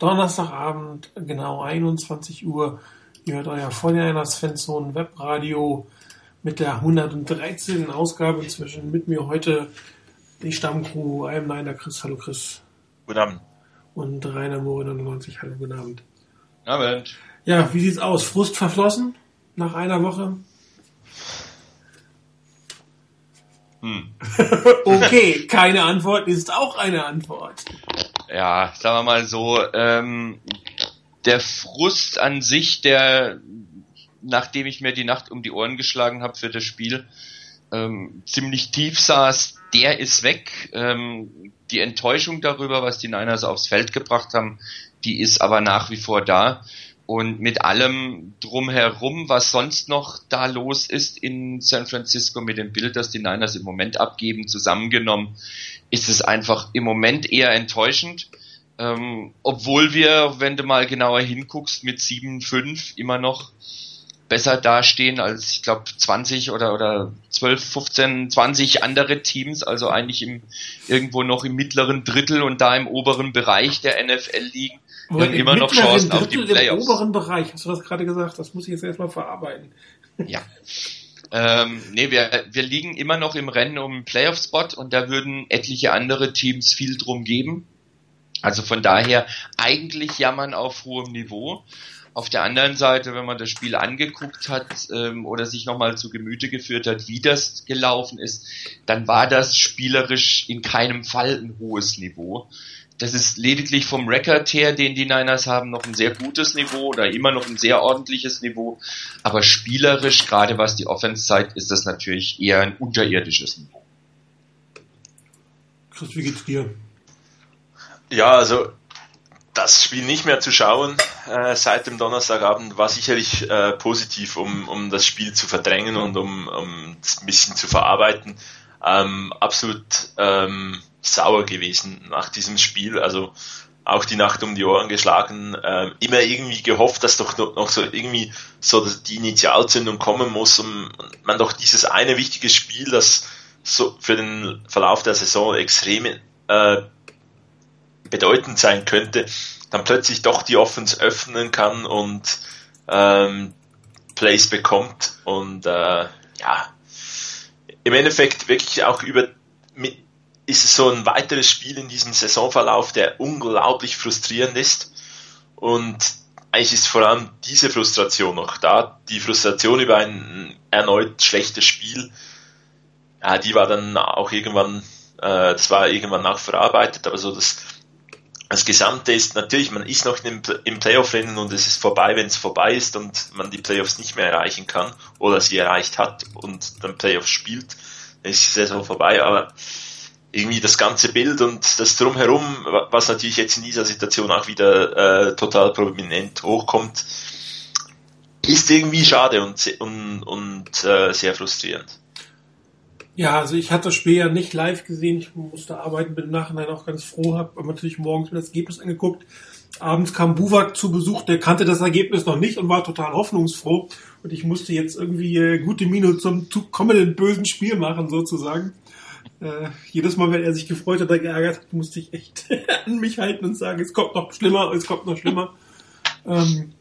Donnerstagabend, genau 21 Uhr. Ihr hört euer Vordereiners Fanzone Webradio mit der 113. Ausgabe inzwischen mit mir heute die Stammcrew, einem Niner Chris, hallo Chris. Guten Abend. Und Rainer Moore 99, hallo, guten Abend. Abend. Ja, wie sieht's aus? Frust verflossen nach einer Woche? Hm. okay, keine Antwort ist auch eine Antwort. Ja, sagen wir mal so, ähm, der Frust an sich, der, nachdem ich mir die Nacht um die Ohren geschlagen habe für das Spiel, ähm, ziemlich tief saß, der ist weg. Ähm, die Enttäuschung darüber, was die Niners aufs Feld gebracht haben, die ist aber nach wie vor da. Und mit allem drumherum, was sonst noch da los ist in San Francisco mit dem Bild, das die Niners im Moment abgeben, zusammengenommen, ist es einfach im Moment eher enttäuschend. Ähm, obwohl wir, wenn du mal genauer hinguckst, mit 7-5 immer noch besser dastehen als, ich glaube, 20 oder, oder 12, 15, 20 andere Teams, also eigentlich im, irgendwo noch im mittleren Drittel und da im oberen Bereich der NFL liegen. Wir haben immer noch Chancen auf die Playoffs. Im oberen Bereich, hast du das gerade gesagt? Das muss ich jetzt erstmal verarbeiten. Ja. Ähm, nee, wir, wir liegen immer noch im Rennen um einen Playoff-Spot und da würden etliche andere Teams viel drum geben. Also von daher eigentlich jammern auf hohem Niveau. Auf der anderen Seite, wenn man das Spiel angeguckt hat ähm, oder sich nochmal zu Gemüte geführt hat, wie das gelaufen ist, dann war das spielerisch in keinem Fall ein hohes Niveau. Das ist lediglich vom Rekord her, den die Niners haben, noch ein sehr gutes Niveau oder immer noch ein sehr ordentliches Niveau. Aber spielerisch, gerade was die Offense zeigt, ist das natürlich eher ein unterirdisches Niveau. Chris, wie geht's dir? Ja, also das Spiel nicht mehr zu schauen äh, seit dem Donnerstagabend war sicherlich äh, positiv, um, um das Spiel zu verdrängen und um, um es ein bisschen zu verarbeiten. Ähm, absolut ähm, sauer gewesen nach diesem Spiel. Also auch die Nacht um die Ohren geschlagen, äh, immer irgendwie gehofft, dass doch noch, so irgendwie so die Initialzündung kommen muss und man doch dieses eine wichtige Spiel, das so für den Verlauf der Saison extrem äh, bedeutend sein könnte, dann plötzlich doch die Offense öffnen kann und ähm, Plays bekommt und äh, ja, im Endeffekt wirklich auch über mit, ist es so ein weiteres Spiel in diesem Saisonverlauf, der unglaublich frustrierend ist. Und eigentlich ist vor allem diese Frustration noch da, die Frustration über ein erneut schlechtes Spiel, ja, die war dann auch irgendwann, äh, das war irgendwann auch verarbeitet, aber so das das Gesamte ist natürlich, man ist noch im, im Playoff-Rennen und es ist vorbei, wenn es vorbei ist und man die Playoffs nicht mehr erreichen kann oder sie erreicht hat und dann Playoffs spielt, dann ist die Saison vorbei. Aber irgendwie das ganze Bild und das drumherum, was natürlich jetzt in dieser Situation auch wieder äh, total prominent hochkommt, ist irgendwie schade und, und, und äh, sehr frustrierend. Ja, also ich hatte das Spiel ja nicht live gesehen. Ich musste arbeiten, bin im Nachhinein auch ganz froh, habe natürlich morgens mir das Ergebnis angeguckt. Abends kam Buwak zu Besuch, der kannte das Ergebnis noch nicht und war total hoffnungsfroh. Und ich musste jetzt irgendwie äh, gute Miene zum kommenden bösen Spiel machen, sozusagen. Äh, jedes Mal, wenn er sich gefreut oder geärgert hat, musste ich echt an mich halten und sagen, es kommt noch schlimmer, es kommt noch schlimmer. ähm,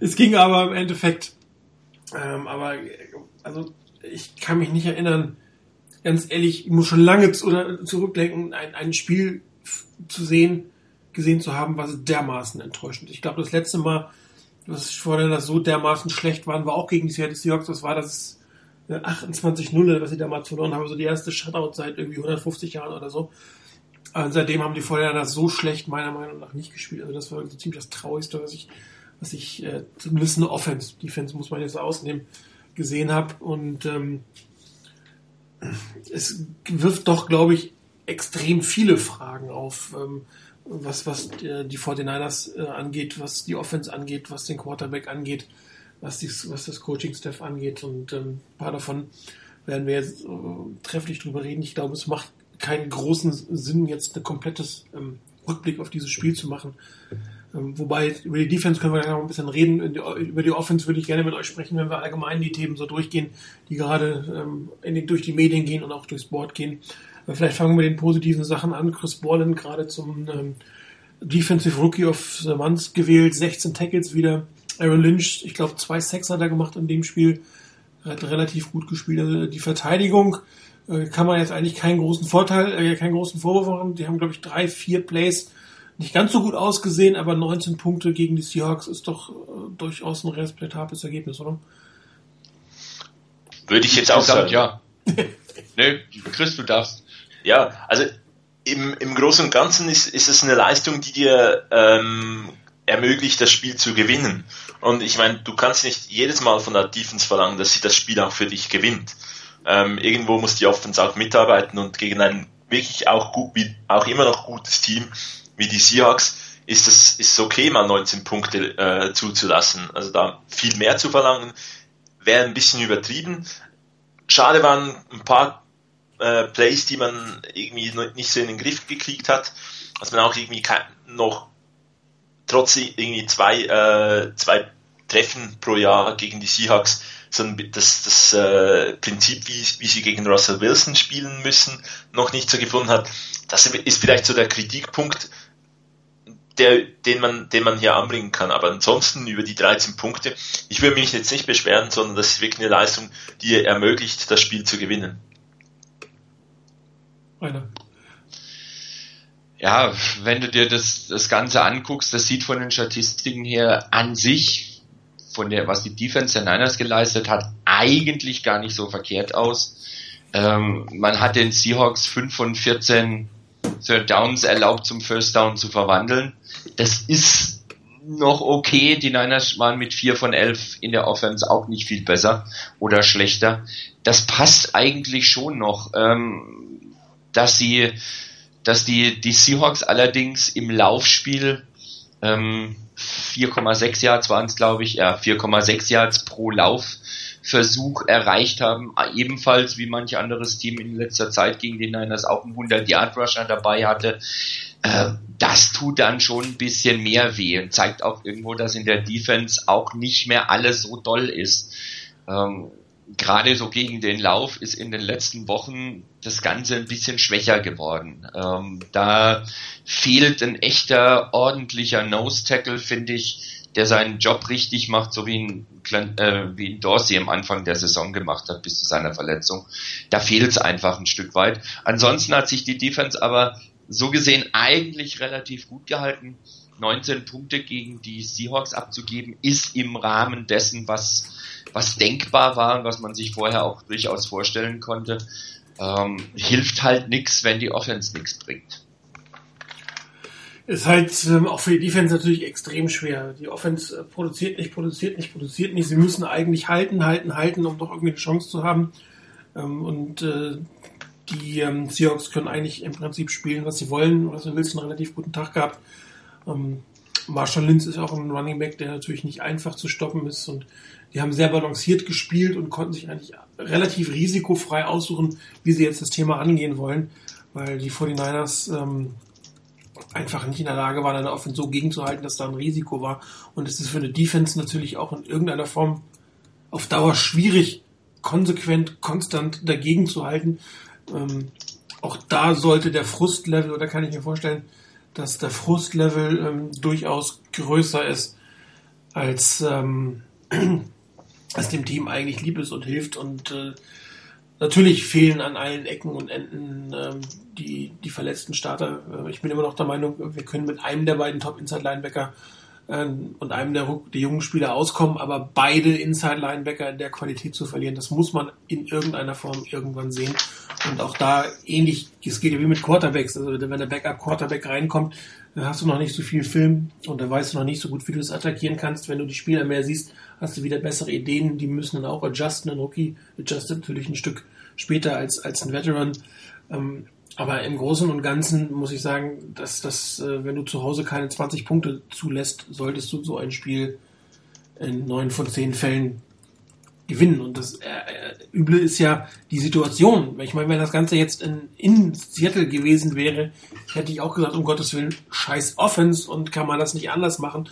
es ging aber im Endeffekt, ähm, aber also ich kann mich nicht erinnern, ganz ehrlich, ich muss schon lange oder zurückdenken, ein, ein Spiel zu sehen, gesehen zu haben, was dermaßen enttäuschend. Ich glaube, das letzte Mal, was ich das so dermaßen schlecht waren, war auch gegen die Seattle Seahawks. Das war das 28-0, was sie damals verloren haben, so die erste Shutout seit irgendwie 150 Jahren oder so. Und seitdem haben die Vorher das so schlecht meiner Meinung nach nicht gespielt. Also das war so ziemlich das Traurigste, was ich, was ich äh, zumindest eine Offense, Defense muss man jetzt ausnehmen, gesehen habe. Und ähm, es wirft doch, glaube ich, extrem viele Fragen auf, ähm, was, was die 49ers äh, angeht, was die Offense angeht, was den Quarterback angeht, was, dies, was das Coaching-Staff angeht. Und ähm, ein paar davon werden wir jetzt äh, trefflich drüber reden. Ich glaube, es macht keinen großen Sinn, jetzt ein komplettes ähm, Rückblick auf dieses Spiel zu machen. Ähm, wobei, über die Defense können wir ja noch ein bisschen reden. Über die Offense würde ich gerne mit euch sprechen, wenn wir allgemein die Themen so durchgehen, die gerade ähm, den, durch die Medien gehen und auch durchs Board gehen. Aber vielleicht fangen wir mit den positiven Sachen an. Chris Borland gerade zum ähm, Defensive Rookie of the Month gewählt, 16 Tackles wieder. Aaron Lynch, ich glaube, zwei Sacks hat er gemacht in dem Spiel. Er hat relativ gut gespielt. Also die Verteidigung äh, kann man jetzt eigentlich keinen großen Vorteil, äh, keinen großen Vorwurf machen. Die haben, glaube ich, drei, vier Plays nicht ganz so gut ausgesehen, aber 19 Punkte gegen die Seahawks ist doch äh, durchaus ein respektables Ergebnis, oder? Würde ich jetzt auch sagen. Ja. nee, Chris, du darfst. Ja, also im, im Großen und Ganzen ist, ist es eine Leistung, die dir ähm, ermöglicht, das Spiel zu gewinnen. Und ich meine, du kannst nicht jedes Mal von der Defense verlangen, dass sie das Spiel auch für dich gewinnt. Ähm, irgendwo muss die Offense auch mitarbeiten und gegen ein wirklich auch gut, wie, auch immer noch gutes Team wie die Seahawks ist es ist okay, mal 19 Punkte äh, zuzulassen. Also da viel mehr zu verlangen, wäre ein bisschen übertrieben. Schade waren ein paar äh, Plays, die man irgendwie nicht so in den Griff gekriegt hat, dass man auch irgendwie noch trotz irgendwie zwei, äh, zwei Treffen pro Jahr gegen die Seahawks so ein, das, das äh, Prinzip, wie, wie sie gegen Russell Wilson spielen müssen, noch nicht so gefunden hat. Das ist vielleicht so der Kritikpunkt, der, den man, den man hier anbringen kann. Aber ansonsten über die 13 Punkte, ich würde mich jetzt nicht beschweren, sondern das ist wirklich eine Leistung, die ermöglicht, das Spiel zu gewinnen. Eine. Ja, wenn du dir das, das Ganze anguckst, das sieht von den Statistiken her an sich, von der, was die Defense der Niners geleistet hat, eigentlich gar nicht so verkehrt aus. Ähm, man hat den Seahawks 5 von 14 Third Downs erlaubt, zum First Down zu verwandeln. Das ist noch okay. Die Niners waren mit 4 von 11 in der Offense auch nicht viel besser oder schlechter. Das passt eigentlich schon noch. Ähm, dass sie, dass die, die Seahawks allerdings im Laufspiel ähm, 4,6 Yards waren es, glaube ich, ja, 4,6 Yards pro Laufversuch erreicht haben, ebenfalls wie manch anderes Team in letzter Zeit gegen den Niners auch einen 100-Yard-Rusher dabei hatte. Äh, das tut dann schon ein bisschen mehr weh und zeigt auch irgendwo, dass in der Defense auch nicht mehr alles so doll ist. Ähm, gerade so gegen den Lauf ist in den letzten Wochen das Ganze ein bisschen schwächer geworden. Ähm, da fehlt ein echter, ordentlicher Nose-Tackle, finde ich, der seinen Job richtig macht, so wie ein, äh, wie ein Dorsey am Anfang der Saison gemacht hat, bis zu seiner Verletzung. Da fehlt es einfach ein Stück weit. Ansonsten hat sich die Defense aber so gesehen eigentlich relativ gut gehalten. 19 Punkte gegen die Seahawks abzugeben, ist im Rahmen dessen, was was denkbar war und was man sich vorher auch durchaus vorstellen konnte. Ähm, hilft halt nichts, wenn die Offense nichts bringt. Ist halt ähm, auch für die Defense natürlich extrem schwer. Die Offense äh, produziert nicht, produziert nicht, produziert nicht. Sie müssen eigentlich halten, halten, halten, um doch irgendwie eine Chance zu haben. Ähm, und äh, die ähm, Seahawks können eigentlich im Prinzip spielen, was sie wollen. Was du willst, einen relativ guten Tag gehabt. Ähm, Marshall Lynch ist auch ein Running Back, der natürlich nicht einfach zu stoppen ist und die haben sehr balanciert gespielt und konnten sich eigentlich relativ risikofrei aussuchen, wie sie jetzt das Thema angehen wollen, weil die 49ers ähm, einfach nicht in der Lage waren, eine Offense so gegenzuhalten, dass da ein Risiko war. Und es ist für eine Defense natürlich auch in irgendeiner Form auf Dauer schwierig, konsequent, konstant dagegen zu halten. Ähm, auch da sollte der Frustlevel, oder kann ich mir vorstellen, dass der Frustlevel ähm, durchaus größer ist als ähm, was dem Team eigentlich lieb ist und hilft. Und äh, natürlich fehlen an allen Ecken und Enden ähm, die, die verletzten Starter. Äh, ich bin immer noch der Meinung, wir können mit einem der beiden Top-Inside-Linebacker ähm, und einem der, der jungen Spieler auskommen, aber beide Inside-Linebacker in der Qualität zu verlieren, das muss man in irgendeiner Form irgendwann sehen. Und auch da ähnlich, es geht ja wie mit Quarterbacks. Also wenn der Backup-Quarterback reinkommt, dann hast du noch nicht so viel Film und da weißt du noch nicht so gut, wie du es attackieren kannst. Wenn du die Spieler mehr siehst, hast du wieder bessere Ideen. Die müssen dann auch adjusten. Ein Rookie adjustet natürlich ein Stück später als, als ein Veteran. Ähm, aber im Großen und Ganzen muss ich sagen, dass das, äh, wenn du zu Hause keine 20 Punkte zulässt, solltest du so ein Spiel in neun von zehn Fällen gewinnen. Und das äh, äh, Üble ist ja die Situation. Ich meine, wenn das Ganze jetzt in, in Seattle gewesen wäre, hätte ich auch gesagt, um Gottes Willen, scheiß Offense und kann man das nicht anders machen.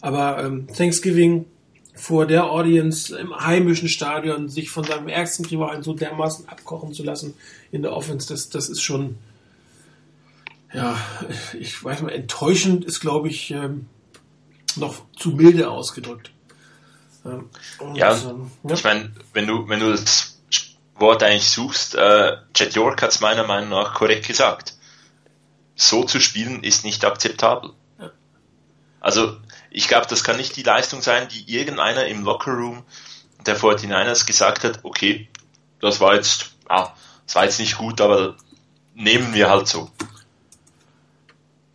Aber ähm, Thanksgiving vor der Audience im heimischen Stadion sich von seinem ärgsten Rivalen so dermaßen abkochen zu lassen in der Offense, das, das ist schon ja, ich weiß mal, enttäuschend ist, glaube ich, ähm, noch zu milde ausgedrückt. Und, ja, ähm, ja, ich meine, wenn du, wenn du das Wort eigentlich suchst, äh, Jet York hat es meiner Meinung nach korrekt gesagt. So zu spielen ist nicht akzeptabel. Ja. Also, ich glaube, das kann nicht die Leistung sein, die irgendeiner im Lockerroom der 49ers gesagt hat, okay, das war jetzt, ah, das war jetzt nicht gut, aber nehmen wir halt so.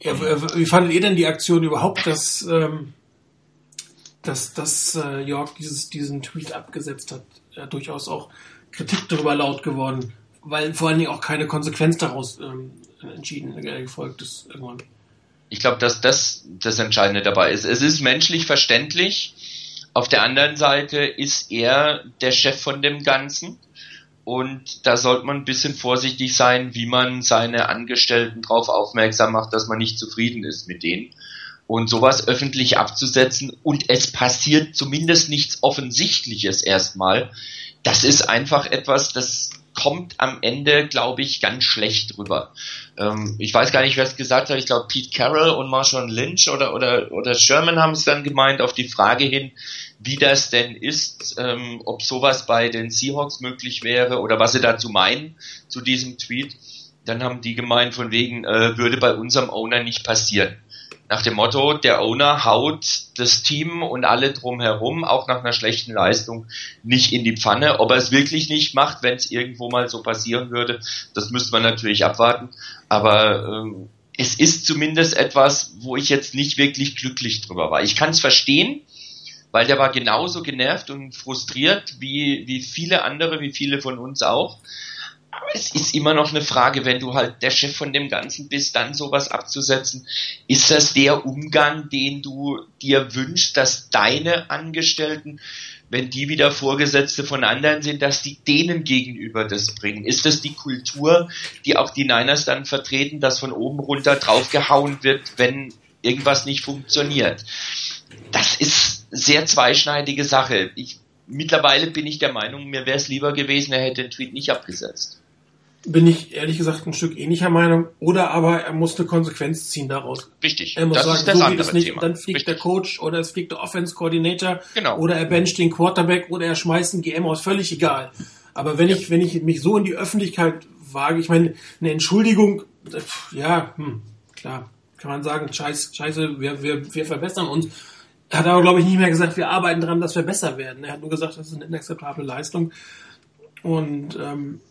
Ja, wie fandet ihr denn die Aktion überhaupt, dass, ähm, dass, dass äh, York dieses, diesen Tweet abgesetzt hat? Ja, durchaus auch Kritik darüber laut geworden, weil vor allen Dingen auch keine Konsequenz daraus ähm, entschieden äh, gefolgt ist irgendwann. Ich glaube, dass das das Entscheidende dabei ist. Es ist menschlich verständlich. Auf der anderen Seite ist er der Chef von dem Ganzen. Und da sollte man ein bisschen vorsichtig sein, wie man seine Angestellten darauf aufmerksam macht, dass man nicht zufrieden ist mit denen. Und sowas öffentlich abzusetzen und es passiert zumindest nichts Offensichtliches erstmal, das ist einfach etwas, das kommt am Ende, glaube ich, ganz schlecht drüber. Ähm, ich weiß gar nicht, wer es gesagt hat. Ich glaube, Pete Carroll und Marshawn Lynch oder, oder, oder Sherman haben es dann gemeint auf die Frage hin, wie das denn ist, ähm, ob sowas bei den Seahawks möglich wäre oder was sie dazu meinen zu diesem Tweet. Dann haben die gemeint, von wegen äh, würde bei unserem Owner nicht passieren. Nach dem Motto, der Owner haut das Team und alle drumherum, auch nach einer schlechten Leistung, nicht in die Pfanne. Ob er es wirklich nicht macht, wenn es irgendwo mal so passieren würde, das müsste man natürlich abwarten. Aber ähm, es ist zumindest etwas, wo ich jetzt nicht wirklich glücklich drüber war. Ich kann es verstehen, weil der war genauso genervt und frustriert wie, wie viele andere, wie viele von uns auch. Aber es ist immer noch eine Frage, wenn du halt der Chef von dem Ganzen bist, dann sowas abzusetzen. Ist das der Umgang, den du dir wünschst, dass deine Angestellten, wenn die wieder Vorgesetzte von anderen sind, dass die denen gegenüber das bringen? Ist das die Kultur, die auch die Niners dann vertreten, dass von oben runter draufgehauen wird, wenn irgendwas nicht funktioniert? Das ist sehr zweischneidige Sache. Ich, mittlerweile bin ich der Meinung, mir wäre es lieber gewesen, er hätte den Tweet nicht abgesetzt. Bin ich ehrlich gesagt ein Stück ähnlicher Meinung. Oder aber er muss eine Konsequenz ziehen daraus. Richtig. Er muss das sagen, so geht es nicht. Thema. Dann fliegt Richtig. der Coach oder es fliegt der Offense Coordinator. Genau. Oder er bencht den Quarterback oder er schmeißt einen GM aus. Völlig egal. Aber wenn ja. ich, wenn ich mich so in die Öffentlichkeit wage, ich meine, eine Entschuldigung, ja, hm, klar, kann man sagen, scheiße, scheiße, wir, wir, wir verbessern uns. Er hat aber, glaube ich, nicht mehr gesagt, wir arbeiten daran, dass wir besser werden. Er hat nur gesagt, das ist eine inakzeptable Leistung. Und ähm,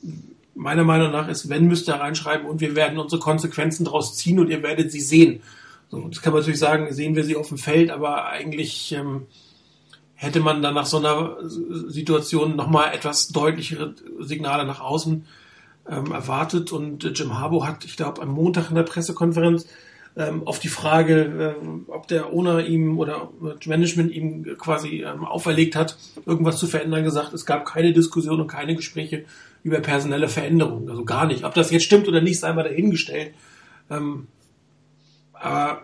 meiner Meinung nach ist, wenn, müsste er reinschreiben und wir werden unsere Konsequenzen daraus ziehen und ihr werdet sie sehen. So, das kann man natürlich sagen, sehen wir sie auf dem Feld, aber eigentlich ähm, hätte man dann nach so einer Situation nochmal etwas deutlichere Signale nach außen ähm, erwartet. Und äh, Jim Harbour hat, ich glaube, am Montag in der Pressekonferenz ähm, auf die Frage, äh, ob der Owner ihm oder Management ihm quasi ähm, auferlegt hat, irgendwas zu verändern, gesagt, es gab keine Diskussion und keine Gespräche über personelle Veränderungen. Also gar nicht. Ob das jetzt stimmt oder nicht, sei mal dahingestellt. Ähm, aber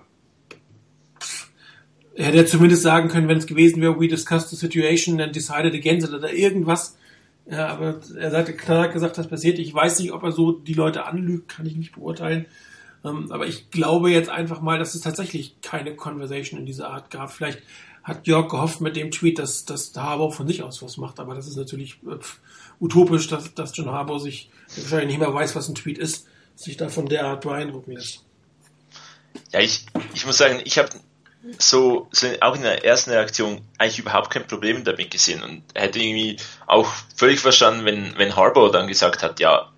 er hätte zumindest sagen können, wenn es gewesen wäre, we discussed the situation and decided against it oder irgendwas. Ja, aber er hat klar gesagt, das passiert. Ich weiß nicht, ob er so die Leute anlügt, kann ich nicht beurteilen. Ähm, aber ich glaube jetzt einfach mal, dass es tatsächlich keine Conversation in dieser Art gab. Vielleicht hat Jörg gehofft mit dem Tweet, dass, dass Harbour von sich aus was macht, aber das ist natürlich äh, utopisch, dass, dass John Harbour sich wahrscheinlich nicht mehr weiß, was ein Tweet ist, sich da von der Art beeindrucken lässt. Ja, ich, ich muss sagen, ich habe so, so auch in der ersten Reaktion eigentlich überhaupt kein Problem damit gesehen und hätte irgendwie auch völlig verstanden, wenn, wenn Harbour dann gesagt hat, ja,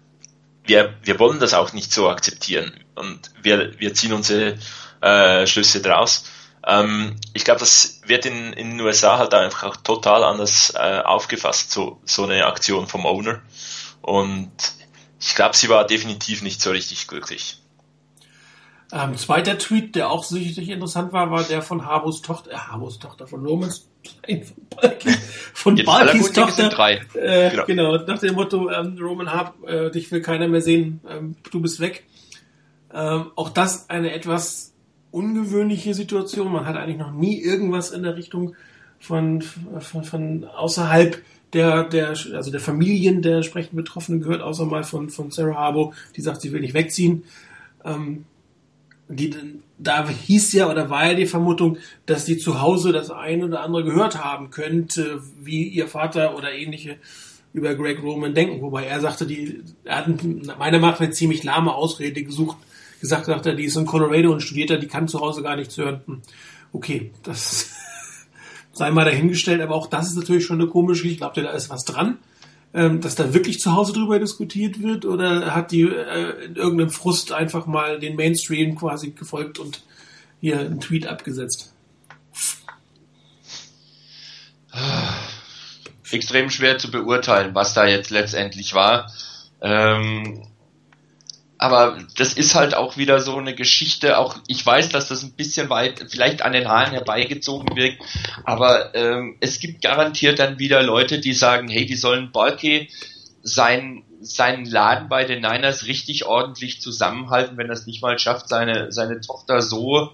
wir, wir wollen das auch nicht so akzeptieren und wir, wir ziehen unsere äh, Schlüsse draus. Ähm, ich glaube, das wird in, in den USA halt einfach auch total anders äh, aufgefasst, so, so eine Aktion vom Owner. Und ich glaube, sie war definitiv nicht so richtig glücklich. Ähm, zweiter Tweet, der auch sicherlich interessant war, war der von Habos Tochter, äh, Habos Tochter, von Romans, von Balkis Tochter. Drei. Äh, genau. genau. nach dem Motto, ähm, Roman Hab, äh, dich will keiner mehr sehen, ähm, du bist weg. Ähm, auch das eine etwas ungewöhnliche Situation. Man hat eigentlich noch nie irgendwas in der Richtung von, von, von außerhalb der, der, also der Familien der entsprechend Betroffenen gehört, außer mal von, von Sarah Harbo, die sagt, sie will nicht wegziehen. Ähm, die, da hieß ja oder war ja die Vermutung, dass die zu Hause das eine oder andere gehört haben könnte, wie ihr Vater oder ähnliche über Greg Roman denken. Wobei er sagte, die, er hat meiner Meinung nach eine ziemlich lahme Ausrede gesucht, gesagt, sagt er, die ist in Colorado und studiert da, die kann zu Hause gar nichts hören. Hm, okay, das sei mal dahingestellt, aber auch das ist natürlich schon eine komische Geschichte. Glaubt ihr, da ist was dran? Ähm, dass da wirklich zu Hause drüber diskutiert wird oder hat die äh, in irgendeinem Frust einfach mal den Mainstream quasi gefolgt und hier einen Tweet abgesetzt? Extrem schwer zu beurteilen, was da jetzt letztendlich war. Ähm, aber das ist halt auch wieder so eine Geschichte, auch ich weiß, dass das ein bisschen weit, vielleicht an den Haaren herbeigezogen wirkt, aber ähm, es gibt garantiert dann wieder Leute, die sagen, hey, die sollen Balke sein, seinen Laden bei den Niners richtig ordentlich zusammenhalten, wenn er es nicht mal schafft, seine, seine Tochter so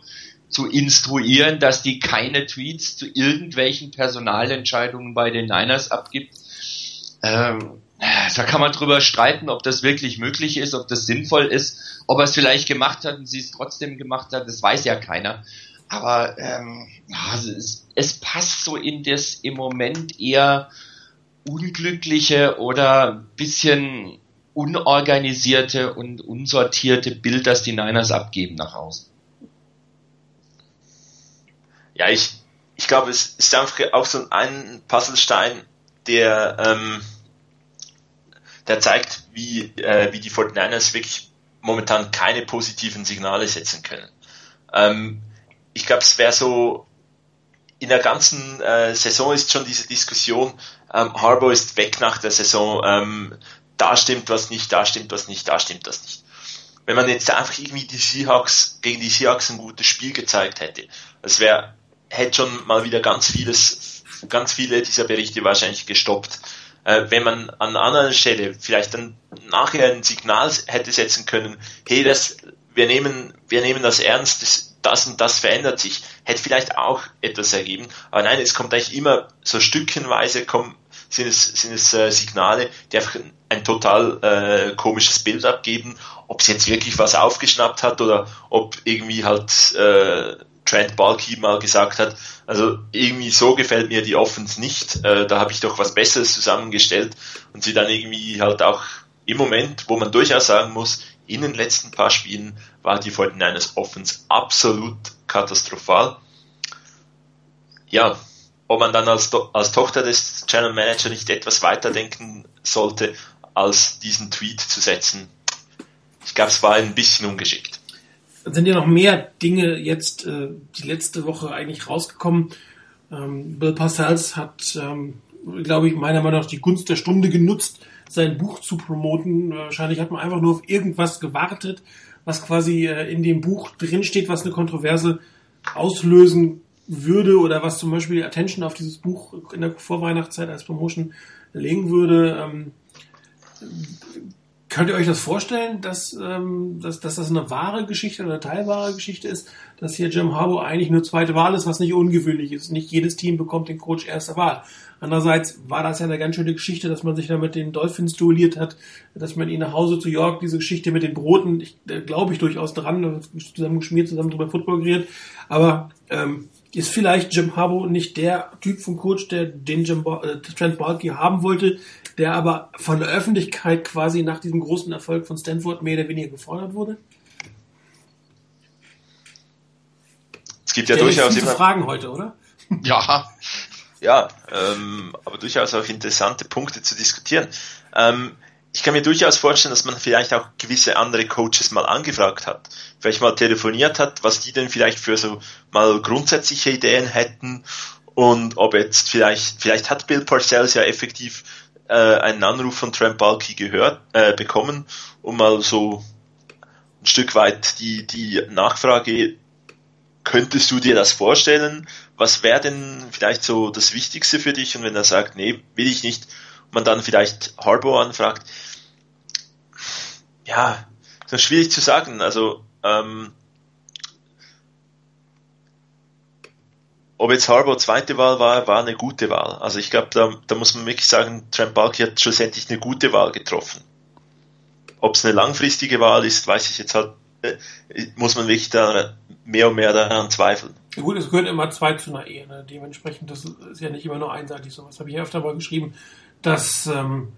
zu instruieren, dass die keine Tweets zu irgendwelchen Personalentscheidungen bei den Niners abgibt. Ähm, da kann man drüber streiten, ob das wirklich möglich ist, ob das sinnvoll ist, ob er es vielleicht gemacht hat und sie es trotzdem gemacht hat, das weiß ja keiner. Aber ähm, also es, es passt so in das im Moment eher unglückliche oder bisschen unorganisierte und unsortierte Bild, das die Niners abgeben nach außen. Ja, ich, ich glaube, es ist einfach auch so ein Puzzlestein, der ähm, der zeigt, wie, äh, wie die 49ers wirklich momentan keine positiven Signale setzen können. Ähm, ich glaube, es wäre so, in der ganzen äh, Saison ist schon diese Diskussion, ähm, Harbour ist weg nach der Saison, ähm, da stimmt was nicht, da stimmt was nicht, da stimmt das nicht. Wenn man jetzt einfach irgendwie die Seahawks, gegen die Seahawks ein gutes Spiel gezeigt hätte, das wäre, hätte schon mal wieder ganz vieles, ganz viele dieser Berichte wahrscheinlich gestoppt äh, wenn man an anderer Stelle vielleicht dann nachher ein Signal hätte setzen können, hey, das, wir nehmen, wir nehmen das ernst, das, das und das verändert sich, hätte vielleicht auch etwas ergeben. Aber nein, es kommt eigentlich immer so stückchenweise kommen, sind es, sind es äh, Signale, die einfach ein, ein total äh, komisches Bild abgeben, ob es jetzt wirklich was aufgeschnappt hat oder ob irgendwie halt äh, Trent Balky mal gesagt hat, also irgendwie so gefällt mir die Offense nicht, äh, da habe ich doch was Besseres zusammengestellt und sie dann irgendwie halt auch im Moment, wo man durchaus sagen muss, in den letzten paar Spielen war die 49ers Offense absolut katastrophal. Ja, ob man dann als, als Tochter des Channel Manager nicht etwas weiterdenken sollte, als diesen Tweet zu setzen. Ich glaube, es war ein bisschen ungeschickt sind ja noch mehr Dinge jetzt äh, die letzte Woche eigentlich rausgekommen. Ähm, Bill Parcells hat, ähm, glaube ich, meiner Meinung nach die Gunst der Stunde genutzt, sein Buch zu promoten. Wahrscheinlich hat man einfach nur auf irgendwas gewartet, was quasi äh, in dem Buch drinsteht, was eine Kontroverse auslösen würde oder was zum Beispiel Attention auf dieses Buch in der Vorweihnachtszeit als Promotion legen würde. Ähm, Könnt ihr euch das vorstellen, dass, ähm, dass, dass das eine wahre Geschichte oder eine teilbare Geschichte ist, dass hier Jim Harbour eigentlich nur zweite Wahl ist, was nicht ungewöhnlich ist. Nicht jedes Team bekommt den Coach erster Wahl. Andererseits war das ja eine ganz schöne Geschichte, dass man sich da mit den Dolphins duelliert hat, dass man ihn nach Hause zu York, diese Geschichte mit den Broten, ich, glaube ich durchaus dran, zusammen geschmiert, zusammen drüber Football geredet. Aber ähm, ist vielleicht Jim Harbour nicht der Typ vom Coach, der den Jim, äh, Trent Balky haben wollte, der aber von der Öffentlichkeit quasi nach diesem großen Erfolg von Stanford mehr oder weniger gefordert wurde? Es gibt ja durchaus immer Fragen heute, oder? Ja. Ja, ähm, aber durchaus auch interessante Punkte zu diskutieren. Ähm, ich kann mir durchaus vorstellen, dass man vielleicht auch gewisse andere Coaches mal angefragt hat, vielleicht mal telefoniert hat, was die denn vielleicht für so mal grundsätzliche Ideen hätten und ob jetzt vielleicht, vielleicht hat Bill Parcells ja effektiv äh, einen Anruf von Trent Balky gehört, äh, bekommen, um mal so ein Stück weit die, die Nachfrage, könntest du dir das vorstellen? Was wäre denn vielleicht so das Wichtigste für dich? Und wenn er sagt, nee, will ich nicht, man dann vielleicht Harbour anfragt, ja, das ist schwierig zu sagen. Also, ähm, ob jetzt Harbour zweite Wahl war, war eine gute Wahl. Also ich glaube, da, da muss man wirklich sagen, Trent Balky hat schlussendlich eine gute Wahl getroffen. Ob es eine langfristige Wahl ist, weiß ich jetzt halt äh, muss man wirklich da mehr und mehr daran zweifeln. Ja gut, es gehört immer zwei zu einer Ehe. Ne? Dementsprechend, das ist ja nicht immer nur einseitig so. Was habe ich ja öfter mal geschrieben, dass ähm,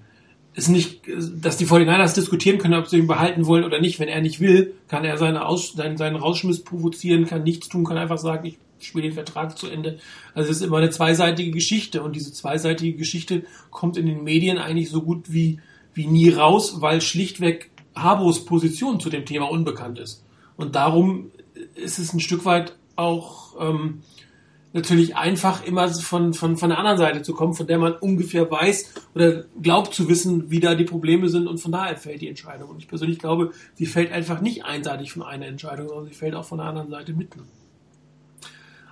es nicht, dass die 49ers diskutieren können, ob sie ihn behalten wollen oder nicht. Wenn er nicht will, kann er seine Aus, seinen, seinen Rausschmiss provozieren, kann nichts tun, kann einfach sagen, ich spiele den Vertrag zu Ende. Also es ist immer eine zweiseitige Geschichte und diese zweiseitige Geschichte kommt in den Medien eigentlich so gut wie, wie nie raus, weil schlichtweg Habos Position zu dem Thema unbekannt ist. Und darum ist es ein Stück weit auch ähm, natürlich einfach immer von, von, von der anderen Seite zu kommen, von der man ungefähr weiß oder glaubt zu wissen, wie da die Probleme sind und von daher fällt die Entscheidung. Und ich persönlich glaube, sie fällt einfach nicht einseitig von einer Entscheidung, sondern sie fällt auch von der anderen Seite mitten.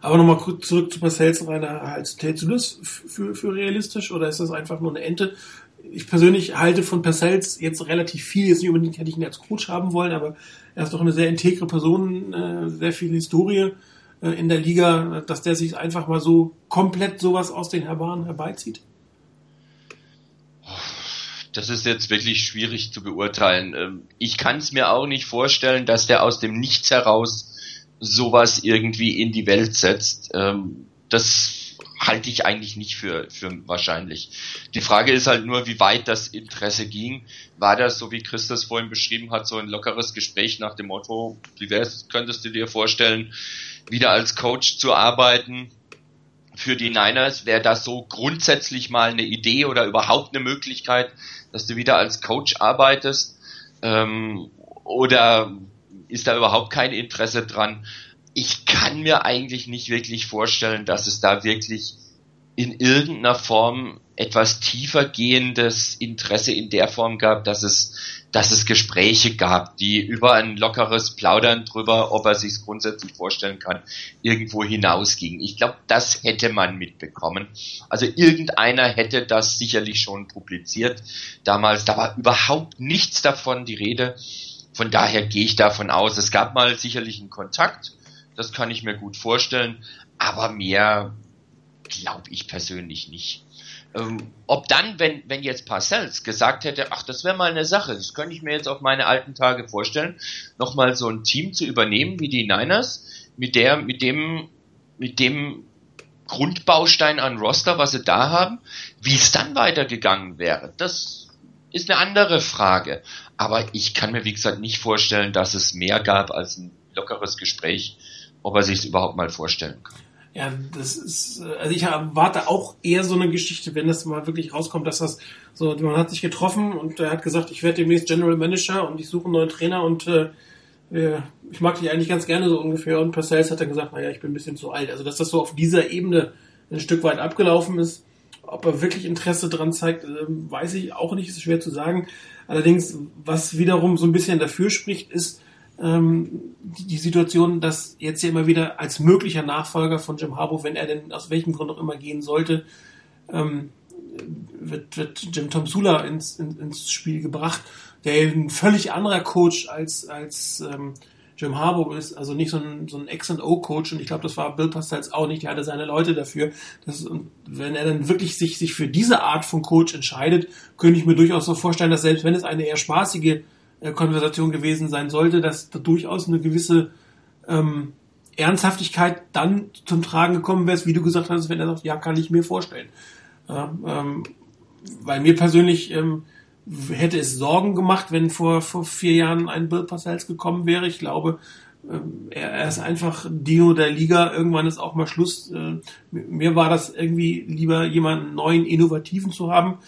Aber nochmal kurz zurück zu Parcells Rainer, hältst du das für, für realistisch oder ist das einfach nur eine Ente? Ich persönlich halte von Parcells jetzt relativ viel, jetzt nicht unbedingt hätte ich ihn als Coach haben wollen, aber er ist doch eine sehr integre Person, äh, sehr viel Historie in der Liga, dass der sich einfach mal so komplett sowas aus den Herbaren herbeizieht? Das ist jetzt wirklich schwierig zu beurteilen. Ähm, ich kann es mir auch nicht vorstellen, dass der aus dem Nichts heraus sowas irgendwie in die Welt setzt. Ähm, das halte ich eigentlich nicht für, für wahrscheinlich. Die Frage ist halt nur, wie weit das Interesse ging. War das, so wie Christus vorhin beschrieben hat, so ein lockeres Gespräch nach dem Motto, wie wär's, könntest du dir vorstellen, wieder als Coach zu arbeiten? Für die Niners wäre das so grundsätzlich mal eine Idee oder überhaupt eine Möglichkeit, dass du wieder als Coach arbeitest? Ähm, oder ist da überhaupt kein Interesse dran? ich kann mir eigentlich nicht wirklich vorstellen, dass es da wirklich in irgendeiner Form etwas tiefer gehendes Interesse in der Form gab, dass es, dass es Gespräche gab, die über ein lockeres Plaudern drüber, ob er sich grundsätzlich vorstellen kann, irgendwo hinausgingen. Ich glaube, das hätte man mitbekommen. Also irgendeiner hätte das sicherlich schon publiziert. Damals, da war überhaupt nichts davon die Rede. Von daher gehe ich davon aus, es gab mal sicherlich einen Kontakt das kann ich mir gut vorstellen. Aber mehr glaube ich persönlich nicht. Ähm, ob dann, wenn, wenn jetzt Parcells gesagt hätte, ach, das wäre mal eine Sache, das könnte ich mir jetzt auf meine alten Tage vorstellen, nochmal so ein Team zu übernehmen wie die Niners, mit der, mit dem, mit dem Grundbaustein an Roster, was sie da haben, wie es dann weitergegangen wäre, das ist eine andere Frage. Aber ich kann mir, wie gesagt, nicht vorstellen, dass es mehr gab als ein lockeres Gespräch ob er sich es überhaupt mal vorstellen kann. Ja, das ist, also ich erwarte auch eher so eine Geschichte, wenn das mal wirklich rauskommt, dass das so, man hat sich getroffen und er hat gesagt, ich werde demnächst General Manager und ich suche einen neuen Trainer und äh, ich mag dich eigentlich ganz gerne so ungefähr und Parcells hat dann gesagt, naja, ich bin ein bisschen zu alt. Also dass das so auf dieser Ebene ein Stück weit abgelaufen ist, ob er wirklich Interesse dran zeigt, ähm, weiß ich auch nicht, ist schwer zu sagen. Allerdings, was wiederum so ein bisschen dafür spricht, ist, ähm, die Situation, dass jetzt ja immer wieder als möglicher Nachfolger von Jim Harbaugh, wenn er denn aus welchem Grund auch immer gehen sollte, ähm, wird, wird Jim Tom Sula ins, in, ins Spiel gebracht, der ein völlig anderer Coach als, als ähm, Jim Harbaugh ist, also nicht so ein, so ein X&O-Coach und ich glaube, das war Bill Pastels auch nicht, der hatte seine Leute dafür. Das, und wenn er dann wirklich sich, sich für diese Art von Coach entscheidet, könnte ich mir durchaus so vorstellen, dass selbst wenn es eine eher spaßige Konversation gewesen sein sollte, dass da durchaus eine gewisse ähm, Ernsthaftigkeit dann zum Tragen gekommen wäre, wie du gesagt hast, wenn er sagt, ja, kann ich mir vorstellen. Ähm, weil mir persönlich ähm, hätte es Sorgen gemacht, wenn vor, vor vier Jahren ein Bill Parcells gekommen wäre. Ich glaube, ähm, er, er ist einfach Dino der Liga. Irgendwann ist auch mal Schluss. Äh, mir war das irgendwie lieber jemanden neuen, innovativen zu haben.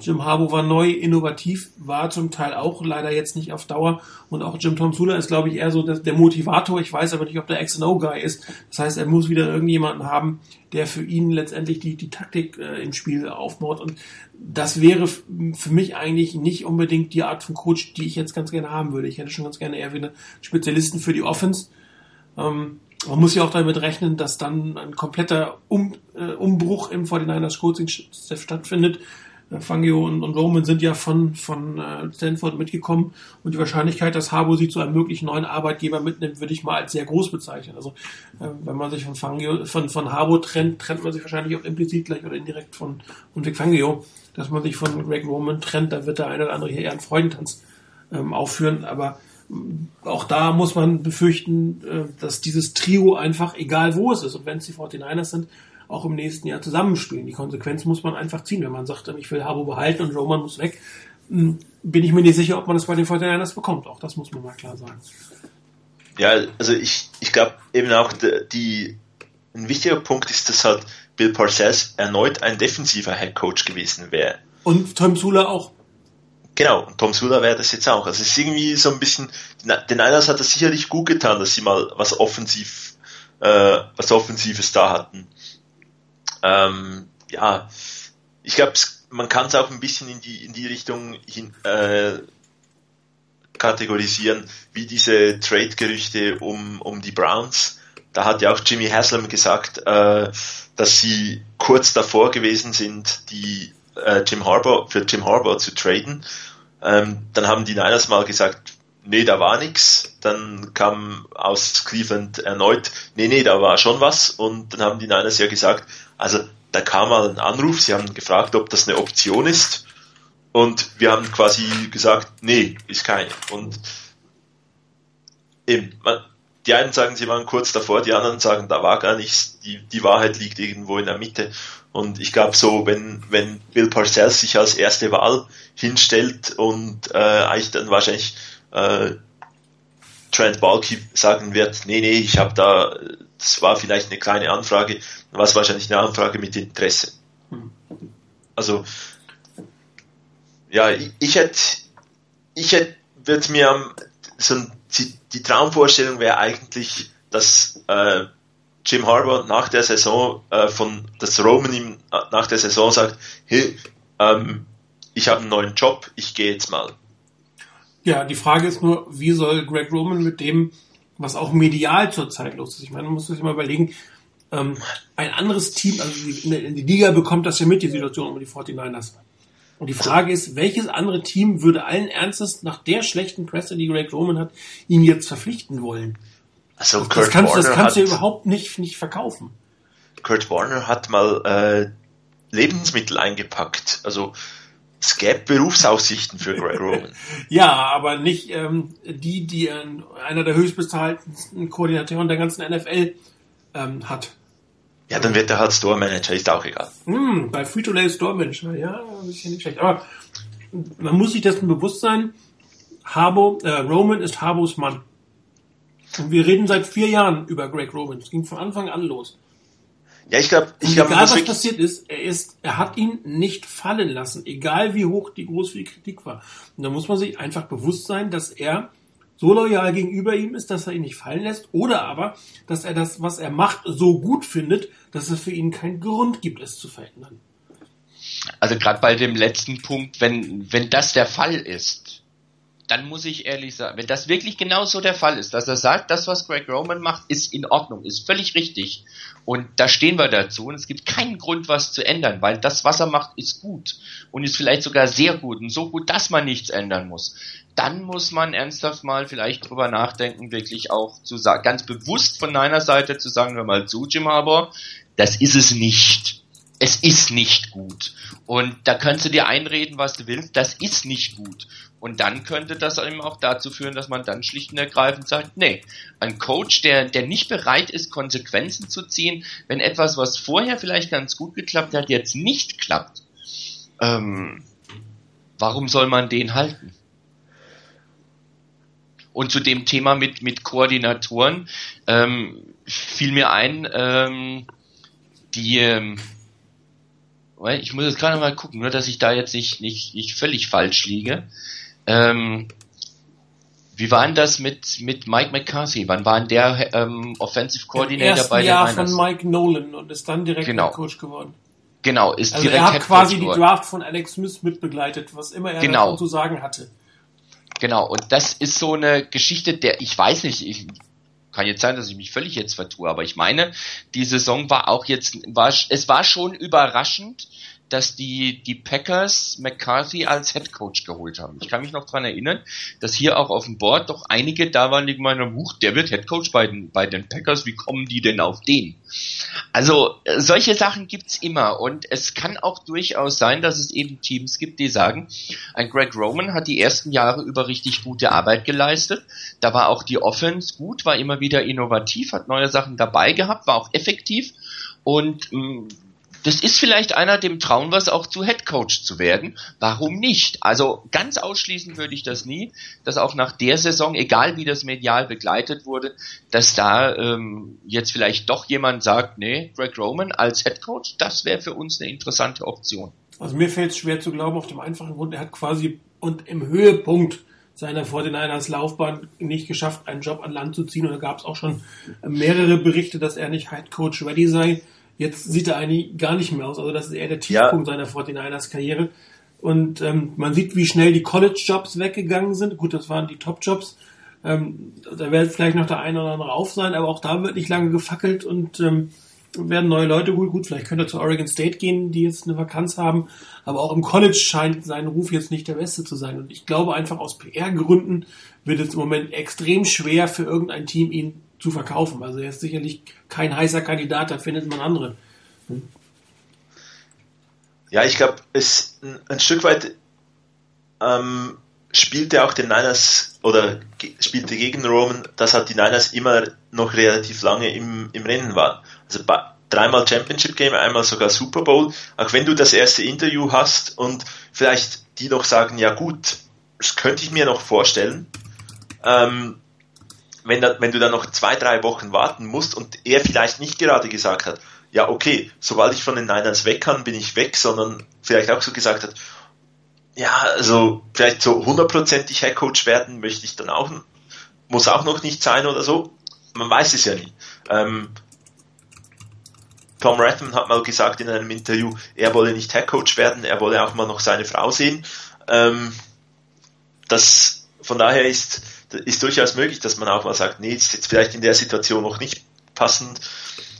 Jim Harbaugh war neu, innovativ, war zum Teil auch leider jetzt nicht auf Dauer. Und auch Jim Tom Sula ist, glaube ich, eher so der Motivator. Ich weiß aber nicht, ob der X-No-Guy ist. Das heißt, er muss wieder irgendjemanden haben, der für ihn letztendlich die, die Taktik äh, im Spiel aufbaut. Und das wäre für mich eigentlich nicht unbedingt die Art von Coach, die ich jetzt ganz gerne haben würde. Ich hätte schon ganz gerne eher wieder Spezialisten für die Offense. Ähm, man muss ja auch damit rechnen, dass dann ein kompletter um, äh, Umbruch im 49ers Coaching stattfindet Fangio und, und Roman sind ja von, von äh, Stanford mitgekommen und die Wahrscheinlichkeit, dass Harbo sie zu einem möglichen neuen Arbeitgeber mitnimmt, würde ich mal als sehr groß bezeichnen. Also äh, wenn man sich von Fangio, von, von Harbo trennt, trennt man sich wahrscheinlich auch implizit gleich oder indirekt von, von Vic Fangio. Dass man sich von Greg Roman trennt, da wird der eine oder andere hier eher einen Freudentanz ähm, aufführen, aber auch da muss man befürchten, äh, dass dieses Trio einfach, egal wo es ist, und wenn es die 49ers sind, auch im nächsten Jahr zusammenspielen. Die Konsequenz muss man einfach ziehen. Wenn man sagt, ich will Habo behalten und Roman muss weg, hm, bin ich mir nicht sicher, ob man das bei den 49ers bekommt. Auch das muss man mal klar sagen. Ja, also ich, ich glaube eben auch die, ein wichtiger Punkt ist, dass halt Bill Parcells erneut ein defensiver Head Coach gewesen wäre. Und Tom Sula auch. Genau, und Tom Sula wäre das jetzt auch. Also es ist irgendwie so ein bisschen, den Einers hat es sicherlich gut getan, dass sie mal was offensiv, äh, was Offensives da hatten. Ähm, ja, ich glaube, man kann es auch ein bisschen in die, in die Richtung hin, äh, kategorisieren, wie diese Trade-Gerüchte um, um die Browns. Da hat ja auch Jimmy Haslam gesagt, äh, dass sie kurz davor gewesen sind, die äh, Jim Harbour für Jim Harbour zu traden. Ähm, dann haben die Niners mal gesagt, nee, da war nix. Dann kam aus Cleveland erneut, nee, nee, da war schon was. Und dann haben die Niners ja gesagt, also da kam mal ein Anruf, sie haben gefragt, ob das eine Option ist. Und wir haben quasi gesagt, nee, ist keine. Und eben, man, die einen sagen, sie waren kurz davor, die anderen sagen, da war gar nichts. Die, die Wahrheit liegt irgendwo in der Mitte. Und ich glaube so, wenn, wenn Bill Parcells sich als erste Wahl hinstellt und äh, eigentlich dann wahrscheinlich äh, Trent Balky sagen wird, nee, nee, ich habe da, das war vielleicht eine kleine Anfrage, dann war es wahrscheinlich eine Anfrage mit Interesse. Also ja, ich, ich hätte, ich hätte, würde mir so die, die Traumvorstellung wäre eigentlich, dass äh, Jim Harbour nach der Saison äh, von, dass Roman ihm nach der Saison sagt, hey, ähm, ich habe einen neuen Job, ich gehe jetzt mal. Ja, die Frage ist nur, wie soll Greg Roman mit dem, was auch medial zurzeit los ist? Ich meine, man muss sich mal überlegen, ähm, ein anderes Team, also die, in die Liga bekommt das ja mit, die Situation um die 49ers. Und die Frage ist, welches andere Team würde allen Ernstes nach der schlechten Presse, die Greg Roman hat, ihn jetzt verpflichten wollen? Also das, Kurt das kannst, Warner das kannst du hat, ja überhaupt nicht, nicht verkaufen. Kurt Warner hat mal äh, Lebensmittel eingepackt. Also es gäbe Berufsaussichten für Greg Roman. ja, aber nicht ähm, die, die äh, einer der höchstbezahlten Koordinatoren der ganzen NFL ähm, hat. Ja, dann wird er halt Store Manager, ist auch egal. Hm, bei Free-to-Lay Store Manager, ja, ist ja nicht schlecht. Aber man muss sich dessen bewusst sein, Harbo, äh, Roman ist Harbos Mann. Und wir reden seit vier Jahren über Greg Roman. Es ging von Anfang an los. Ja, ich glaube, ich glaube, egal was passiert ist, er ist, er hat ihn nicht fallen lassen, egal wie hoch die groß die Kritik war. Und da muss man sich einfach bewusst sein, dass er so loyal gegenüber ihm ist, dass er ihn nicht fallen lässt, oder aber, dass er das, was er macht, so gut findet, dass es für ihn keinen Grund gibt, es zu verändern. Also gerade bei dem letzten Punkt, wenn, wenn das der Fall ist, dann muss ich ehrlich sagen, wenn das wirklich genau so der Fall ist, dass er sagt, das, was Greg Roman macht, ist in Ordnung, ist völlig richtig. Und da stehen wir dazu und es gibt keinen Grund, was zu ändern, weil das, was er macht, ist gut und ist vielleicht sogar sehr gut und so gut, dass man nichts ändern muss. Dann muss man ernsthaft mal vielleicht drüber nachdenken, wirklich auch zu sagen, ganz bewusst von deiner Seite zu sagen, hör mal zu, Jim Harbour, das ist es nicht. Es ist nicht gut. Und da kannst du dir einreden, was du willst, das ist nicht gut. Und dann könnte das eben auch dazu führen, dass man dann schlicht und ergreifend sagt, nee, ein Coach, der, der nicht bereit ist, Konsequenzen zu ziehen, wenn etwas, was vorher vielleicht ganz gut geklappt hat, jetzt nicht klappt, ähm, warum soll man den halten? Und zu dem Thema mit, mit Koordinatoren ähm, fiel mir ein, ähm, die, ähm, ich muss jetzt gerade mal gucken, nur dass ich da jetzt nicht, nicht, nicht völlig falsch liege. Ähm, wie war denn das mit, mit Mike McCarthy? Wann war denn der ähm, Offensive Coordinator bei den Jahr Niners? von Mike Nolan und ist dann direkt Genau. Coach geworden. Genau, ist Also direkt er hat Head quasi Coach die geworden. Draft von Alex Smith mitbegleitet, was immer er Genau. dazu zu sagen hatte. Genau, und das ist so eine Geschichte, der ich weiß nicht, ich kann jetzt sein, dass ich mich völlig jetzt vertue, aber ich meine, die Saison war auch jetzt, war, es war schon überraschend, dass die, die Packers McCarthy als Head Coach geholt haben. Ich kann mich noch dran erinnern, dass hier auch auf dem Board doch einige da waren, die gemeint haben, Huch, der wird Head Coach bei den, bei den Packers, wie kommen die denn auf den? Also, äh, solche Sachen gibt's immer und es kann auch durchaus sein, dass es eben Teams gibt, die sagen, ein Greg Roman hat die ersten Jahre über richtig gute Arbeit geleistet. Da war auch die Offense gut, war immer wieder innovativ, hat neue Sachen dabei gehabt, war auch effektiv und mh, mm, das ist vielleicht einer, dem trauen wir es auch zu Headcoach zu werden. Warum nicht? Also ganz ausschließen würde ich das nie, dass auch nach der Saison, egal wie das medial begleitet wurde, dass da ähm, jetzt vielleicht doch jemand sagt, nee, Greg Roman als Headcoach, das wäre für uns eine interessante Option. Also mir fällt es schwer zu glauben, auf dem einfachen Grund, er hat quasi und im Höhepunkt seiner 49ers Laufbahn nicht geschafft, einen Job an Land zu ziehen. Und da gab es auch schon mehrere Berichte, dass er nicht Headcoach ready sei. Jetzt sieht er eigentlich gar nicht mehr aus. Also das ist eher der Tiefpunkt ja. seiner 49ers Karriere. Und ähm, man sieht, wie schnell die College-Jobs weggegangen sind. Gut, das waren die Top-Jobs. Ähm, da wird vielleicht noch der eine oder andere auf sein, aber auch da wird nicht lange gefackelt und ähm, werden neue Leute gut. Gut, vielleicht könnte er zu Oregon State gehen, die jetzt eine Vakanz haben. Aber auch im College scheint sein Ruf jetzt nicht der beste zu sein. Und ich glaube einfach aus PR-Gründen wird es im Moment extrem schwer für irgendein Team, ihn zu verkaufen. Also er ist sicherlich kein heißer Kandidat, da findet man andere. Hm. Ja, ich glaube, es ein Stück weit ähm, spielte auch den Niners oder spielte gegen Roman, dass halt die Niners immer noch relativ lange im, im Rennen waren. Also dreimal Championship Game, einmal sogar Super Bowl. Auch wenn du das erste Interview hast und vielleicht die noch sagen, ja gut, das könnte ich mir noch vorstellen. Ähm, wenn, da, wenn du dann noch zwei, drei Wochen warten musst und er vielleicht nicht gerade gesagt hat, ja, okay, sobald ich von den Niners weg kann, bin ich weg, sondern vielleicht auch so gesagt hat, ja, also vielleicht so hundertprozentig Headcoach werden möchte ich dann auch, muss auch noch nicht sein oder so. Man weiß es ja nie. Ähm, Tom Redman hat mal gesagt in einem Interview, er wolle nicht Headcoach werden, er wolle auch mal noch seine Frau sehen. Ähm, das, von daher ist, ist durchaus möglich, dass man auch mal sagt, nee, ist jetzt vielleicht in der Situation noch nicht passend,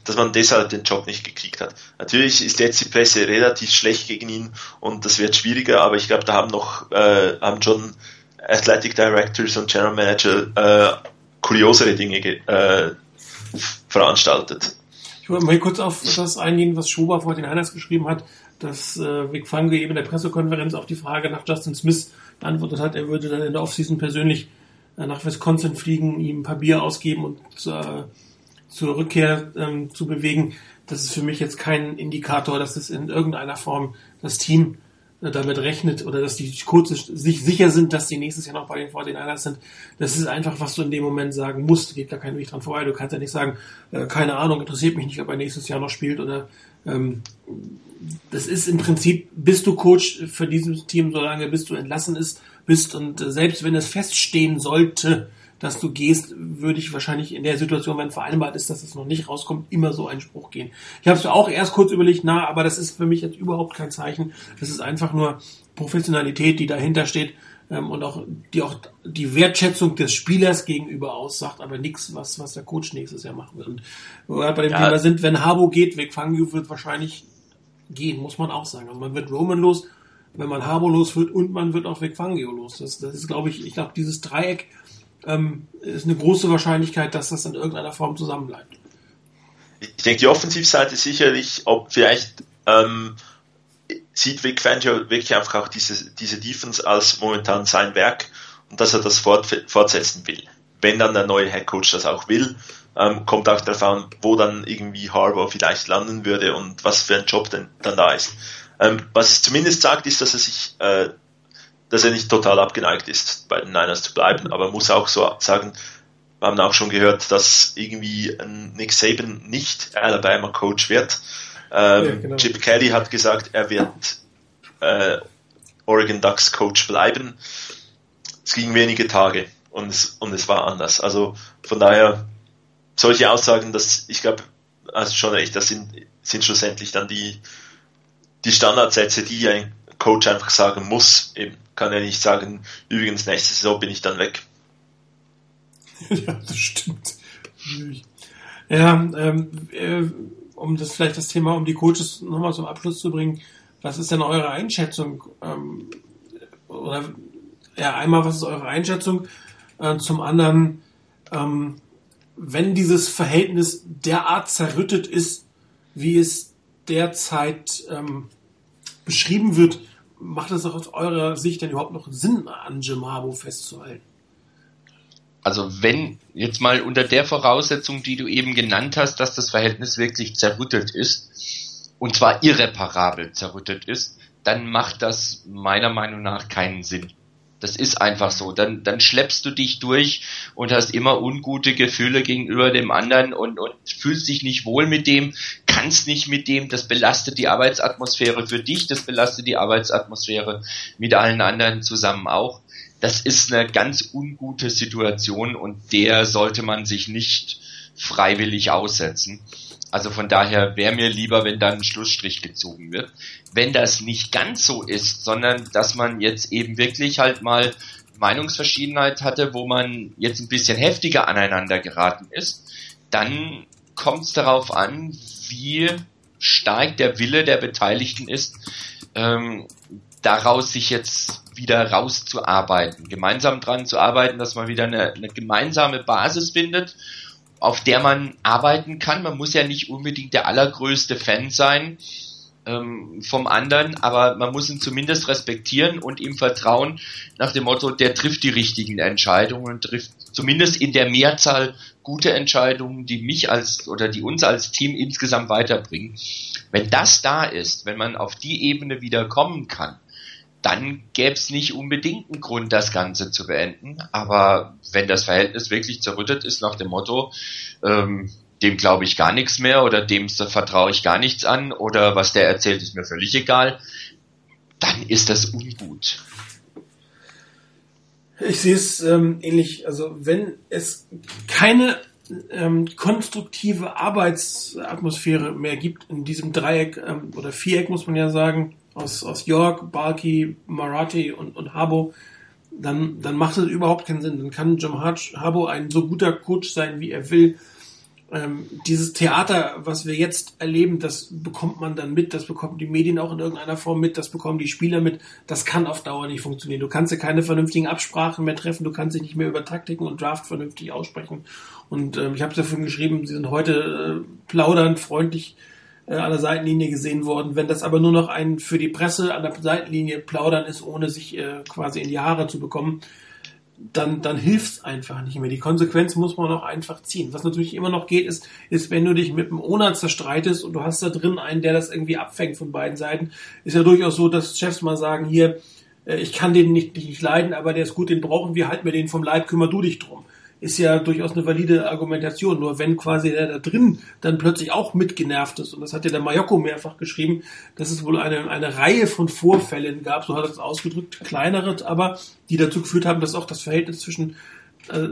dass man deshalb den Job nicht gekriegt hat. Natürlich ist jetzt die Presse relativ schlecht gegen ihn und das wird schwieriger, aber ich glaube, da haben noch, äh, haben schon Athletic Directors und General Manager äh, kuriosere Dinge äh, veranstaltet. Mal kurz auf das eingehen, was Schober vor den Heiners geschrieben hat, dass äh, Vic Fange eben in der Pressekonferenz auf die Frage nach Justin Smith beantwortet hat, er würde dann in der Offseason persönlich äh, nach Wisconsin fliegen, ihm ein paar Bier ausgeben und äh, zur Rückkehr ähm, zu bewegen. Das ist für mich jetzt kein Indikator, dass es in irgendeiner Form das Team damit rechnet oder dass die Kurze sich sicher sind, dass die nächstes Jahr noch bei den 49ers sind. Das ist einfach, was du in dem Moment sagen musst. Geht gar kein Weg dran vorbei. Du kannst ja nicht sagen, äh, keine Ahnung, interessiert mich nicht, ob er nächstes Jahr noch spielt oder ähm, das ist im Prinzip, bist du Coach für dieses Team, solange bis du entlassen ist, bist und äh, selbst wenn es feststehen sollte, dass du gehst, würde ich wahrscheinlich in der Situation, wenn vereinbart ist, dass es noch nicht rauskommt, immer so einen Spruch gehen. Ich habe es auch erst kurz überlegt, na, aber das ist für mich jetzt überhaupt kein Zeichen. Das ist einfach nur Professionalität, die dahinter steht ähm, und auch die auch die Wertschätzung des Spielers gegenüber aussagt, aber nichts, was was der Coach nächstes Jahr machen wird. Und wo wir bei dem ja. Thema sind, wenn Harbo geht, weg Fangio wird wahrscheinlich gehen, muss man auch sagen. Also man wird Roman los, wenn man Harbo los wird und man wird auch weg Fangio los. Das, das ist, glaube ich, ich glaube, dieses Dreieck ähm, ist eine große Wahrscheinlichkeit, dass das in irgendeiner Form zusammenbleibt. Ich denke, die Offensivseite sicherlich, ob vielleicht ähm, sieht Vic Fangio wirklich einfach auch diese, diese Defense als momentan sein Werk und dass er das fort, fortsetzen will. Wenn dann der neue Head Coach das auch will, ähm, kommt auch darauf an, wo dann irgendwie Harbour vielleicht landen würde und was für ein Job denn dann da ist. Ähm, was es zumindest sagt, ist, dass er sich äh, dass er nicht total abgeneigt ist, bei den Niners zu bleiben, aber muss auch so sagen, wir haben auch schon gehört, dass irgendwie Nick Saban nicht Alabama Coach wird. Ähm, ja, genau. Chip Kelly hat gesagt, er wird äh, Oregon Ducks Coach bleiben. Es ging wenige Tage und es, und es war anders. Also von daher solche Aussagen, dass ich glaube, also schon recht, das sind, sind schlussendlich dann die, die Standardsätze, die ein Coach einfach sagen muss. Eben kann er nicht sagen, übrigens nächste Saison bin ich dann weg. ja, das stimmt. Ja, ähm, äh, um das vielleicht das Thema um die Coaches nochmal zum Abschluss zu bringen. was ist denn eure Einschätzung? Ähm, oder ja, einmal, was ist eure Einschätzung? Äh, zum anderen, ähm, wenn dieses Verhältnis derart zerrüttet ist, wie es derzeit ähm, beschrieben wird, macht es aus eurer Sicht denn überhaupt noch Sinn, an Jim Harbo festzuhalten? Also wenn jetzt mal unter der Voraussetzung, die du eben genannt hast, dass das Verhältnis wirklich zerrüttet ist, und zwar irreparabel zerrüttet ist, dann macht das meiner Meinung nach keinen Sinn. Das ist einfach so. Dann, dann schleppst du dich durch und hast immer ungute Gefühle gegenüber dem anderen und, und fühlst dich nicht wohl mit dem, kannst nicht mit dem. Das belastet die Arbeitsatmosphäre für dich, das belastet die Arbeitsatmosphäre mit allen anderen zusammen auch. Das ist eine ganz ungute Situation und der sollte man sich nicht freiwillig aussetzen. Also von daher wäre mir lieber, wenn dann ein Schlussstrich gezogen wird. Wenn das nicht ganz so ist, sondern dass man jetzt eben wirklich halt mal Meinungsverschiedenheit hatte, wo man jetzt ein bisschen heftiger aneinander geraten ist, dann kommt es darauf an, wie stark der Wille der Beteiligten ist, ähm, daraus sich jetzt wieder rauszuarbeiten, gemeinsam dran zu arbeiten, dass man wieder eine, eine gemeinsame Basis findet auf der man arbeiten kann. Man muss ja nicht unbedingt der allergrößte Fan sein ähm, vom anderen, aber man muss ihn zumindest respektieren und ihm vertrauen nach dem Motto, der trifft die richtigen Entscheidungen und trifft zumindest in der Mehrzahl gute Entscheidungen, die mich als oder die uns als Team insgesamt weiterbringen. Wenn das da ist, wenn man auf die Ebene wieder kommen kann, dann gäbe es nicht unbedingt einen Grund, das Ganze zu beenden. Aber wenn das Verhältnis wirklich zerrüttet ist nach dem Motto, ähm, dem glaube ich gar nichts mehr oder dem vertraue ich gar nichts an oder was der erzählt ist mir völlig egal, dann ist das ungut. Ich sehe es ähm, ähnlich. Also wenn es keine ähm, konstruktive Arbeitsatmosphäre mehr gibt in diesem Dreieck ähm, oder Viereck, muss man ja sagen, aus, aus York, Balki, Marathi und, und Habo, dann, dann macht es überhaupt keinen Sinn. Dann kann Jim Habo ein so guter Coach sein, wie er will. Ähm, dieses Theater, was wir jetzt erleben, das bekommt man dann mit, das bekommen die Medien auch in irgendeiner Form mit, das bekommen die Spieler mit. Das kann auf Dauer nicht funktionieren. Du kannst ja keine vernünftigen Absprachen mehr treffen, du kannst dich nicht mehr über Taktiken und Draft vernünftig aussprechen. Und ähm, ich habe es ja vorhin geschrieben, sie sind heute äh, plaudernd, freundlich an der Seitenlinie gesehen worden. Wenn das aber nur noch ein für die Presse an der Seitenlinie plaudern ist, ohne sich äh, quasi in die Haare zu bekommen, dann, dann hilft's einfach nicht mehr. Die Konsequenz muss man auch einfach ziehen. Was natürlich immer noch geht, ist, ist, wenn du dich mit einem Ona zerstreitest und du hast da drin einen, der das irgendwie abfängt von beiden Seiten, ist ja durchaus so, dass Chefs mal sagen, hier, äh, ich kann den nicht, nicht leiden, aber der ist gut, den brauchen wir, halt mir den vom Leib, kümmer du dich drum ist ja durchaus eine valide Argumentation. Nur wenn quasi der da drin dann plötzlich auch mitgenervt ist, und das hat ja der Mayoko mehrfach geschrieben, dass es wohl eine, eine Reihe von Vorfällen gab, so hat er es ausgedrückt, kleinere, aber die dazu geführt haben, dass auch das Verhältnis zwischen äh,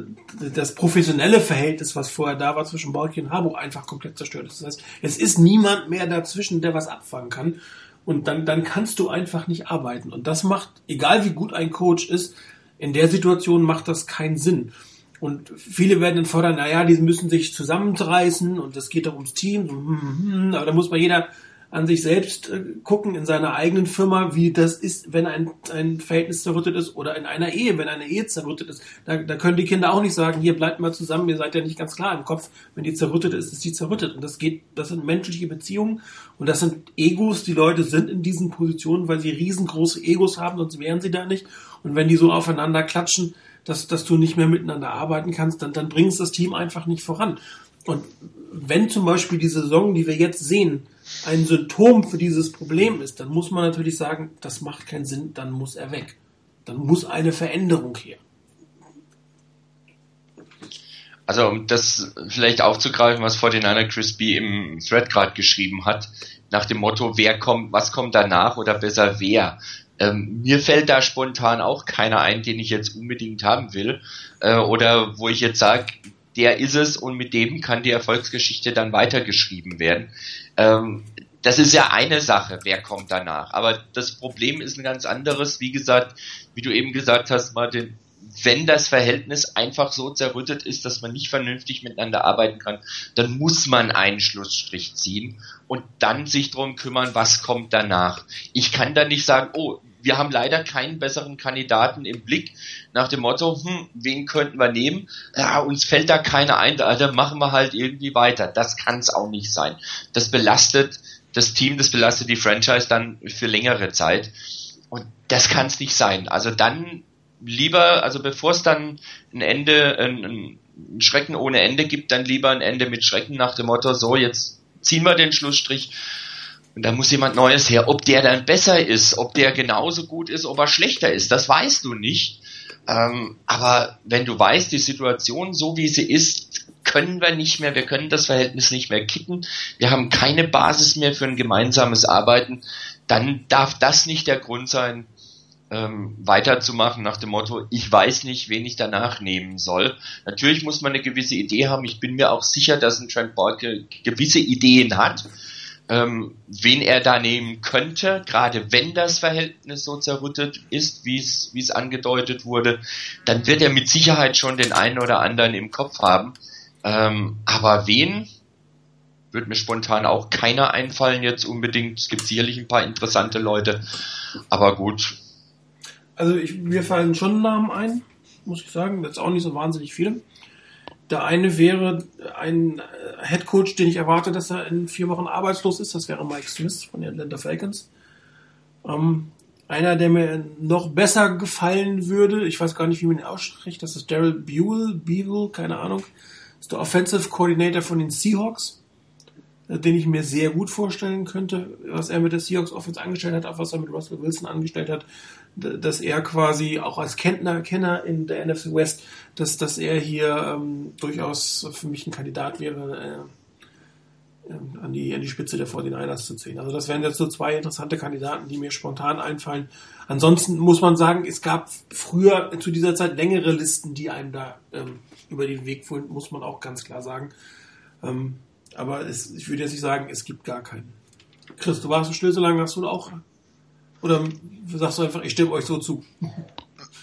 das professionelle Verhältnis, was vorher da war zwischen Balki und Harburg, einfach komplett zerstört ist. Das heißt, es ist niemand mehr dazwischen, der was abfangen kann. Und dann, dann kannst du einfach nicht arbeiten. Und das macht, egal wie gut ein Coach ist, in der Situation macht das keinen Sinn. Und viele werden dann fordern, naja, die müssen sich zusammenreißen und es geht doch ums Team. Hm, hm, hm. Aber da muss man jeder an sich selbst äh, gucken in seiner eigenen Firma, wie das ist, wenn ein, ein Verhältnis zerrüttet ist oder in einer Ehe, wenn eine Ehe zerrüttet ist. Da, da können die Kinder auch nicht sagen, hier bleibt mal zusammen, ihr seid ja nicht ganz klar im Kopf. Wenn die zerrüttet ist, ist die zerrüttet. Und das geht, das sind menschliche Beziehungen und das sind Egos. Die Leute sind in diesen Positionen, weil sie riesengroße Egos haben, sonst wären sie da nicht. Und wenn die so aufeinander klatschen, dass, dass du nicht mehr miteinander arbeiten kannst, dann, dann bringst das Team einfach nicht voran. Und wenn zum Beispiel die Saison, die wir jetzt sehen, ein Symptom für dieses Problem ist, dann muss man natürlich sagen, das macht keinen Sinn, dann muss er weg. Dann muss eine Veränderung her. Also um das vielleicht aufzugreifen, was vor den einer Chris B im Thread gerade geschrieben hat, nach dem Motto, wer kommt, was kommt danach oder besser wer. Ähm, mir fällt da spontan auch keiner ein, den ich jetzt unbedingt haben will. Äh, oder wo ich jetzt sage, der ist es und mit dem kann die Erfolgsgeschichte dann weitergeschrieben werden. Ähm, das ist ja eine Sache, wer kommt danach. Aber das Problem ist ein ganz anderes. Wie gesagt, wie du eben gesagt hast, Martin, wenn das Verhältnis einfach so zerrüttet ist, dass man nicht vernünftig miteinander arbeiten kann, dann muss man einen Schlussstrich ziehen und dann sich drum kümmern, was kommt danach. Ich kann da nicht sagen, oh, wir haben leider keinen besseren Kandidaten im Blick nach dem Motto, hm, wen könnten wir nehmen? Ja, uns fällt da keiner ein, dann machen wir halt irgendwie weiter. Das kann es auch nicht sein. Das belastet das Team, das belastet die Franchise dann für längere Zeit. Und das kann es nicht sein. Also dann lieber, also bevor es dann ein Ende, ein, ein Schrecken ohne Ende gibt, dann lieber ein Ende mit Schrecken nach dem Motto, so jetzt ziehen wir den Schlussstrich und da muss jemand Neues her. Ob der dann besser ist, ob der genauso gut ist, ob er schlechter ist, das weißt du nicht. Ähm, aber wenn du weißt, die Situation so wie sie ist, können wir nicht mehr, wir können das Verhältnis nicht mehr kippen, wir haben keine Basis mehr für ein gemeinsames Arbeiten, dann darf das nicht der Grund sein, ähm, weiterzumachen nach dem Motto, ich weiß nicht, wen ich danach nehmen soll. Natürlich muss man eine gewisse Idee haben. Ich bin mir auch sicher, dass ein Trent Barker gewisse Ideen hat, ähm, wen er da nehmen könnte, gerade wenn das Verhältnis so zerrüttet ist, wie es angedeutet wurde, dann wird er mit Sicherheit schon den einen oder anderen im Kopf haben. Ähm, aber wen? Wird mir spontan auch keiner einfallen jetzt unbedingt. Es gibt sicherlich ein paar interessante Leute, aber gut, also ich, mir fallen schon Namen ein, muss ich sagen. Jetzt auch nicht so wahnsinnig viele. Der eine wäre ein äh, Head Coach, den ich erwarte, dass er in vier Wochen arbeitslos ist. Das wäre Mike Smith von den Atlanta Falcons. Ähm, einer, der mir noch besser gefallen würde, ich weiß gar nicht, wie man ihn ausspricht, das ist Daryl Buell, Beagle, keine Ahnung. Ist der Offensive Coordinator von den Seahawks, äh, den ich mir sehr gut vorstellen könnte, was er mit der Seahawks Offense angestellt hat, auch was er mit Russell Wilson angestellt hat, dass er quasi auch als Kenner, Kenner in der NFC West, dass, dass er hier ähm, durchaus für mich ein Kandidat wäre, äh, ähm, an, die, an die Spitze der 49ers zu ziehen. Also das wären jetzt so zwei interessante Kandidaten, die mir spontan einfallen. Ansonsten muss man sagen, es gab früher zu dieser Zeit längere Listen, die einem da ähm, über den Weg führen, muss man auch ganz klar sagen. Ähm, aber es, ich würde jetzt nicht sagen, es gibt gar keinen. Chris, du warst so still, so lange hast du auch oder sagst du einfach, ich stimme euch so zu?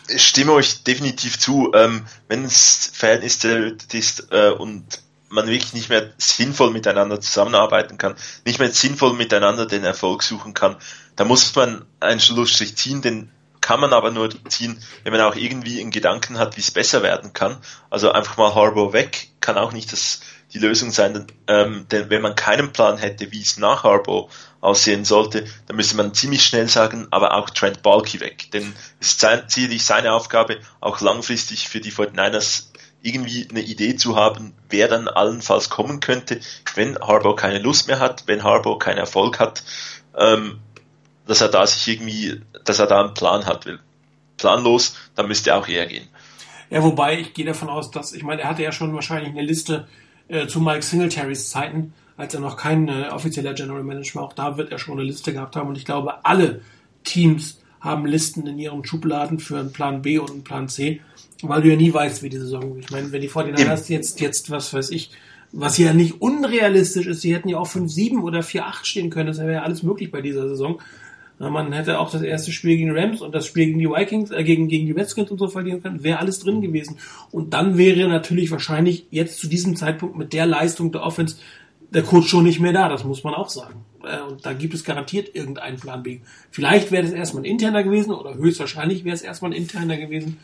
Ich stimme euch definitiv zu. Ähm, wenn das Verhältnis ist äh, und man wirklich nicht mehr sinnvoll miteinander zusammenarbeiten kann, nicht mehr sinnvoll miteinander den Erfolg suchen kann, da muss man einen Schlussstrich ziehen, den kann man aber nur ziehen, wenn man auch irgendwie einen Gedanken hat, wie es besser werden kann. Also einfach mal Harbour weg kann auch nicht das, die Lösung sein, ähm, denn wenn man keinen Plan hätte, wie es nach Harbour aussehen sollte, dann müsste man ziemlich schnell sagen, aber auch Trent Balky weg. Denn es ist sicherlich seine Aufgabe, auch langfristig für die 49ers irgendwie eine Idee zu haben, wer dann allenfalls kommen könnte, wenn Harbaugh keine Lust mehr hat, wenn Harbaugh keinen Erfolg hat, ähm, dass er da sich irgendwie, dass er da einen Plan hat. Will. Planlos, dann müsste auch er gehen. Ja, wobei ich gehe davon aus, dass, ich meine, er hatte ja schon wahrscheinlich eine Liste äh, zu Mike Singletaries Zeiten, als er noch kein äh, offizieller General Manager war. Auch da wird er schon eine Liste gehabt haben. Und ich glaube, alle Teams haben Listen in ihren Schubladen für einen Plan B und einen Plan C, weil du ja nie weißt, wie die Saison. Ich meine, wenn die 49ers jetzt, jetzt, was weiß ich, was ja nicht unrealistisch ist, sie hätten ja auch 5-7 oder 4-8 stehen können, das wäre ja alles möglich bei dieser Saison. Man hätte auch das erste Spiel gegen Rams und das Spiel gegen die Vikings, äh, gegen, gegen die Redskins und so verlieren können, wäre alles drin gewesen. Und dann wäre natürlich wahrscheinlich jetzt zu diesem Zeitpunkt mit der Leistung der Offense der Coach schon nicht mehr da, das muss man auch sagen. Äh, und da gibt es garantiert irgendeinen Plan B. Vielleicht wäre es erstmal ein interner gewesen oder höchstwahrscheinlich wäre es erstmal ein interner gewesen.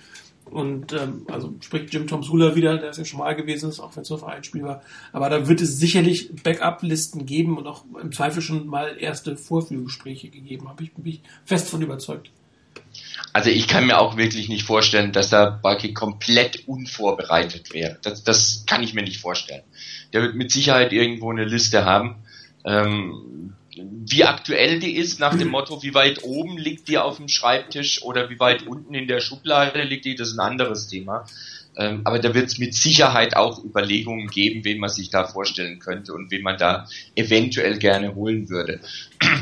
Und ähm, also spricht Jim Tom Sula wieder, der ist ja schon mal gewesen ist, auch wenn es nur für ein Spiel war. Aber da wird es sicherlich Backup-Listen geben und auch im Zweifel schon mal erste Vorführgespräche gegeben, habe ich bin ich fest von überzeugt. Also ich kann mir auch wirklich nicht vorstellen, dass da Bucky komplett unvorbereitet wäre. Das, das kann ich mir nicht vorstellen. Der wird mit Sicherheit irgendwo eine Liste haben. Ähm, wie aktuell die ist, nach dem Motto, wie weit oben liegt die auf dem Schreibtisch oder wie weit unten in der Schublade liegt die, das ist ein anderes Thema. Ähm, aber da wird es mit Sicherheit auch Überlegungen geben, wen man sich da vorstellen könnte und wen man da eventuell gerne holen würde.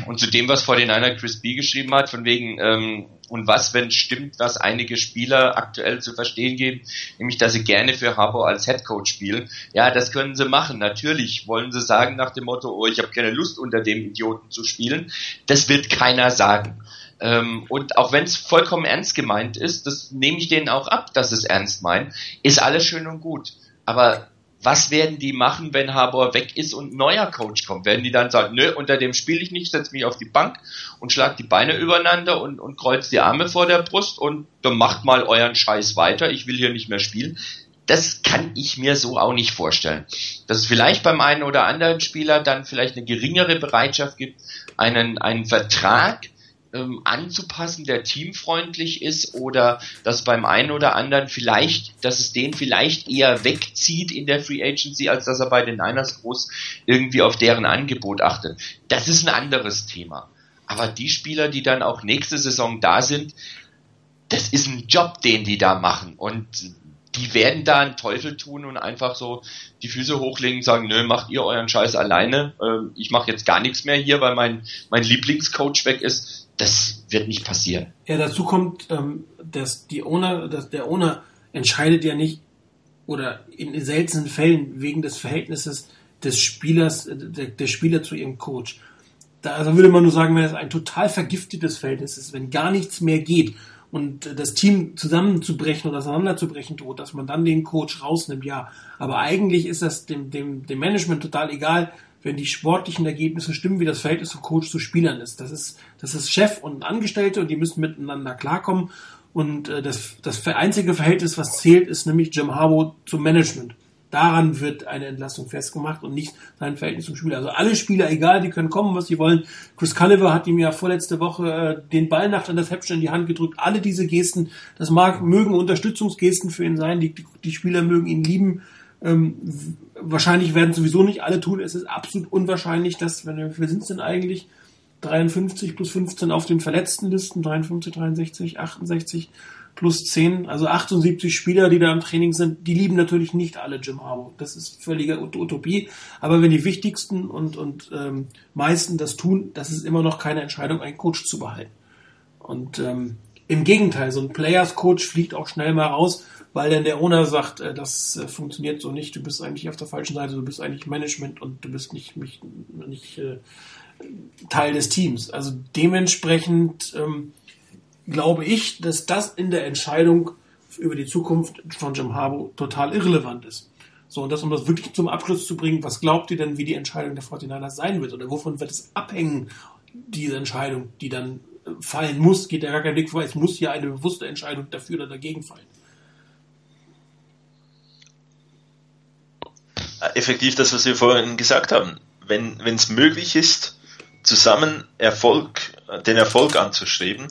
Und zu dem, was vor den einer Chris B geschrieben hat, von wegen, ähm, und was, wenn stimmt, was einige Spieler aktuell zu verstehen geben, nämlich, dass sie gerne für Harbour als Headcoach spielen. Ja, das können sie machen. Natürlich wollen sie sagen nach dem Motto, oh, ich habe keine Lust, unter dem Idioten zu spielen. Das wird keiner sagen. Ähm, und auch wenn es vollkommen ernst gemeint ist, das nehme ich denen auch ab, dass es ernst meint, ist alles schön und gut. Aber was werden die machen, wenn Harbour weg ist und ein neuer Coach kommt? Werden die dann sagen, nö, unter dem spiele ich nicht, setze mich auf die Bank und schlag die Beine übereinander und, und kreuz die Arme vor der Brust und dann macht mal euren Scheiß weiter, ich will hier nicht mehr spielen. Das kann ich mir so auch nicht vorstellen. Dass es vielleicht beim einen oder anderen Spieler dann vielleicht eine geringere Bereitschaft gibt, einen, einen Vertrag ähm, anzupassen, der teamfreundlich ist oder dass beim einen oder anderen vielleicht, dass es den vielleicht eher wegzieht in der Free Agency, als dass er bei den Niners groß irgendwie auf deren Angebot achtet. Das ist ein anderes Thema. Aber die Spieler, die dann auch nächste Saison da sind, das ist ein Job, den die da machen und die werden da einen Teufel tun und einfach so die Füße hochlegen und sagen, nö, macht ihr euren Scheiß alleine, äh, ich mache jetzt gar nichts mehr hier, weil mein, mein Lieblingscoach weg ist das wird nicht passieren. Ja, dazu kommt, ähm, dass die Owner, dass der Owner entscheidet ja nicht oder in seltenen Fällen wegen des Verhältnisses des Spielers, der, der Spieler zu ihrem Coach. Da also würde man nur sagen, wenn es ein total vergiftetes Verhältnis ist, wenn gar nichts mehr geht und das Team zusammenzubrechen oder auseinanderzubrechen droht, dass man dann den Coach rausnimmt, ja. Aber eigentlich ist das dem, dem, dem Management total egal, wenn die sportlichen Ergebnisse stimmen, wie das Verhältnis von Coach zu Spielern ist. Das ist, das ist Chef und Angestellte und die müssen miteinander klarkommen. Und äh, das, das einzige Verhältnis, was zählt, ist nämlich Jim Harbaugh zum Management. Daran wird eine Entlassung festgemacht und nicht sein Verhältnis zum Spieler. Also alle Spieler, egal, die können kommen, was sie wollen. Chris Culliver hat ihm ja vorletzte Woche äh, den Ball nach der Interception in die Hand gedrückt. Alle diese Gesten, das mag, mögen Unterstützungsgesten für ihn sein. Die, die, Spieler mögen ihn lieben. Ähm, wahrscheinlich werden sowieso nicht alle tun. Es ist absolut unwahrscheinlich, dass, wenn wir sind es denn eigentlich, 53 plus 15 auf den verletzten Listen, 53, 63, 68 plus 10, also 78 Spieler, die da im Training sind, die lieben natürlich nicht alle Jim Harbaugh. Das ist völlige Utopie. Aber wenn die wichtigsten und, und ähm, meisten das tun, das ist immer noch keine Entscheidung, einen Coach zu behalten. Und ähm, im Gegenteil, so ein Players Coach fliegt auch schnell mal raus, weil dann der Owner sagt, äh, das äh, funktioniert so nicht, du bist eigentlich auf der falschen Seite, du bist eigentlich Management und du bist nicht, nicht, nicht äh, Teil des Teams. Also dementsprechend ähm, glaube ich, dass das in der Entscheidung über die Zukunft von Jim Harbaugh total irrelevant ist. So, und das, um das wirklich zum Abschluss zu bringen, was glaubt ihr denn, wie die Entscheidung der 49ers sein wird? Oder wovon wird es abhängen, diese Entscheidung, die dann äh, fallen muss? Geht ja gar kein Weg vor, es muss hier eine bewusste Entscheidung dafür oder dagegen fallen. effektiv das, was wir vorhin gesagt haben. Wenn es möglich ist, zusammen Erfolg, den Erfolg anzustreben,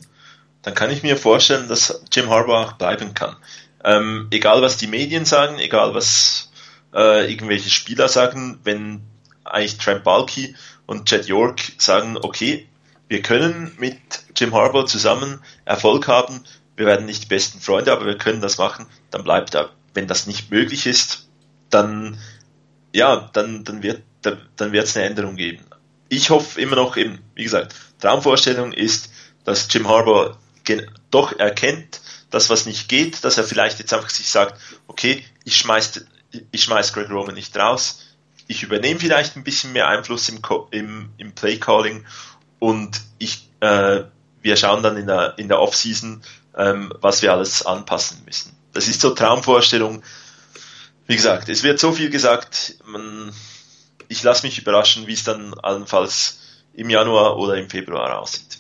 dann kann ich mir vorstellen, dass Jim Harbaugh bleiben kann. Ähm, egal was die Medien sagen, egal was äh, irgendwelche Spieler sagen, wenn eigentlich Trent Balky und Jet York sagen, okay, wir können mit Jim Harbaugh zusammen Erfolg haben, wir werden nicht die besten Freunde, aber wir können das machen, dann bleibt er. Wenn das nicht möglich ist, dann ja, dann, dann wird dann wird es eine Änderung geben. Ich hoffe immer noch eben, wie gesagt, Traumvorstellung ist, dass Jim Harbour doch erkennt, dass was nicht geht, dass er vielleicht jetzt einfach sich sagt, okay, ich schmeiß, ich schmeiß Greg Roman nicht raus, ich übernehme vielleicht ein bisschen mehr Einfluss im, im, im Play Calling und ich, äh, wir schauen dann in der, in der Offseason, ähm, was wir alles anpassen müssen. Das ist so Traumvorstellung, wie gesagt, es wird so viel gesagt, man, ich lasse mich überraschen, wie es dann allenfalls im Januar oder im Februar aussieht.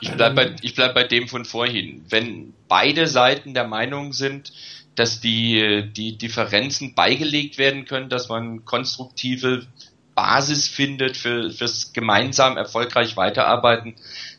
Ich bleibe bei, bleib bei dem von vorhin. Wenn beide Seiten der Meinung sind, dass die, die Differenzen beigelegt werden können, dass man konstruktive Basis findet für, fürs gemeinsam erfolgreich weiterarbeiten,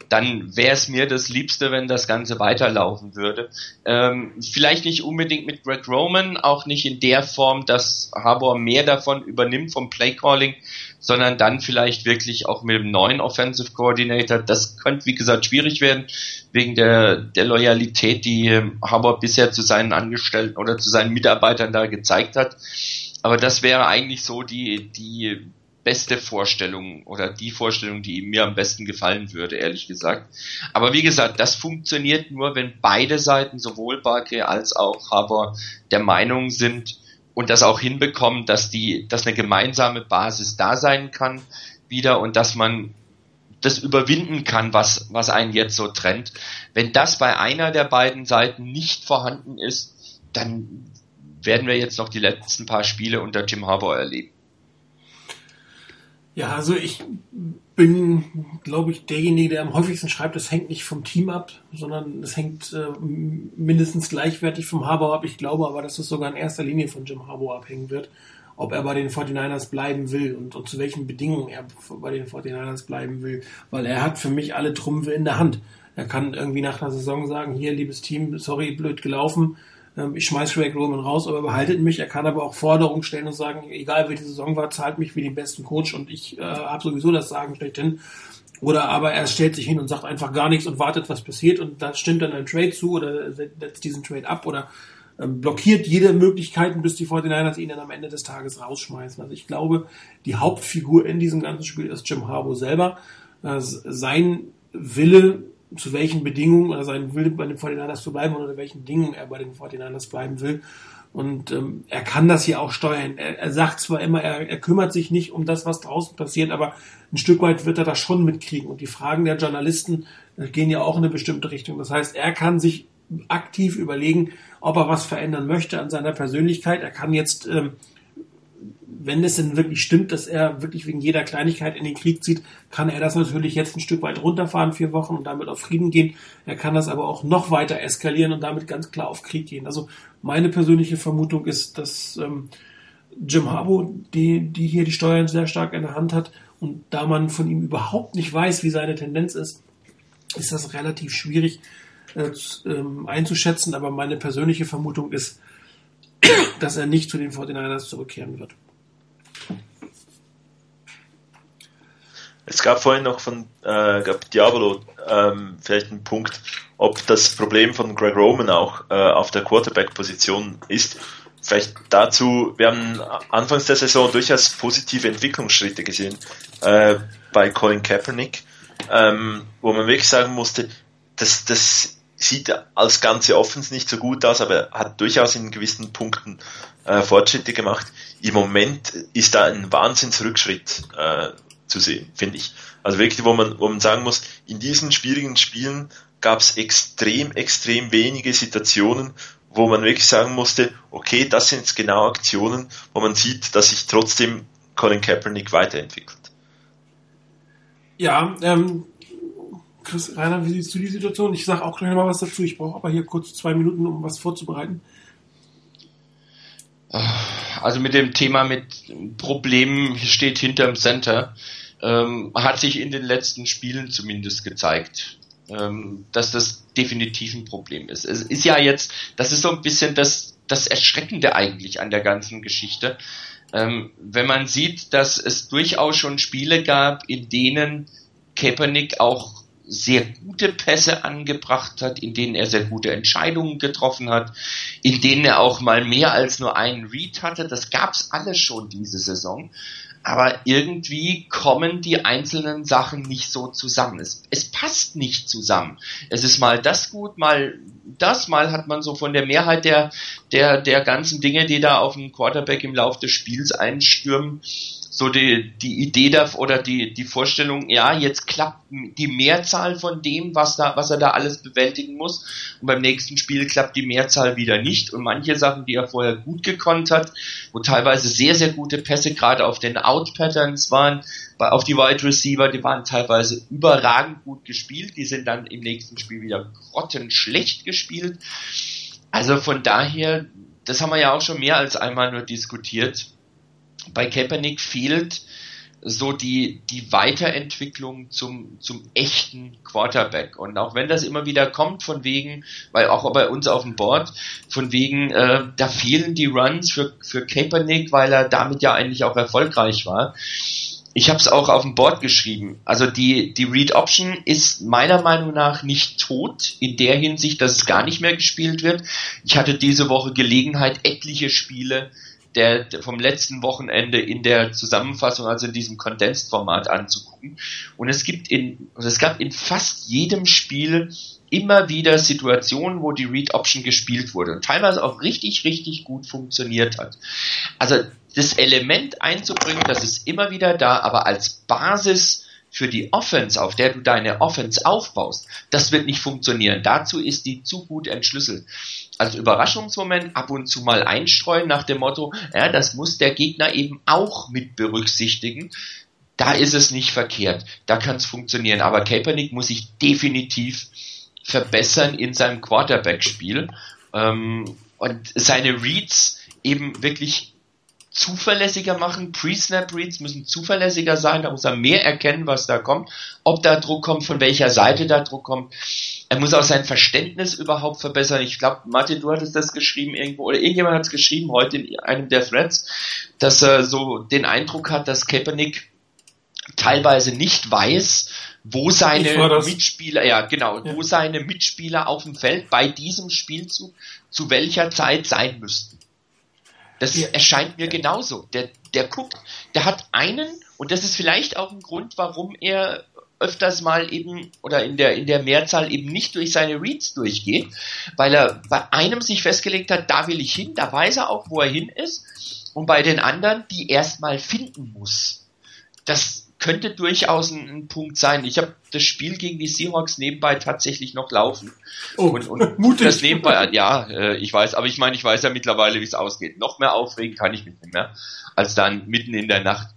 dann wäre es mir das Liebste, wenn das Ganze weiterlaufen würde. Ähm, vielleicht nicht unbedingt mit Greg Roman, auch nicht in der Form, dass Harbour mehr davon übernimmt vom Playcalling, sondern dann vielleicht wirklich auch mit dem neuen Offensive Coordinator. Das könnte, wie gesagt, schwierig werden, wegen der, der Loyalität, die ähm, Harbour bisher zu seinen Angestellten oder zu seinen Mitarbeitern da gezeigt hat. Aber das wäre eigentlich so die, die beste Vorstellung oder die Vorstellung, die mir am besten gefallen würde, ehrlich gesagt. Aber wie gesagt, das funktioniert nur, wenn beide Seiten, sowohl Barke als auch Haber, der Meinung sind und das auch hinbekommen, dass die, dass eine gemeinsame Basis da sein kann wieder und dass man das überwinden kann, was, was einen jetzt so trennt. Wenn das bei einer der beiden Seiten nicht vorhanden ist, dann werden wir jetzt noch die letzten paar Spiele unter Jim Harbour erleben. Ja, also ich bin, glaube ich, derjenige, der am häufigsten schreibt, es hängt nicht vom Team ab, sondern es hängt äh, mindestens gleichwertig vom Harbour ab. Ich glaube aber, dass es sogar in erster Linie von Jim Harbour abhängen wird, ob er bei den 49ers bleiben will und, und zu welchen Bedingungen er bei den 49ers bleiben will, weil er hat für mich alle Trümpfe in der Hand. Er kann irgendwie nach einer Saison sagen, hier, liebes Team, sorry, blöd gelaufen, ich schmeiß Greg Roman raus, aber behaltet mich. Er kann aber auch Forderungen stellen und sagen, egal welche Saison war, zahlt mich wie den besten Coach und ich äh, habe sowieso das Sagen schlechthin. Oder aber er stellt sich hin und sagt einfach gar nichts und wartet, was passiert und da stimmt dann ein Trade zu oder setzt diesen Trade ab oder ähm, blockiert jede Möglichkeit, bis die 49ers ihn dann am Ende des Tages rausschmeißen. Also ich glaube, die Hauptfigur in diesem ganzen Spiel ist Jim Harbour selber. Äh, sein Wille, zu welchen Bedingungen oder sein Wille bei den 49ers zu bleiben oder unter welchen Bedingungen er bei den 49ers bleiben will. Und ähm, er kann das hier auch steuern. Er, er sagt zwar immer, er, er kümmert sich nicht um das, was draußen passiert, aber ein Stück weit wird er das schon mitkriegen. Und die Fragen der Journalisten äh, gehen ja auch in eine bestimmte Richtung. Das heißt, er kann sich aktiv überlegen, ob er was verändern möchte an seiner Persönlichkeit. Er kann jetzt ähm, wenn es denn wirklich stimmt, dass er wirklich wegen jeder Kleinigkeit in den Krieg zieht, kann er das natürlich jetzt ein Stück weit runterfahren, vier Wochen und damit auf Frieden gehen. Er kann das aber auch noch weiter eskalieren und damit ganz klar auf Krieg gehen. Also meine persönliche Vermutung ist, dass ähm, Jim Harbo, die, die hier die Steuern sehr stark in der Hand hat und da man von ihm überhaupt nicht weiß, wie seine Tendenz ist, ist das relativ schwierig äh, ähm, einzuschätzen. Aber meine persönliche Vermutung ist, dass er nicht zu den 49ers zurückkehren wird. Es gab vorhin noch von äh, gab Diabolo ähm, vielleicht einen Punkt, ob das Problem von Greg Roman auch äh, auf der Quarterback-Position ist. Vielleicht dazu, wir haben anfangs der Saison durchaus positive Entwicklungsschritte gesehen äh, bei Colin Kaepernick, ähm, wo man wirklich sagen musste, dass das sieht als ganze Offens nicht so gut aus, aber hat durchaus in gewissen Punkten äh, Fortschritte gemacht. Im Moment ist da ein Wahnsinnsrückschritt äh, zu sehen, finde ich. Also wirklich, wo man, wo man sagen muss, in diesen schwierigen Spielen gab es extrem, extrem wenige Situationen, wo man wirklich sagen musste, okay, das sind jetzt genau Aktionen, wo man sieht, dass sich trotzdem Colin Kaepernick weiterentwickelt. Ja, ähm, Chris Rainer, wie siehst du die Situation? Ich sage auch gleich mal was dazu. Ich brauche aber hier kurz zwei Minuten, um was vorzubereiten. Also mit dem Thema mit Problemen steht hinterm Center ähm, hat sich in den letzten Spielen zumindest gezeigt, ähm, dass das definitiv ein Problem ist. Es ist ja jetzt, das ist so ein bisschen das, das Erschreckende eigentlich an der ganzen Geschichte. Ähm, wenn man sieht, dass es durchaus schon Spiele gab, in denen Kaepernick auch sehr gute Pässe angebracht hat, in denen er sehr gute Entscheidungen getroffen hat, in denen er auch mal mehr als nur einen Read hatte. Das gab's alles schon diese Saison aber irgendwie kommen die einzelnen Sachen nicht so zusammen. Es, es passt nicht zusammen. Es ist mal das gut, mal das, mal hat man so von der Mehrheit der, der, der ganzen Dinge, die da auf den Quarterback im Lauf des Spiels einstürmen, so die, die Idee da oder die, die Vorstellung, ja, jetzt klappt die Mehrzahl von dem, was da, was er da alles bewältigen muss. Und beim nächsten Spiel klappt die Mehrzahl wieder nicht. Und manche Sachen, die er vorher gut gekonnt hat, wo teilweise sehr, sehr gute Pässe gerade auf den Out-Patterns waren, auf die Wide Receiver, die waren teilweise überragend gut gespielt. Die sind dann im nächsten Spiel wieder grottenschlecht gespielt. Also von daher, das haben wir ja auch schon mehr als einmal nur diskutiert bei Kaepernick fehlt so die, die Weiterentwicklung zum, zum echten Quarterback. Und auch wenn das immer wieder kommt, von wegen, weil auch bei uns auf dem Board, von wegen, äh, da fehlen die Runs für, für Kaepernick, weil er damit ja eigentlich auch erfolgreich war. Ich habe es auch auf dem Board geschrieben. Also die, die Read Option ist meiner Meinung nach nicht tot, in der Hinsicht, dass es gar nicht mehr gespielt wird. Ich hatte diese Woche Gelegenheit, etliche Spiele der, der, vom letzten Wochenende in der Zusammenfassung, also in diesem Condensed-Format anzugucken. Und es gibt in, also es gab in fast jedem Spiel immer wieder Situationen, wo die Read Option gespielt wurde und teilweise auch richtig, richtig gut funktioniert hat. Also das Element einzubringen, das ist immer wieder da, aber als Basis für die Offense, auf der du deine Offense aufbaust, das wird nicht funktionieren. Dazu ist die zu gut entschlüsselt. Als Überraschungsmoment ab und zu mal einstreuen nach dem Motto, ja, das muss der Gegner eben auch mit berücksichtigen. Da ist es nicht verkehrt. Da kann es funktionieren. Aber Kaepernick muss sich definitiv verbessern in seinem Quarterback-Spiel ähm, und seine Reads eben wirklich zuverlässiger machen. Pre-Snap-Reads müssen zuverlässiger sein, da muss er mehr erkennen, was da kommt, ob da Druck kommt, von welcher Seite da Druck kommt. Er muss auch sein Verständnis überhaupt verbessern. Ich glaube, Martin, du hattest das geschrieben irgendwo, oder irgendjemand hat es geschrieben heute in einem der Threads, dass er so den Eindruck hat, dass Kaepernick teilweise nicht weiß, wo seine Mitspieler, ja genau, ja. wo seine Mitspieler auf dem Feld bei diesem Spielzug zu welcher Zeit sein müssten. Das ja. erscheint mir genauso. Der, der guckt, der hat einen, und das ist vielleicht auch ein Grund, warum er öfters mal eben oder in der in der Mehrzahl eben nicht durch seine Reads durchgeht, weil er bei einem sich festgelegt hat, da will ich hin, da weiß er auch, wo er hin ist, und bei den anderen die erstmal finden muss. Das könnte durchaus ein, ein Punkt sein. Ich habe das Spiel gegen die Seahawks nebenbei tatsächlich noch laufen. Oh, und, und mutig. das nebenbei, ja, äh, ich weiß, aber ich meine, ich weiß ja mittlerweile, wie es ausgeht. Noch mehr aufregen kann ich mich nicht mehr, als dann mitten in der Nacht.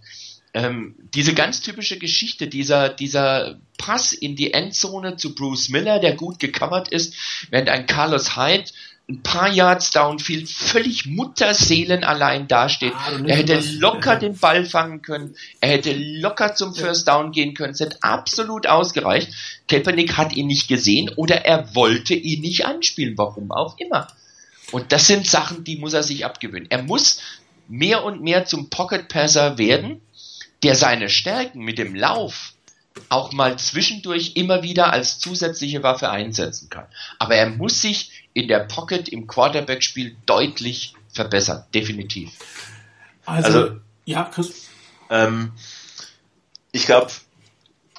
Ähm, diese ganz typische Geschichte, dieser, dieser Pass in die Endzone zu Bruce Miller, der gut gecovert ist, während ein Carlos Hyde ein paar Yards downfield völlig Mutterseelen allein dasteht. Ah, er hätte locker den Ball fangen können. Er hätte locker zum First Down gehen können. Es hätte absolut ausgereicht. Kaepernick hat ihn nicht gesehen oder er wollte ihn nicht anspielen. Warum auch immer. Und das sind Sachen, die muss er sich abgewöhnen. Er muss mehr und mehr zum Pocket Passer werden, der seine Stärken mit dem Lauf auch mal zwischendurch immer wieder als zusätzliche Waffe einsetzen kann. Aber er muss sich in der Pocket im Quarterback-Spiel deutlich verbessern, definitiv. Also, also ja, Chris. Ähm, ich glaube,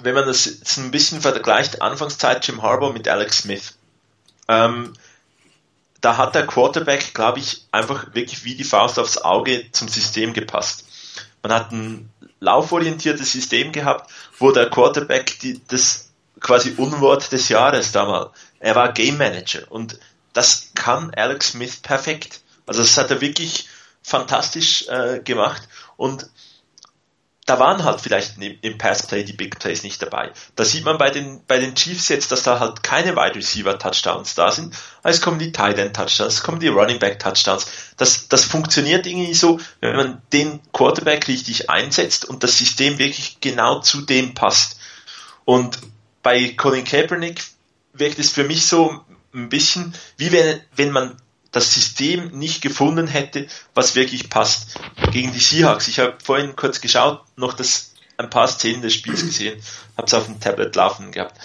wenn man das jetzt ein bisschen vergleicht, Anfangszeit Jim Harbour mit Alex Smith, ähm, da hat der Quarterback, glaube ich, einfach wirklich wie die Faust aufs Auge zum System gepasst. Man hat ein lauforientiertes System gehabt, wo der Quarterback die, das quasi Unwort des Jahres damals, er war Game Manager und das kann Alex Smith perfekt. Also das hat er wirklich fantastisch äh, gemacht und da waren halt vielleicht im Passplay die Big Plays nicht dabei. Da sieht man bei den, bei den Chiefs jetzt, dass da halt keine Wide Receiver Touchdowns da sind. Es kommen die Tight End Touchdowns, es kommen die Running Back Touchdowns. Das, das funktioniert irgendwie so, wenn man den Quarterback richtig einsetzt und das System wirklich genau zu dem passt. Und bei Colin Kaepernick wirkt es für mich so ein bisschen, wie wenn, wenn man das System nicht gefunden hätte, was wirklich passt. Gegen die Seahawks. Ich habe vorhin kurz geschaut, noch das, ein paar Szenen des Spiels gesehen, habe es auf dem Tablet laufen gehabt.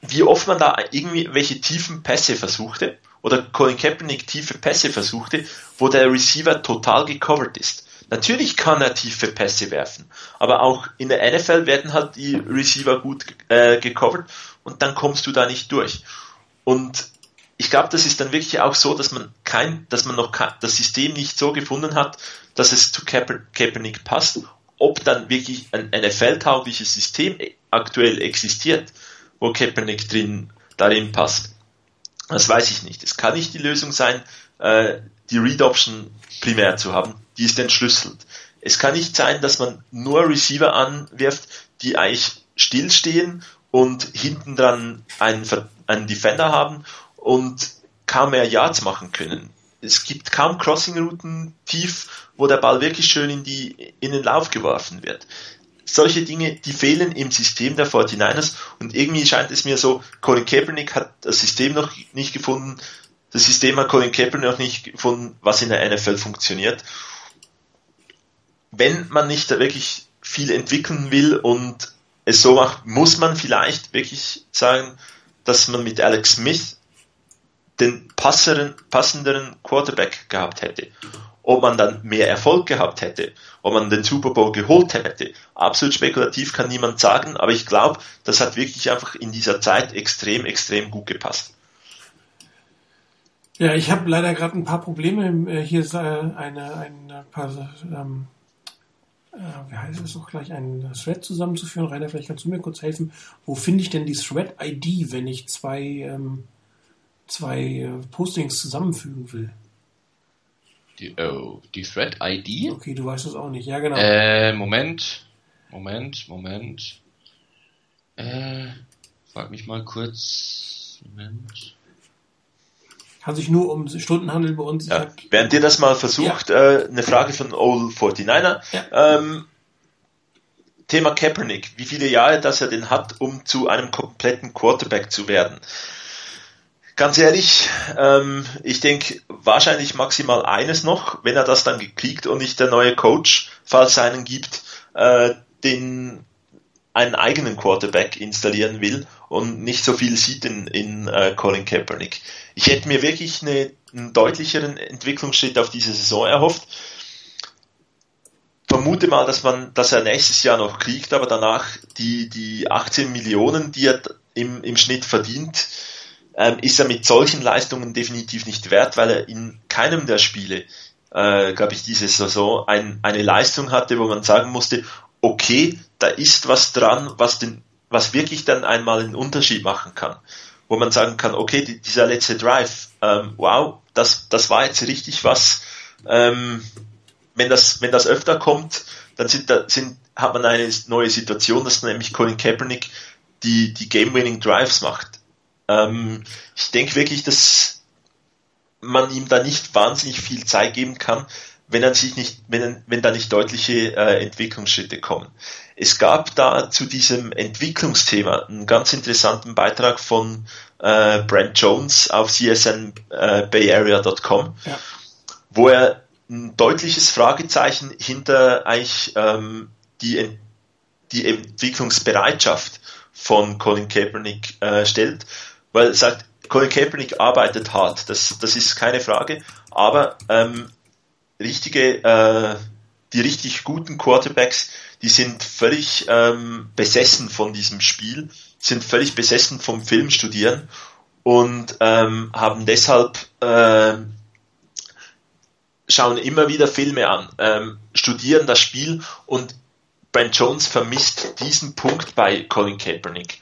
Wie oft man da irgendwie welche tiefen Pässe versuchte, oder Colin Kaepernick tiefe Pässe versuchte, wo der Receiver total gecovert ist. Natürlich kann er tiefe Pässe werfen, aber auch in der NFL werden halt die Receiver gut äh, gecovert und dann kommst du da nicht durch. Und ich glaube, das ist dann wirklich auch so, dass man kein, dass man noch das System nicht so gefunden hat, dass es zu Kaeper, Kaepernick passt. Ob dann wirklich ein NFL-taugliches System aktuell existiert, wo Kaepernick drin, darin passt, das weiß ich nicht. Es kann nicht die Lösung sein, äh, die Read-Option primär zu haben. Die ist entschlüsselt. Es kann nicht sein, dass man nur Receiver anwirft, die eigentlich stillstehen und hinten dran einen, einen Defender haben und kaum mehr Yards machen können. Es gibt kaum Crossing-Routen tief, wo der Ball wirklich schön in, die, in den Lauf geworfen wird. Solche Dinge, die fehlen im System der 49ers und irgendwie scheint es mir so, Colin Kaepernick hat das System noch nicht gefunden, das System hat Colin Kaepernick noch nicht gefunden, was in der NFL funktioniert. Wenn man nicht wirklich viel entwickeln will und es so macht, muss man vielleicht wirklich sagen, dass man mit Alex Smith den passeren, passenderen Quarterback gehabt hätte. ob man dann mehr Erfolg gehabt hätte, ob man den Super Bowl geholt hätte. Absolut spekulativ kann niemand sagen, aber ich glaube, das hat wirklich einfach in dieser Zeit extrem, extrem gut gepasst. Ja, ich habe leider gerade ein paar Probleme. Äh, hier ist äh, eine, ein paar, ähm, äh, wie heißt es auch gleich, einen Thread zusammenzuführen. Rainer, vielleicht kannst du mir kurz helfen. Wo finde ich denn die Thread-ID, wenn ich zwei, ähm, zwei äh, Postings zusammenfügen will? Die, oh, die Thread-ID? Okay, du weißt es auch nicht. Ja, genau. Äh, Moment. Moment, Moment. Äh, frag mich mal kurz. Moment. Kann sich nur um Stunden handeln bei uns. Ja. Während ihr das mal versucht, ja. äh, eine Frage von Old 49er. Ja. Ähm, Thema Kaepernick. Wie viele Jahre das er denn hat, um zu einem kompletten Quarterback zu werden? Ganz ehrlich, ähm, ich denke wahrscheinlich maximal eines noch, wenn er das dann gekriegt und nicht der neue Coach, falls es einen gibt, äh, den einen eigenen Quarterback installieren will und nicht so viel sieht in, in äh, Colin Kaepernick. Ich hätte mir wirklich eine, einen deutlicheren Entwicklungsschritt auf diese Saison erhofft. Vermute mal, dass man, dass er nächstes Jahr noch kriegt, aber danach die, die 18 Millionen, die er im, im Schnitt verdient, ähm, ist er mit solchen Leistungen definitiv nicht wert, weil er in keinem der Spiele, äh, glaube ich, diese Saison ein, eine Leistung hatte, wo man sagen musste, okay, da ist was dran, was den, was wirklich dann einmal einen Unterschied machen kann. Wo man sagen kann, okay, die, dieser letzte Drive, ähm, wow, das, das war jetzt richtig was. Ähm, wenn das, wenn das öfter kommt, dann sind da, sind, hat man eine neue Situation, dass nämlich Colin Kaepernick die, die Game-Winning Drives macht. Ähm, ich denke wirklich, dass man ihm da nicht wahnsinnig viel Zeit geben kann, wenn er sich nicht, wenn, wenn da nicht deutliche äh, Entwicklungsschritte kommen. Es gab da zu diesem Entwicklungsthema einen ganz interessanten Beitrag von äh, Brent Jones auf csnbayarea.com, äh, ja. wo er ein deutliches Fragezeichen hinter eigentlich ähm, die, die Entwicklungsbereitschaft von Colin Kaepernick äh, stellt weil er sagt, Colin Kaepernick arbeitet hart, das, das ist keine Frage, aber ähm, richtige, äh, die richtig guten Quarterbacks, die sind völlig ähm, besessen von diesem Spiel, sind völlig besessen vom Filmstudieren und ähm, haben deshalb äh, schauen immer wieder Filme an, ähm, studieren das Spiel und Brent Jones vermisst diesen Punkt bei Colin Kaepernick.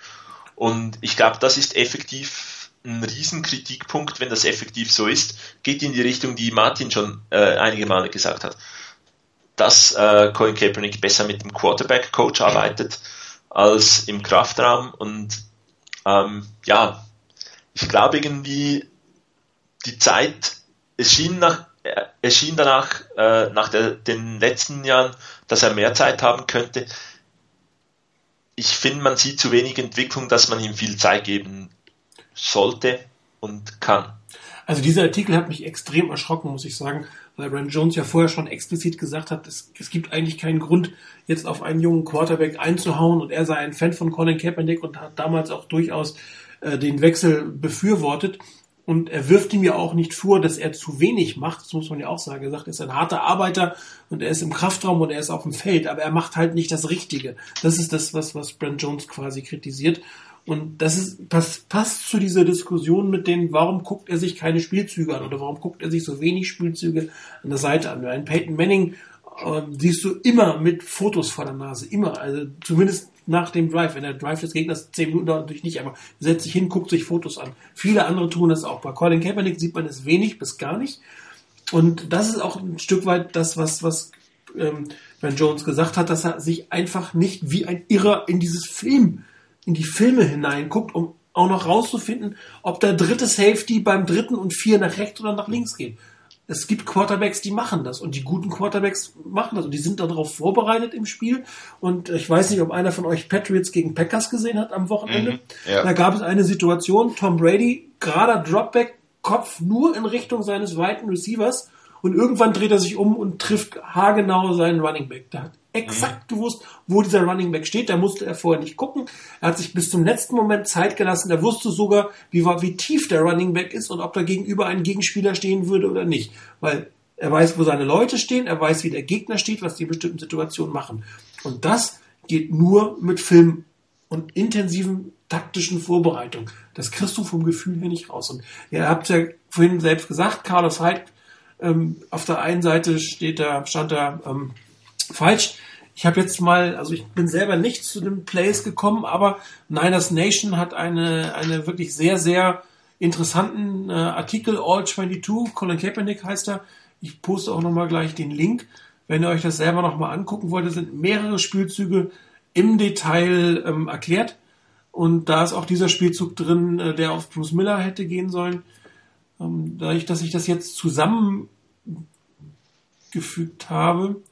Und ich glaube, das ist effektiv ein Riesenkritikpunkt, wenn das effektiv so ist, geht in die Richtung, die Martin schon äh, einige Male gesagt hat, dass äh, Colin Kaepernick besser mit dem Quarterback-Coach arbeitet als im Kraftraum. Und ähm, ja, ich glaube irgendwie die Zeit, es schien nach, äh, es schien danach, äh, nach der, den letzten Jahren, dass er mehr Zeit haben könnte ich finde, man sieht zu wenig Entwicklung, dass man ihm viel Zeit geben sollte und kann. Also dieser Artikel hat mich extrem erschrocken, muss ich sagen, weil Brand Jones ja vorher schon explizit gesagt hat, es, es, gibt eigentlich keinen Grund, jetzt auf einen jungen Quarterback einzuhauen und er sei ein Fan von Colin Kaepernick und hat damals auch durchaus äh, den Wechsel befürwortet. Und er wirft ihm ja auch nicht vor, dass er zu wenig macht. Das muss man ja auch sagen. Er sagt, er ist ein harter Arbeiter und er ist im Kraftraum und er ist auf dem Feld, aber er macht halt nicht das Richtige. Das ist das, was, was Brent Jones quasi kritisiert. Und das ist, passt, passt zu dieser Diskussion mit denen, warum guckt er sich keine Spielzüge an oder warum guckt er sich so wenig Spielzüge an der Seite an. Ein Peyton Manning äh, siehst du immer mit Fotos vor der Nase, immer. Also zumindest nach dem Drive. Wenn der Drive des Gegners zehn Minuten dauert, natürlich nicht, aber setzt sich hin, guckt sich Fotos an. Viele andere tun das auch. Bei Colin Kaepernick sieht man es wenig bis gar nicht. Und das ist auch ein Stück weit das, was, was ähm, Ben Jones gesagt hat, dass er sich einfach nicht wie ein Irrer in dieses Film, in die Filme hineinguckt, um auch noch rauszufinden, ob der dritte Safety beim dritten und vier nach rechts oder nach links geht es gibt Quarterbacks, die machen das und die guten Quarterbacks machen das und die sind darauf vorbereitet im Spiel. Und ich weiß nicht, ob einer von euch Patriots gegen Packers gesehen hat am Wochenende. Mhm, ja. Da gab es eine Situation, Tom Brady, gerader Dropback, Kopf nur in Richtung seines weiten Receivers und irgendwann dreht er sich um und trifft haargenau seinen Running Back. Der hat exakt mhm. gewusst, wo dieser Running Back steht. Da musste er vorher nicht gucken. Er hat sich bis zum letzten Moment Zeit gelassen. Er wusste sogar, wie, wie tief der Running Back ist und ob da gegenüber ein Gegenspieler stehen würde oder nicht. Weil er weiß, wo seine Leute stehen, er weiß, wie der Gegner steht, was die in bestimmten Situationen machen. Und das geht nur mit Film und intensiven taktischen Vorbereitung. Das kriegst du vom Gefühl her nicht raus. Und ihr habt ja vorhin selbst gesagt, Carlos Hyde, ähm, auf der einen Seite steht da, stand da ähm, falsch. Ich habe jetzt mal, also ich bin selber nicht zu den Plays gekommen, aber Niners Nation hat eine, eine wirklich sehr, sehr interessanten äh, Artikel, All 22, Colin Kaepernick heißt er. Ich poste auch nochmal gleich den Link. Wenn ihr euch das selber nochmal angucken wollt, sind mehrere Spielzüge im Detail ähm, erklärt. Und da ist auch dieser Spielzug drin, äh, der auf Bruce Miller hätte gehen sollen. Ähm, dadurch, dass ich das jetzt zusammengefügt habe,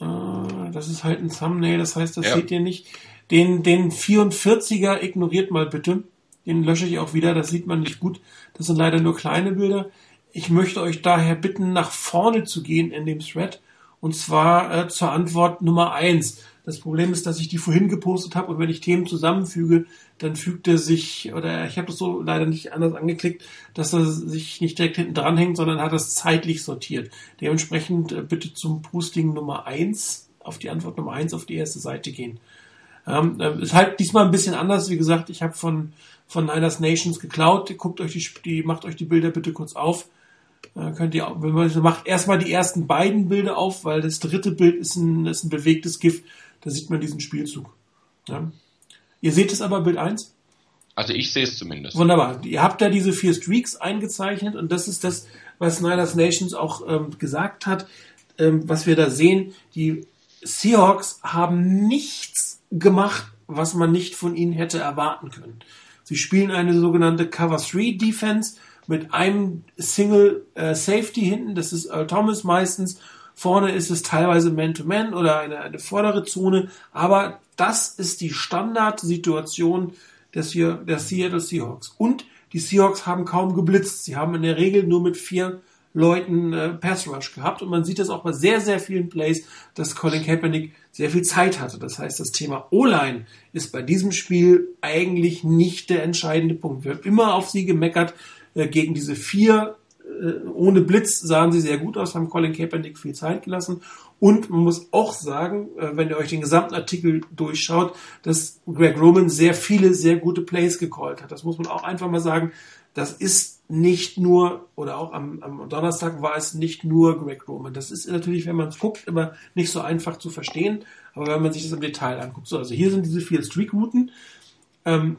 das ist halt ein Thumbnail, das heißt, das ja. seht ihr nicht. Den, den 44er ignoriert mal bitte. Den lösche ich auch wieder, das sieht man nicht gut. Das sind leider nur kleine Bilder. Ich möchte euch daher bitten, nach vorne zu gehen in dem Thread. Und zwar äh, zur Antwort Nummer eins. Das Problem ist, dass ich die vorhin gepostet habe und wenn ich Themen zusammenfüge, dann fügt er sich, oder ich habe das so leider nicht anders angeklickt, dass er sich nicht direkt hinten dranhängt, sondern hat das zeitlich sortiert. Dementsprechend äh, bitte zum Posting Nummer eins auf die Antwort Nummer eins auf die erste Seite gehen. Ähm, äh, ist halt diesmal ein bisschen anders. Wie gesagt, ich habe von, von Niners Nations geklaut. Guckt euch die, die, macht euch die Bilder bitte kurz auf. Äh, könnt ihr, wenn man macht erstmal die ersten beiden Bilder auf, weil das dritte Bild ist ein, ist ein bewegtes GIF da sieht man diesen Spielzug. Ja. Ihr seht es aber, Bild 1? Also ich sehe es zumindest. Wunderbar. Ihr habt da diese vier Streaks eingezeichnet und das ist das, was Snyder's Nations auch ähm, gesagt hat, ähm, was wir da sehen. Die Seahawks haben nichts gemacht, was man nicht von ihnen hätte erwarten können. Sie spielen eine sogenannte Cover 3 Defense mit einem Single äh, Safety hinten, das ist Earl Thomas meistens Vorne ist es teilweise Man-to-Man -Man oder eine, eine vordere Zone. Aber das ist die Standardsituation des, der Seattle Seahawks. Und die Seahawks haben kaum geblitzt. Sie haben in der Regel nur mit vier Leuten äh, Pass Rush gehabt. Und man sieht das auch bei sehr, sehr vielen Plays, dass Colin Kaepernick sehr viel Zeit hatte. Das heißt, das Thema O-Line ist bei diesem Spiel eigentlich nicht der entscheidende Punkt. Wir haben immer auf sie gemeckert äh, gegen diese vier ohne Blitz sahen sie sehr gut aus, haben Colin Kaepernick viel Zeit gelassen. Und man muss auch sagen, äh, wenn ihr euch den gesamten Artikel durchschaut, dass Greg Roman sehr viele, sehr gute Plays gecallt hat. Das muss man auch einfach mal sagen. Das ist nicht nur, oder auch am, am Donnerstag war es nicht nur Greg Roman. Das ist natürlich, wenn man es guckt, immer nicht so einfach zu verstehen. Aber wenn man sich das im Detail anguckt. So, also hier sind diese vier Streak-Routen. Ähm,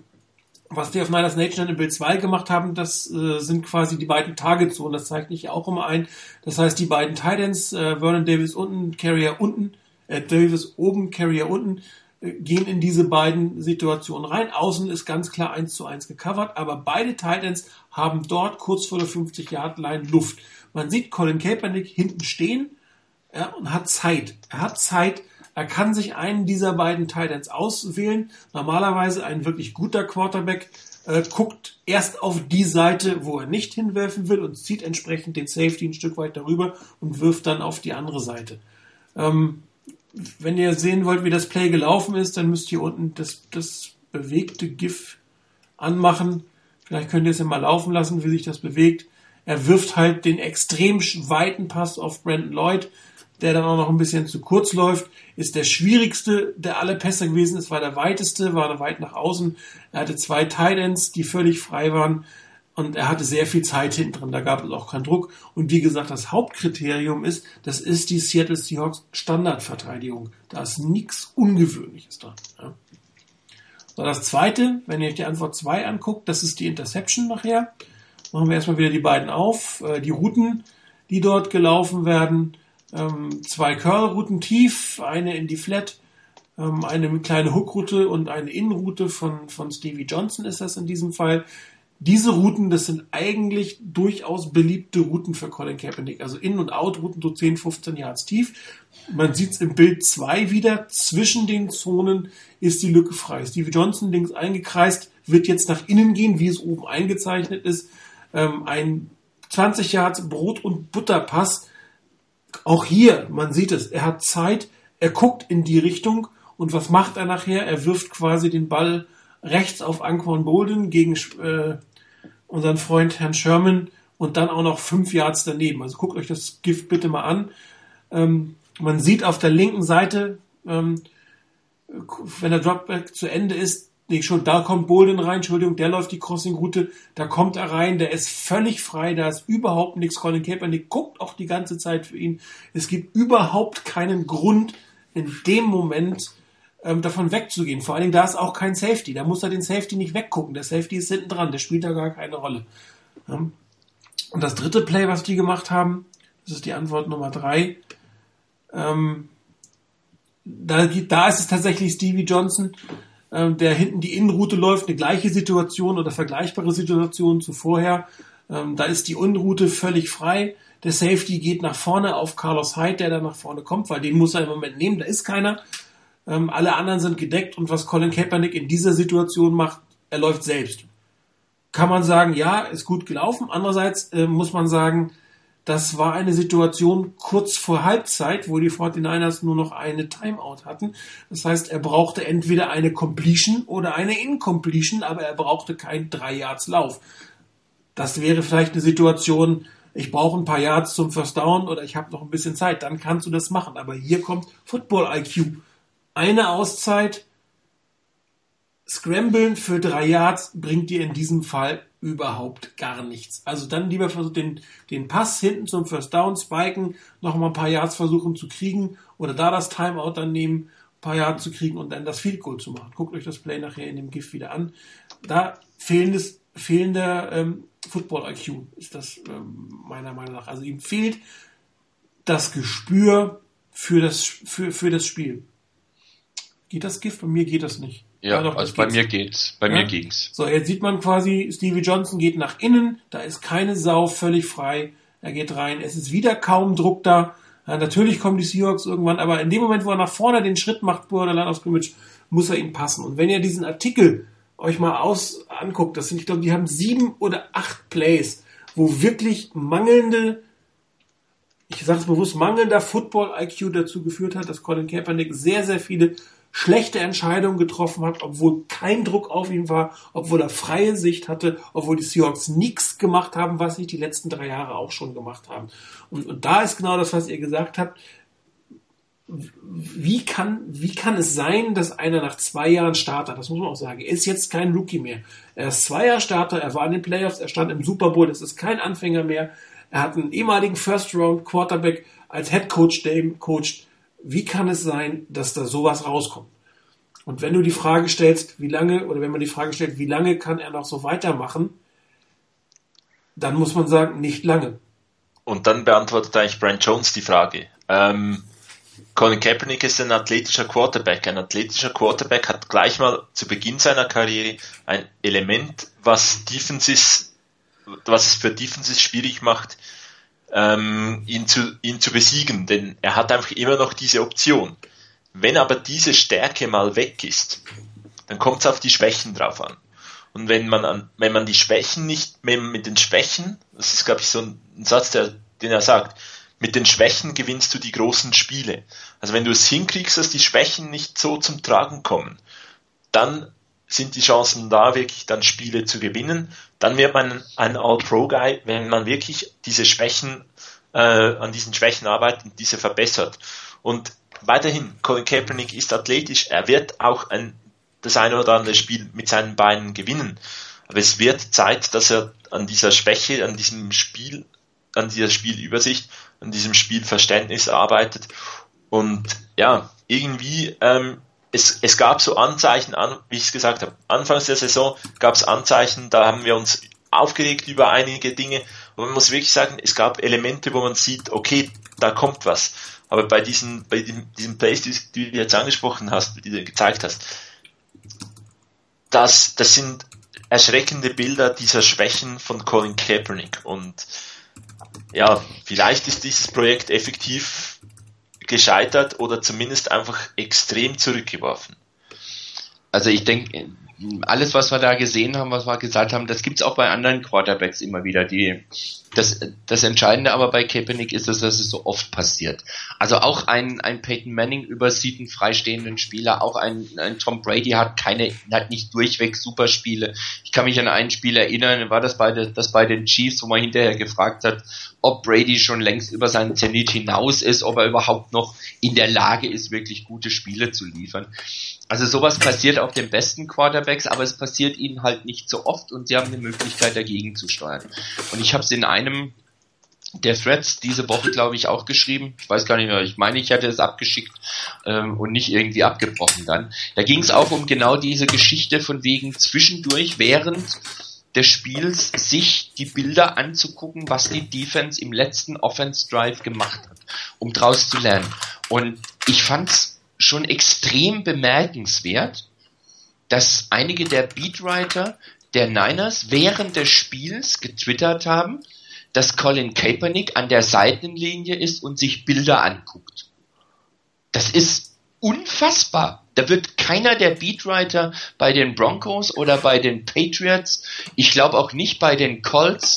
was die auf Niners Nation in Bild 2 gemacht haben, das äh, sind quasi die beiden Target-Zonen. Das zeigt ich auch immer ein. Das heißt, die beiden Titans, äh, Vernon Davis unten, Carrier unten, äh, Davis oben, Carrier unten, äh, gehen in diese beiden Situationen rein. Außen ist ganz klar 1 zu 1 gecovert, aber beide Titans haben dort kurz vor der 50-Yard-Line Luft. Man sieht Colin Kaepernick hinten stehen ja, und hat Zeit. Er hat Zeit, er kann sich einen dieser beiden Titans auswählen. Normalerweise ein wirklich guter Quarterback äh, guckt erst auf die Seite, wo er nicht hinwerfen will und zieht entsprechend den Safety ein Stück weit darüber und wirft dann auf die andere Seite. Ähm, wenn ihr sehen wollt, wie das Play gelaufen ist, dann müsst ihr unten das, das bewegte GIF anmachen. Vielleicht könnt ihr es ja mal laufen lassen, wie sich das bewegt. Er wirft halt den extrem weiten Pass auf Brandon Lloyd der dann auch noch ein bisschen zu kurz läuft, ist der schwierigste der alle Pässe gewesen. Es war der weiteste, war weit nach außen. Er hatte zwei Titans, die völlig frei waren und er hatte sehr viel Zeit hinten drin. Da gab es auch keinen Druck. Und wie gesagt, das Hauptkriterium ist, das ist die Seattle Seahawks Standardverteidigung. Da ist nichts Ungewöhnliches dran. Ja. So, das zweite, wenn ihr euch die Antwort 2 anguckt, das ist die Interception nachher. Machen wir erstmal wieder die beiden auf. Äh, die Routen, die dort gelaufen werden, ähm, zwei Curl-Routen tief, eine in die Flat, ähm, eine kleine Hook-Route und eine Innenroute von, von Stevie Johnson ist das in diesem Fall. Diese Routen, das sind eigentlich durchaus beliebte Routen für Colin Kaepernick. Also In- und Out-Routen so 10, 15 Yards tief. Man sieht es im Bild 2 wieder. Zwischen den Zonen ist die Lücke frei. Stevie Johnson links eingekreist, wird jetzt nach innen gehen, wie es oben eingezeichnet ist. Ähm, ein 20 Yards Brot- und Butterpass auch hier, man sieht es, er hat Zeit, er guckt in die Richtung und was macht er nachher? Er wirft quasi den Ball rechts auf Anquan Bolden gegen äh, unseren Freund Herrn Sherman und dann auch noch fünf Yards daneben. Also guckt euch das Gift bitte mal an. Ähm, man sieht auf der linken Seite, ähm, wenn der Dropback zu Ende ist, nee, schon, da kommt Bolden rein, Entschuldigung, der läuft die Crossing-Route, da kommt er rein, der ist völlig frei, da ist überhaupt nichts. Colin Kaepernick guckt auch die ganze Zeit für ihn. Es gibt überhaupt keinen Grund, in dem Moment ähm, davon wegzugehen. Vor allen Dingen, da ist auch kein Safety. Da muss er den Safety nicht weggucken. Der Safety ist hinten dran, der spielt da gar keine Rolle. Ähm, und das dritte Play, was die gemacht haben, das ist die Antwort Nummer drei. Ähm, da, da ist es tatsächlich Stevie Johnson, ähm, der hinten die Innenroute läuft, eine gleiche Situation oder vergleichbare Situation zu vorher. Ähm, da ist die Innenroute völlig frei. Der Safety geht nach vorne auf Carlos Hyde, der da nach vorne kommt, weil den muss er im Moment nehmen. Da ist keiner. Ähm, alle anderen sind gedeckt und was Colin Kaepernick in dieser Situation macht, er läuft selbst kann man sagen, ja, ist gut gelaufen. Andererseits äh, muss man sagen, das war eine Situation kurz vor Halbzeit, wo die 49ers nur noch eine Timeout hatten. Das heißt, er brauchte entweder eine Completion oder eine Incompletion, aber er brauchte kein 3 Yards Lauf. Das wäre vielleicht eine Situation, ich brauche ein paar Yards zum First Down oder ich habe noch ein bisschen Zeit, dann kannst du das machen. Aber hier kommt Football IQ. Eine Auszeit, Scramblen für drei Yards bringt dir in diesem Fall überhaupt gar nichts. Also dann lieber versuchen, den, den Pass hinten zum First Down spiken, noch mal ein paar Yards versuchen zu kriegen oder da das Timeout dann nehmen, ein paar Yards zu kriegen und dann das Field Goal zu machen. Guckt euch das Play nachher in dem GIF wieder an. Da fehlendes, fehlender ähm, Football IQ ist das ähm, meiner Meinung nach. Also ihm fehlt das Gespür für das, für, für das Spiel. Geht das GIF? Bei mir geht das nicht. Ja, doch, also bei mir geht's. Bei ja? mir ging's. So, jetzt sieht man quasi, Stevie Johnson geht nach innen, da ist keine Sau völlig frei. Er geht rein, es ist wieder kaum Druck da. Ja, natürlich kommen die Seahawks irgendwann, aber in dem Moment, wo er nach vorne den Schritt macht, Borderline aus Scrimmage, muss er ihm passen. Und wenn ihr diesen Artikel euch mal aus anguckt, das sind, ich glaube, die haben sieben oder acht Plays, wo wirklich mangelnde, ich sage es bewusst, mangelnder Football-IQ dazu geführt hat, dass Colin Kaepernick sehr, sehr viele schlechte Entscheidungen getroffen hat, obwohl kein Druck auf ihn war, obwohl er freie Sicht hatte, obwohl die Seahawks nichts gemacht haben, was sie die letzten drei Jahre auch schon gemacht haben. Und, und da ist genau das, was ihr gesagt habt. Wie kann, wie kann es sein, dass einer nach zwei Jahren Starter, das muss man auch sagen, ist jetzt kein Rookie mehr. Er ist zwei Jahre Starter, er war in den Playoffs, er stand im Super Bowl, das ist kein Anfänger mehr. Er hat einen ehemaligen First Round Quarterback als Head Coach, der ihm coacht wie kann es sein, dass da sowas rauskommt? Und wenn du die Frage stellst, wie lange, oder wenn man die Frage stellt, wie lange kann er noch so weitermachen, dann muss man sagen, nicht lange. Und dann beantwortet eigentlich Brent Jones die Frage. Ähm, Colin Kaepernick ist ein athletischer Quarterback. Ein athletischer Quarterback hat gleich mal zu Beginn seiner Karriere ein Element, was Defenses, was es für Defenses schwierig macht, ähm, ihn, zu, ihn zu besiegen, denn er hat einfach immer noch diese Option. Wenn aber diese Stärke mal weg ist, dann kommt es auf die Schwächen drauf an. Und wenn man an, wenn man die Schwächen nicht, wenn mit den Schwächen, das ist glaube ich so ein, ein Satz, der, den er sagt, mit den Schwächen gewinnst du die großen Spiele. Also wenn du es hinkriegst, dass die Schwächen nicht so zum Tragen kommen, dann sind die Chancen da, wirklich dann Spiele zu gewinnen. Dann wird man ein All-Pro-Guy, wenn man wirklich diese Schwächen, äh, an diesen Schwächen arbeitet und diese verbessert. Und weiterhin, Colin Kaepernick ist athletisch, er wird auch ein, das eine oder andere Spiel mit seinen Beinen gewinnen. Aber es wird Zeit, dass er an dieser Schwäche, an diesem Spiel, an dieser Spielübersicht, an diesem Spielverständnis arbeitet. Und ja, irgendwie ähm, es, es gab so Anzeichen, an, wie ich es gesagt habe, anfangs der Saison gab es Anzeichen, da haben wir uns aufgeregt über einige Dinge. Und man muss wirklich sagen, es gab Elemente, wo man sieht, okay, da kommt was. Aber bei diesen, bei diesen, diesen Plays, die, du jetzt angesprochen hast, die du gezeigt hast, das, das sind erschreckende Bilder dieser Schwächen von Colin Kaepernick. Und ja, vielleicht ist dieses Projekt effektiv gescheitert oder zumindest einfach extrem zurückgeworfen. Also ich denke, alles, was wir da gesehen haben, was wir gesagt haben, das gibt's auch bei anderen Quarterbacks immer wieder. Die, das, das Entscheidende aber bei Kaepernick ist, dass, dass es so oft passiert. Also auch ein, ein Peyton Manning übersieht einen freistehenden Spieler, auch ein, ein Tom Brady hat keine, hat nicht durchweg Superspiele. Ich kann mich an ein Spiel erinnern, war das bei, das bei den Chiefs, wo man hinterher gefragt hat, ob Brady schon längst über seinen Zenit hinaus ist, ob er überhaupt noch in der Lage ist, wirklich gute Spiele zu liefern. Also sowas passiert auch den besten Quarterbacks, aber es passiert ihnen halt nicht so oft und sie haben eine Möglichkeit dagegen zu steuern. Und ich habe es in einem der Threads diese Woche, glaube ich, auch geschrieben. Ich weiß gar nicht mehr. Ich meine, ich hatte es abgeschickt ähm, und nicht irgendwie abgebrochen dann. Da ging es auch um genau diese Geschichte von wegen zwischendurch, während des Spiels sich die Bilder anzugucken, was die Defense im letzten Offense Drive gemacht hat, um draus zu lernen. Und ich fand's schon extrem bemerkenswert, dass einige der Beatwriter der Niners während des Spiels getwittert haben, dass Colin Kaepernick an der Seitenlinie ist und sich Bilder anguckt. Das ist unfassbar. Da wird keiner der Beatwriter bei den Broncos oder bei den Patriots, ich glaube auch nicht bei den Colts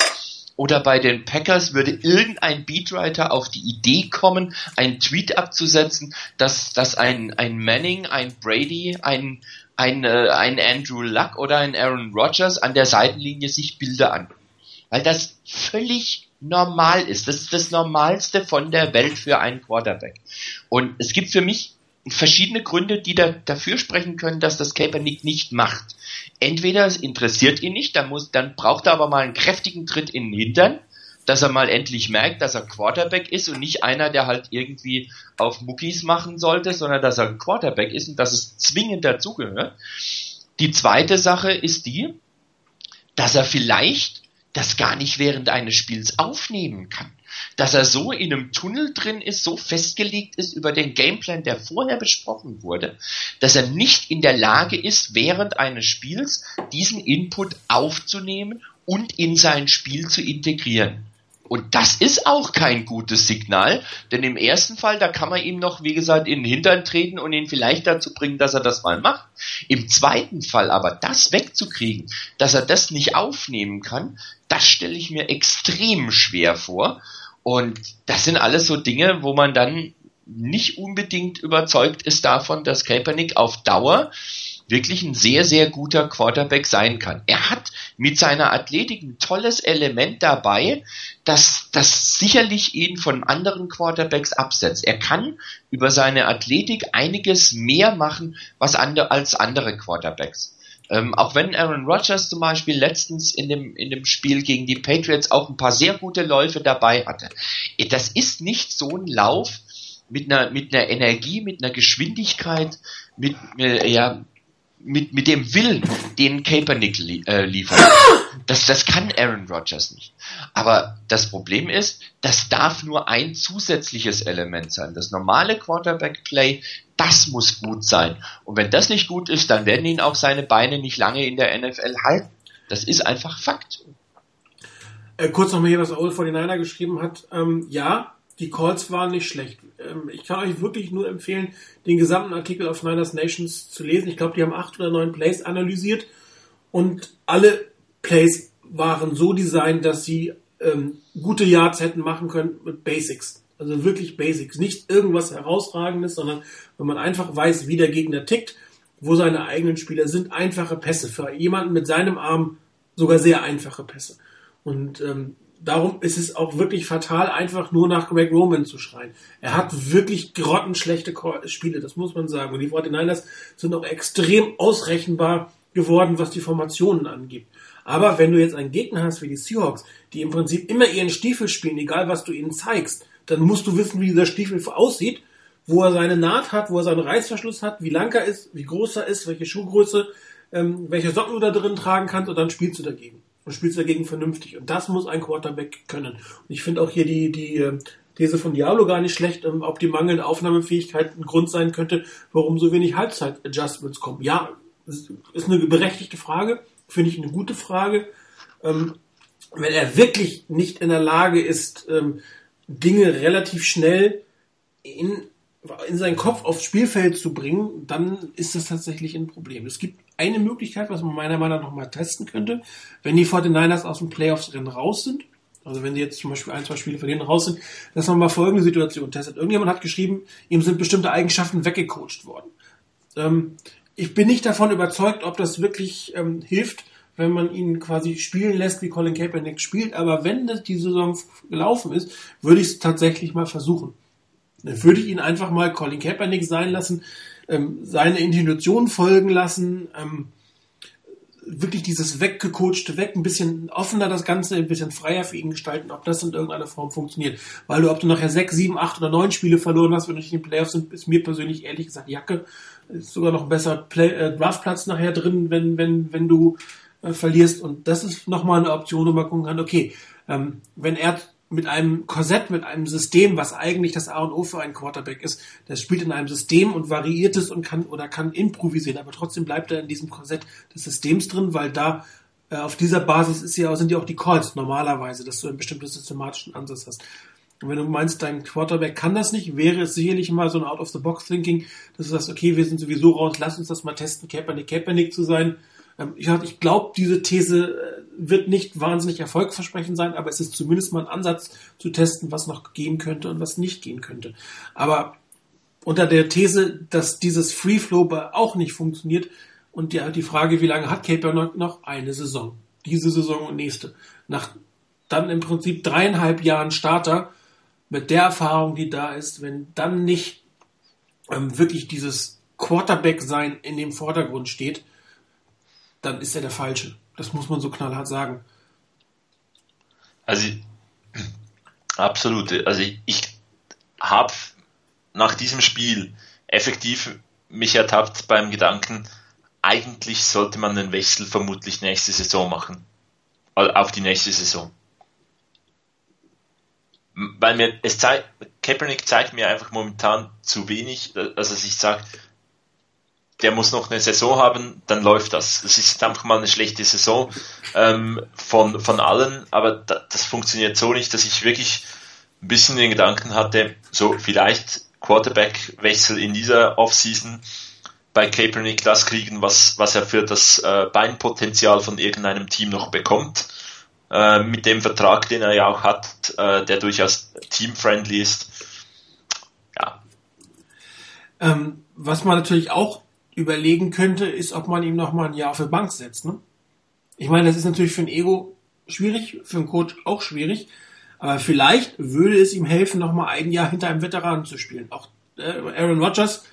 oder bei den Packers würde irgendein Beatwriter auf die Idee kommen, einen Tweet abzusetzen, dass, dass ein, ein Manning, ein Brady, ein, ein, äh, ein Andrew Luck oder ein Aaron Rodgers an der Seitenlinie sich Bilder angucken. Weil das völlig normal ist. Das ist das Normalste von der Welt für einen Quarterback. Und es gibt für mich verschiedene Gründe, die da, dafür sprechen können, dass das Kaepernick nicht macht. Entweder es interessiert ihn nicht, dann, muss, dann braucht er aber mal einen kräftigen Tritt in den Hintern, dass er mal endlich merkt, dass er Quarterback ist und nicht einer, der halt irgendwie auf Muckis machen sollte, sondern dass er Quarterback ist und dass es zwingend dazugehört. Die zweite Sache ist die, dass er vielleicht das gar nicht während eines Spiels aufnehmen kann dass er so in einem Tunnel drin ist, so festgelegt ist über den Gameplan, der vorher besprochen wurde, dass er nicht in der Lage ist, während eines Spiels diesen Input aufzunehmen und in sein Spiel zu integrieren. Und das ist auch kein gutes Signal, denn im ersten Fall, da kann man ihm noch, wie gesagt, in den Hintern treten und ihn vielleicht dazu bringen, dass er das mal macht. Im zweiten Fall aber das wegzukriegen, dass er das nicht aufnehmen kann, das stelle ich mir extrem schwer vor. Und das sind alles so Dinge, wo man dann nicht unbedingt überzeugt ist davon, dass Kaepernick auf Dauer wirklich ein sehr, sehr guter Quarterback sein kann. Er hat mit seiner Athletik ein tolles Element dabei, das, das sicherlich ihn von anderen Quarterbacks absetzt. Er kann über seine Athletik einiges mehr machen, was andere, als andere Quarterbacks. Ähm, auch wenn Aaron Rodgers zum Beispiel letztens in dem, in dem Spiel gegen die Patriots auch ein paar sehr gute Läufe dabei hatte. Das ist nicht so ein Lauf mit einer, mit einer Energie, mit einer Geschwindigkeit, mit, äh, ja, mit, mit dem Willen, den Kaepernick li äh, liefert. Das, das kann Aaron Rodgers nicht. Aber das Problem ist, das darf nur ein zusätzliches Element sein. Das normale Quarterback-Play, das muss gut sein. Und wenn das nicht gut ist, dann werden ihn auch seine Beine nicht lange in der NFL halten. Das ist einfach Fakt. Äh, kurz noch mal hier, was Old 49er geschrieben hat. Ähm, ja, die Calls waren nicht schlecht. Ähm, ich kann euch wirklich nur empfehlen, den gesamten Artikel auf Niners Nations zu lesen. Ich glaube, die haben acht oder neun Plays analysiert und alle Plays waren so designt, dass sie ähm, gute Yards hätten machen können mit Basics. Also wirklich Basics. Nicht irgendwas Herausragendes, sondern wenn man einfach weiß, wie der Gegner tickt, wo seine eigenen Spieler sind, einfache Pässe. Für jemanden mit seinem Arm sogar sehr einfache Pässe. Und ähm, darum ist es auch wirklich fatal, einfach nur nach Greg Roman zu schreien. Er hat wirklich grottenschlechte Spiele, das muss man sagen. Und die 49ers sind auch extrem ausrechenbar geworden, was die Formationen angeht. Aber wenn du jetzt einen Gegner hast wie die Seahawks, die im Prinzip immer ihren Stiefel spielen, egal was du ihnen zeigst, dann musst du wissen, wie dieser Stiefel aussieht, wo er seine Naht hat, wo er seinen Reißverschluss hat, wie lang er ist, wie groß er ist, welche Schuhgröße, ähm, welche Socken du da drin tragen kannst und dann spielst du dagegen und spielst dagegen vernünftig. Und das muss ein Quarterback können. Und ich finde auch hier die, die äh, These von Diablo gar nicht schlecht, ähm, ob die mangelnde Aufnahmefähigkeit ein Grund sein könnte, warum so wenig Halbzeit-Adjustments kommen. Ja, ist eine berechtigte Frage, finde ich eine gute Frage. Ähm, wenn er wirklich nicht in der Lage ist, ähm, Dinge relativ schnell in in seinen Kopf aufs Spielfeld zu bringen, dann ist das tatsächlich ein Problem. Es gibt eine Möglichkeit, was man meiner Meinung nach noch mal testen könnte, wenn die 49ers aus dem Playoffs-Rennen raus sind, also wenn sie jetzt zum Beispiel ein, zwei Spiele verlieren raus sind, dass man mal folgende Situation testet. Irgendjemand hat geschrieben, ihm sind bestimmte Eigenschaften weggecoacht worden. Ähm, ich bin nicht davon überzeugt, ob das wirklich ähm, hilft, wenn man ihn quasi spielen lässt, wie Colin Kaepernick spielt. Aber wenn das die Saison gelaufen ist, würde ich es tatsächlich mal versuchen. Dann würde ich ihn einfach mal Colin Kaepernick sein lassen, ähm, seine Institution folgen lassen, ähm, wirklich dieses weggecoachte weg, ein bisschen offener das Ganze, ein bisschen freier für ihn gestalten, ob das in irgendeiner Form funktioniert. Weil du, ob du nachher sechs, sieben, acht oder neun Spiele verloren hast, wenn du nicht in den Playoffs sind, ist mir persönlich ehrlich gesagt Jacke. Ist sogar noch ein besser Play, äh, Draftplatz nachher drin, wenn, wenn, wenn du äh, verlierst. Und das ist nochmal eine Option, wo man gucken kann, okay, ähm, wenn er mit einem Korsett, mit einem System, was eigentlich das A und O für einen Quarterback ist, das spielt in einem System und variiert es und kann oder kann improvisieren, aber trotzdem bleibt er in diesem Korsett des Systems drin, weil da äh, auf dieser Basis ist ja, sind ja auch die Calls normalerweise, dass du einen bestimmten systematischen Ansatz hast. Und wenn du meinst, dein Quarterback kann das nicht, wäre es sicherlich mal so ein Out-of-the-Box-Thinking, dass du sagst, okay, wir sind sowieso raus, lass uns das mal testen, Kaepernick, Kaepernick zu sein, ich, ich glaube, diese These äh, wird nicht wahnsinnig erfolgversprechend sein, aber es ist zumindest mal ein Ansatz zu testen, was noch gehen könnte und was nicht gehen könnte. Aber unter der These, dass dieses Free Flow auch nicht funktioniert und ja, die Frage, wie lange hat Caper noch, noch eine Saison? Diese Saison und nächste. Nach dann im Prinzip dreieinhalb Jahren Starter mit der Erfahrung, die da ist, wenn dann nicht ähm, wirklich dieses Quarterback-Sein in dem Vordergrund steht, dann ist er der Falsche. Das muss man so knallhart sagen. Also absolut. Also ich, ich habe nach diesem Spiel effektiv mich ertappt beim Gedanken, eigentlich sollte man den Wechsel vermutlich nächste Saison machen. Auf die nächste Saison. Weil mir es zeigt, Kaepernick zeigt mir einfach momentan zu wenig, also ich sage, der muss noch eine Saison haben, dann läuft das. Das ist einfach mal eine schlechte Saison ähm, von, von allen, aber da, das funktioniert so nicht, dass ich wirklich ein bisschen den Gedanken hatte, so vielleicht Quarterback-Wechsel in dieser Offseason bei Kaepernick das kriegen, was, was er für das äh, Beinpotenzial von irgendeinem Team noch bekommt. Äh, mit dem Vertrag, den er ja auch hat, äh, der durchaus teamfriendly ist. Ja. Ähm, was man natürlich auch überlegen könnte, ist, ob man ihm noch mal ein Jahr die Bank setzt. Ne? Ich meine, das ist natürlich für ein Ego schwierig, für einen Coach auch schwierig, aber vielleicht würde es ihm helfen, noch mal ein Jahr hinter einem Veteranen zu spielen. Auch äh, Aaron Rodgers,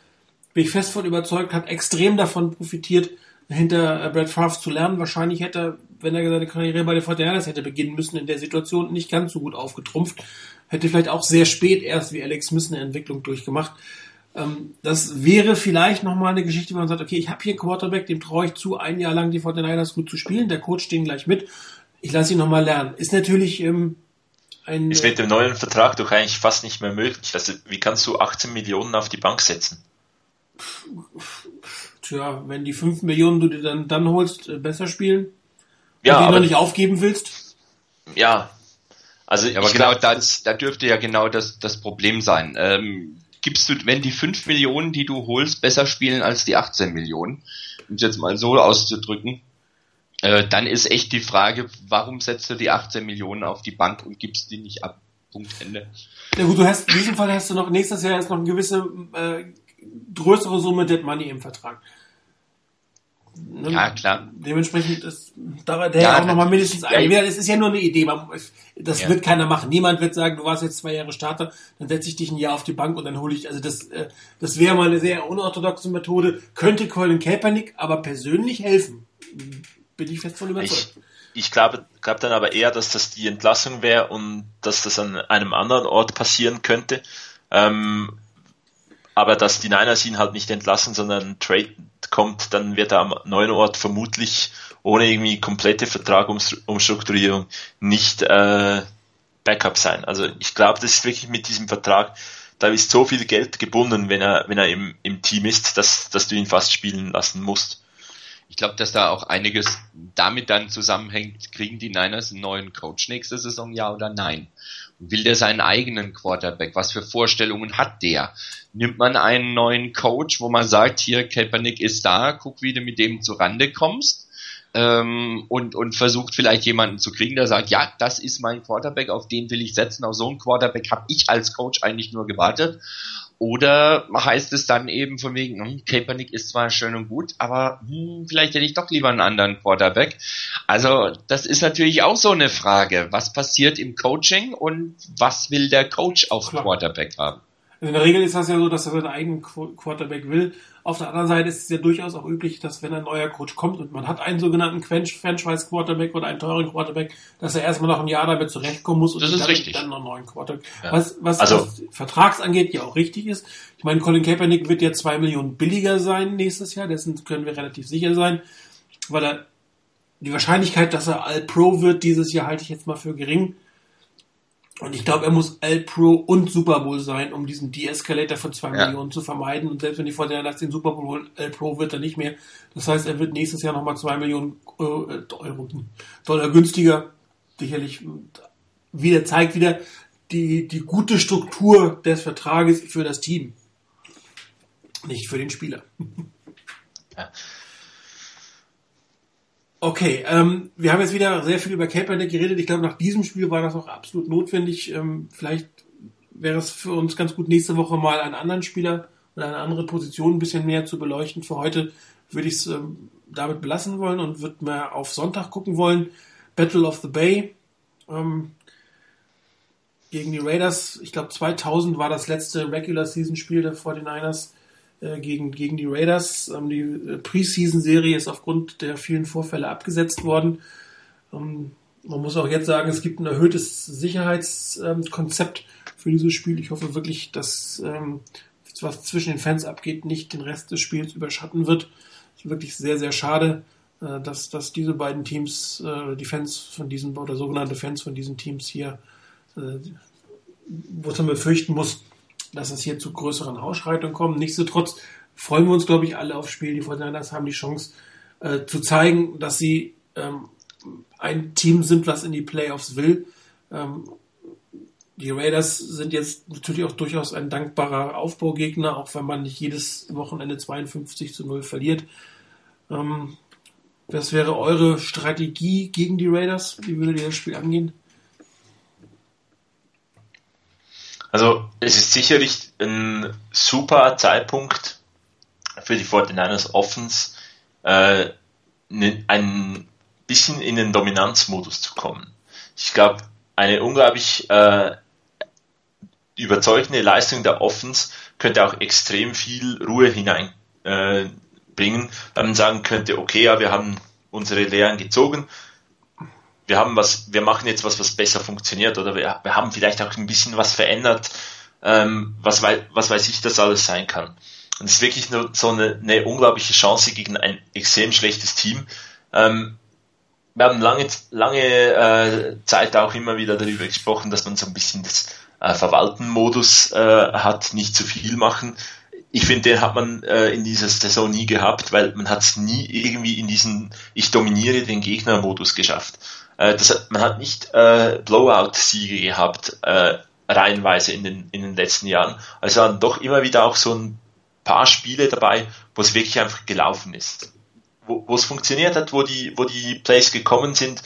bin ich fest von überzeugt, hat extrem davon profitiert, hinter äh, Brad Favre zu lernen. Wahrscheinlich hätte er, wenn er seine Karriere bei den Fortinanders hätte beginnen müssen, in der Situation nicht ganz so gut aufgetrumpft. Hätte vielleicht auch sehr spät erst wie Alex Smith eine Entwicklung durchgemacht. Ähm, das wäre vielleicht nochmal eine Geschichte, wo man sagt, okay, ich habe hier einen Quarterback, dem traue ich zu, ein Jahr lang die 49ers gut zu spielen, der Coach stehen gleich mit, ich lasse ihn nochmal lernen. Ist natürlich ähm, ein... Ist mit dem neuen Vertrag doch eigentlich fast nicht mehr möglich. Also wie kannst du 18 Millionen auf die Bank setzen? Tja, wenn die 5 Millionen du dir dann, dann holst, äh, besser spielen, ja, und die noch nicht aufgeben willst. Ja, also ja, aber genau da, da dürfte ja genau das, das Problem sein. Ähm, gibst du, wenn die 5 Millionen, die du holst, besser spielen als die 18 Millionen, um es jetzt mal so auszudrücken, äh, dann ist echt die Frage, warum setzt du die 18 Millionen auf die Bank und gibst die nicht ab? Punkt Ende. Ja gut, du hast, in diesem Fall hast du noch, nächstes Jahr ist noch eine gewisse äh, größere Summe Dead Money im Vertrag. Ne? Ja, klar. Dementsprechend ist da der ja, auch nochmal mindestens ein. Ja, es ist ja nur eine Idee. Das ja. wird keiner machen. Niemand wird sagen, du warst jetzt zwei Jahre Starter, dann setze ich dich ein Jahr auf die Bank und dann hole ich. Also das, äh, das wäre mal eine sehr unorthodoxe Methode. Könnte Colin Kaepernick aber persönlich helfen. Bin ich fest von überzeugt. Ich, ich glaube, glaube dann aber eher, dass das die Entlassung wäre und dass das an einem anderen Ort passieren könnte. Ähm, aber dass die Niners ihn halt nicht entlassen, sondern Trade kommt, dann wird er am neuen Ort vermutlich ohne irgendwie komplette Vertragumstrukturierung nicht äh, Backup sein. Also ich glaube, das ist wirklich mit diesem Vertrag, da ist so viel Geld gebunden, wenn er, wenn er im, im Team ist, dass, dass du ihn fast spielen lassen musst. Ich glaube, dass da auch einiges damit dann zusammenhängt, kriegen die Niners einen neuen Coach nächste Saison, ja oder nein? Will der seinen eigenen Quarterback? Was für Vorstellungen hat der? Nimmt man einen neuen Coach, wo man sagt, hier, Kaepernick ist da, guck, wie du mit dem zurande kommst? Ähm, und, und versucht vielleicht jemanden zu kriegen, der sagt, ja, das ist mein Quarterback, auf den will ich setzen, auf so einen Quarterback habe ich als Coach eigentlich nur gewartet. Oder heißt es dann eben von wegen, hm, Kaepernick ist zwar schön und gut, aber hm, vielleicht hätte ich doch lieber einen anderen Quarterback. Also das ist natürlich auch so eine Frage. Was passiert im Coaching und was will der Coach auf. Quarterback haben? Also in der Regel ist das ja so, dass er seinen eigenen Quarterback will. Auf der anderen Seite ist es ja durchaus auch üblich, dass wenn ein neuer Coach kommt und man hat einen sogenannten Franchise-Quarterback oder einen teuren Quarterback, dass er erstmal noch ein Jahr damit zurechtkommen muss und dann, dann, noch einen neuen Quarterback. Ja. Was, was, also, was Vertrags angeht, ja auch richtig ist. Ich meine, Colin Kaepernick wird ja zwei Millionen billiger sein nächstes Jahr, dessen können wir relativ sicher sein, weil er die Wahrscheinlichkeit, dass er All-Pro wird dieses Jahr halte ich jetzt mal für gering. Und ich glaube, er muss All-Pro und Super Bowl sein, um diesen De-Escalator von zwei ja. Millionen zu vermeiden. Und selbst wenn die Fortinanders den Super Bowl holen, All-Pro wird er nicht mehr. Das heißt, er wird nächstes Jahr nochmal zwei Millionen äh, Euro, Dollar günstiger. Sicherlich wieder zeigt wieder die, die gute Struktur des Vertrages für das Team. Nicht für den Spieler. Ja. Okay, ähm, wir haben jetzt wieder sehr viel über Kaepernick geredet. Ich glaube, nach diesem Spiel war das auch absolut notwendig. Ähm, vielleicht wäre es für uns ganz gut, nächste Woche mal einen anderen Spieler oder eine andere Position ein bisschen mehr zu beleuchten. Für heute würde ich es ähm, damit belassen wollen und würde mehr auf Sonntag gucken wollen. Battle of the Bay ähm, gegen die Raiders. Ich glaube, 2000 war das letzte Regular Season Spiel der 49ers. Äh, gegen, gegen die Raiders. Ähm, die äh, Preseason-Serie ist aufgrund der vielen Vorfälle abgesetzt worden. Ähm, man muss auch jetzt sagen, es gibt ein erhöhtes Sicherheitskonzept für dieses Spiel. Ich hoffe wirklich, dass ähm, was zwischen den Fans abgeht, nicht den Rest des Spiels überschatten wird. Es ist wirklich sehr, sehr schade, äh, dass, dass diese beiden Teams, die Fans von diesen, oder sogenannte Fans von diesen Teams hier, wo man befürchten muss, dass es hier zu größeren Ausschreitungen kommt. Nichtsdestotrotz freuen wir uns, glaube ich, alle aufs Spiel. Die Fortinanders haben die Chance äh, zu zeigen, dass sie ähm, ein Team sind, was in die Playoffs will. Ähm, die Raiders sind jetzt natürlich auch durchaus ein dankbarer Aufbaugegner, auch wenn man nicht jedes Wochenende 52 zu 0 verliert. Ähm, was wäre eure Strategie gegen die Raiders? Wie würdet ihr das Spiel angehen? Also es ist sicherlich ein super Zeitpunkt für die 49ers Offens, äh, ne, ein bisschen in den Dominanzmodus zu kommen. Ich glaube, eine unglaublich äh, überzeugende Leistung der Offens könnte auch extrem viel Ruhe hineinbringen, äh, weil man sagen könnte, okay, ja, wir haben unsere Lehren gezogen, wir haben was, wir machen jetzt was, was besser funktioniert oder wir, wir haben vielleicht auch ein bisschen was verändert, ähm, was, wei was weiß ich, das alles sein kann. Und es ist wirklich nur so eine, eine unglaubliche Chance gegen ein extrem schlechtes Team. Ähm, wir haben lange, lange äh, Zeit auch immer wieder darüber gesprochen, dass man so ein bisschen das äh, Verwalten-Modus äh, hat, nicht zu viel machen. Ich finde, den hat man äh, in dieser Saison nie gehabt, weil man hat es nie irgendwie in diesen Ich dominiere den Gegner-Modus geschafft. Äh, das, man hat nicht äh, Blowout-Siege gehabt, äh, reihenweise in den, in den letzten Jahren. Also waren doch immer wieder auch so ein paar Spiele dabei, wo es wirklich einfach gelaufen ist. Wo, wo es funktioniert hat, wo die, wo die Plays gekommen sind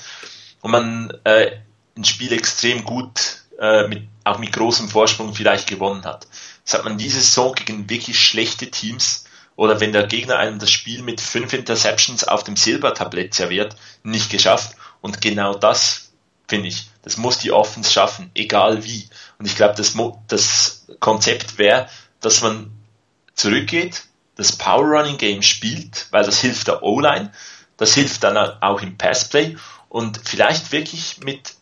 und man äh, ein Spiel extrem gut, äh, mit, auch mit großem Vorsprung vielleicht gewonnen hat. Das hat man diese Saison gegen wirklich schlechte Teams oder wenn der Gegner einem das Spiel mit fünf Interceptions auf dem Silbertablett serviert, nicht geschafft. Und genau das, finde ich, das muss die Offense schaffen, egal wie. Und ich glaube, das, das Konzept wäre, dass man zurückgeht, das Power Running Game spielt, weil das hilft der O-Line, das hilft dann auch im Passplay und vielleicht wirklich mit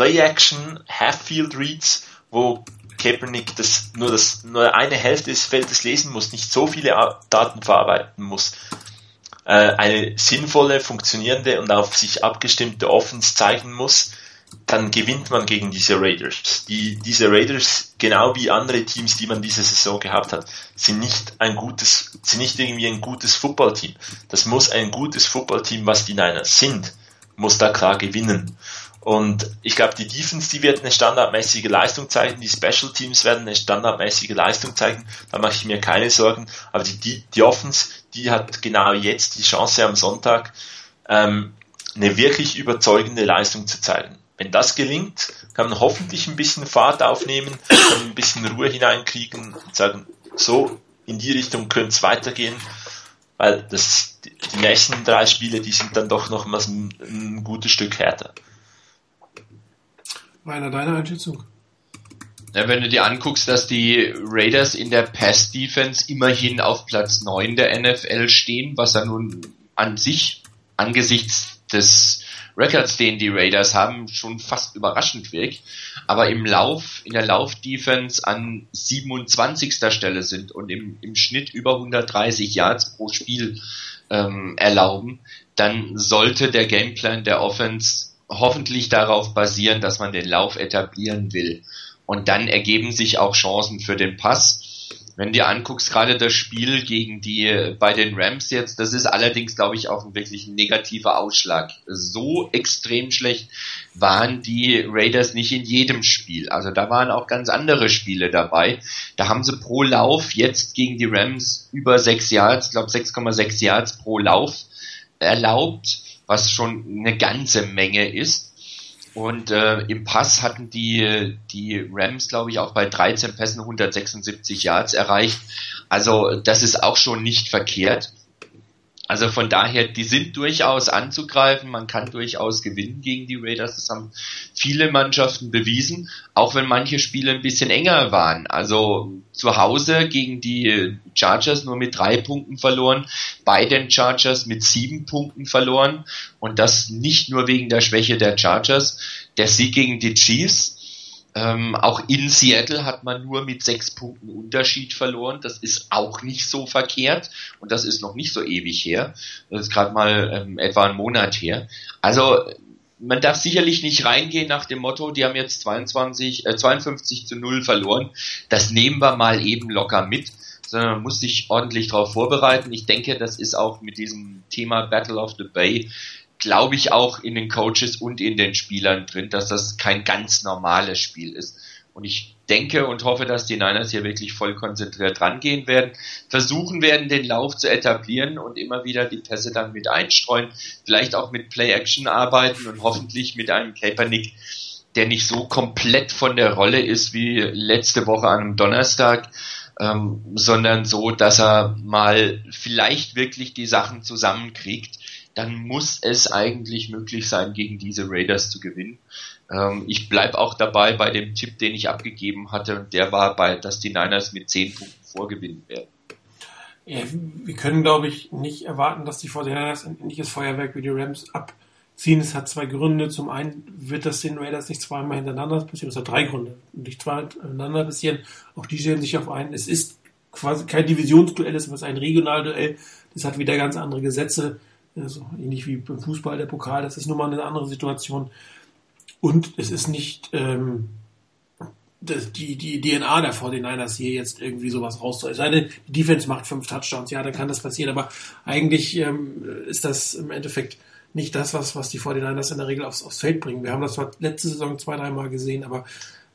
Play-Action, Half-Field Reads, wo Kaepernick das nur, das nur eine Hälfte des Feldes lesen muss, nicht so viele Daten verarbeiten muss, äh, eine sinnvolle, funktionierende und auf sich abgestimmte Offense zeigen muss, dann gewinnt man gegen diese Raiders. Die, diese Raiders, genau wie andere Teams, die man diese Saison gehabt hat, sind nicht ein gutes, sind nicht irgendwie ein gutes Footballteam. Das muss ein gutes Footballteam, was die Niners sind, muss da klar gewinnen. Und ich glaube, die Defense, die wird eine standardmäßige Leistung zeigen, die Special Teams werden eine standardmäßige Leistung zeigen, da mache ich mir keine Sorgen. Aber die, die, die Offense, die hat genau jetzt die Chance am Sonntag, ähm, eine wirklich überzeugende Leistung zu zeigen. Wenn das gelingt, kann man hoffentlich ein bisschen Fahrt aufnehmen, kann ein bisschen Ruhe hineinkriegen und sagen, so, in die Richtung könnte es weitergehen, weil das, die nächsten drei Spiele, die sind dann doch noch mal ein, ein gutes Stück härter. Rainer, deine Einschätzung? Ja, wenn du dir anguckst, dass die Raiders in der Pass-Defense immerhin auf Platz 9 der NFL stehen, was ja nun an sich angesichts des Records, den die Raiders haben, schon fast überraschend wirkt, aber im Lauf, in der Lauf-Defense an 27. Stelle sind und im, im Schnitt über 130 Yards pro Spiel ähm, erlauben, dann sollte der Gameplan der Offense hoffentlich darauf basieren, dass man den Lauf etablieren will. Und dann ergeben sich auch Chancen für den Pass. Wenn du anguckst, gerade das Spiel gegen die bei den Rams jetzt, das ist allerdings, glaube ich, auch ein wirklich negativer Ausschlag. So extrem schlecht waren die Raiders nicht in jedem Spiel. Also da waren auch ganz andere Spiele dabei. Da haben sie pro Lauf jetzt gegen die Rams über 6 Yards, ich glaube 6,6 Yards pro Lauf erlaubt was schon eine ganze Menge ist. Und äh, im Pass hatten die, die Rams, glaube ich, auch bei 13 Pässen 176 Yards erreicht. Also das ist auch schon nicht verkehrt. Also von daher, die sind durchaus anzugreifen, man kann durchaus gewinnen gegen die Raiders, das haben viele Mannschaften bewiesen, auch wenn manche Spiele ein bisschen enger waren. Also zu Hause gegen die Chargers nur mit drei Punkten verloren, bei den Chargers mit sieben Punkten verloren und das nicht nur wegen der Schwäche der Chargers. Der Sieg gegen die Chiefs, ähm, auch in Seattle hat man nur mit sechs Punkten Unterschied verloren. Das ist auch nicht so verkehrt und das ist noch nicht so ewig her. Das ist gerade mal ähm, etwa ein Monat her. Also man darf sicherlich nicht reingehen nach dem Motto, die haben jetzt 22, äh, 52 zu 0 verloren. Das nehmen wir mal eben locker mit, sondern man muss sich ordentlich darauf vorbereiten. Ich denke, das ist auch mit diesem Thema Battle of the Bay glaube ich auch in den Coaches und in den Spielern drin, dass das kein ganz normales Spiel ist. Und ich denke und hoffe, dass die Niners hier wirklich voll konzentriert rangehen werden, versuchen werden, den Lauf zu etablieren und immer wieder die Pässe dann mit einstreuen, vielleicht auch mit Play-Action arbeiten und hoffentlich mit einem Kaepernick, der nicht so komplett von der Rolle ist wie letzte Woche an einem Donnerstag, ähm, sondern so, dass er mal vielleicht wirklich die Sachen zusammenkriegt dann muss es eigentlich möglich sein, gegen diese Raiders zu gewinnen. Ähm, ich bleibe auch dabei bei dem Tipp, den ich abgegeben hatte, und der war bei, dass die Niners mit 10 Punkten vorgewinnen werden. Ja, wir können, glaube ich, nicht erwarten, dass die 49ers ein ähnliches Feuerwerk wie die Rams abziehen. Es hat zwei Gründe. Zum einen wird das den Raiders nicht zweimal hintereinander passieren. Es hat drei Gründe. Nicht zweimal hintereinander passieren. Auch die stellen sich auf einen. Es ist quasi kein Divisionsduell, es ist ein Regionalduell. Das hat wieder ganz andere Gesetze also ähnlich wie beim Fußball der Pokal, das ist nun mal eine andere Situation. Und es ist nicht ähm, das, die, die DNA der 49ers hier jetzt irgendwie sowas rauszuholen. Es sei denn, die Defense macht fünf Touchdowns, ja, dann kann das passieren, aber eigentlich ähm, ist das im Endeffekt nicht das, was, was die 49ers in der Regel aufs, aufs Feld bringen. Wir haben das zwar letzte Saison zwei, dreimal gesehen, aber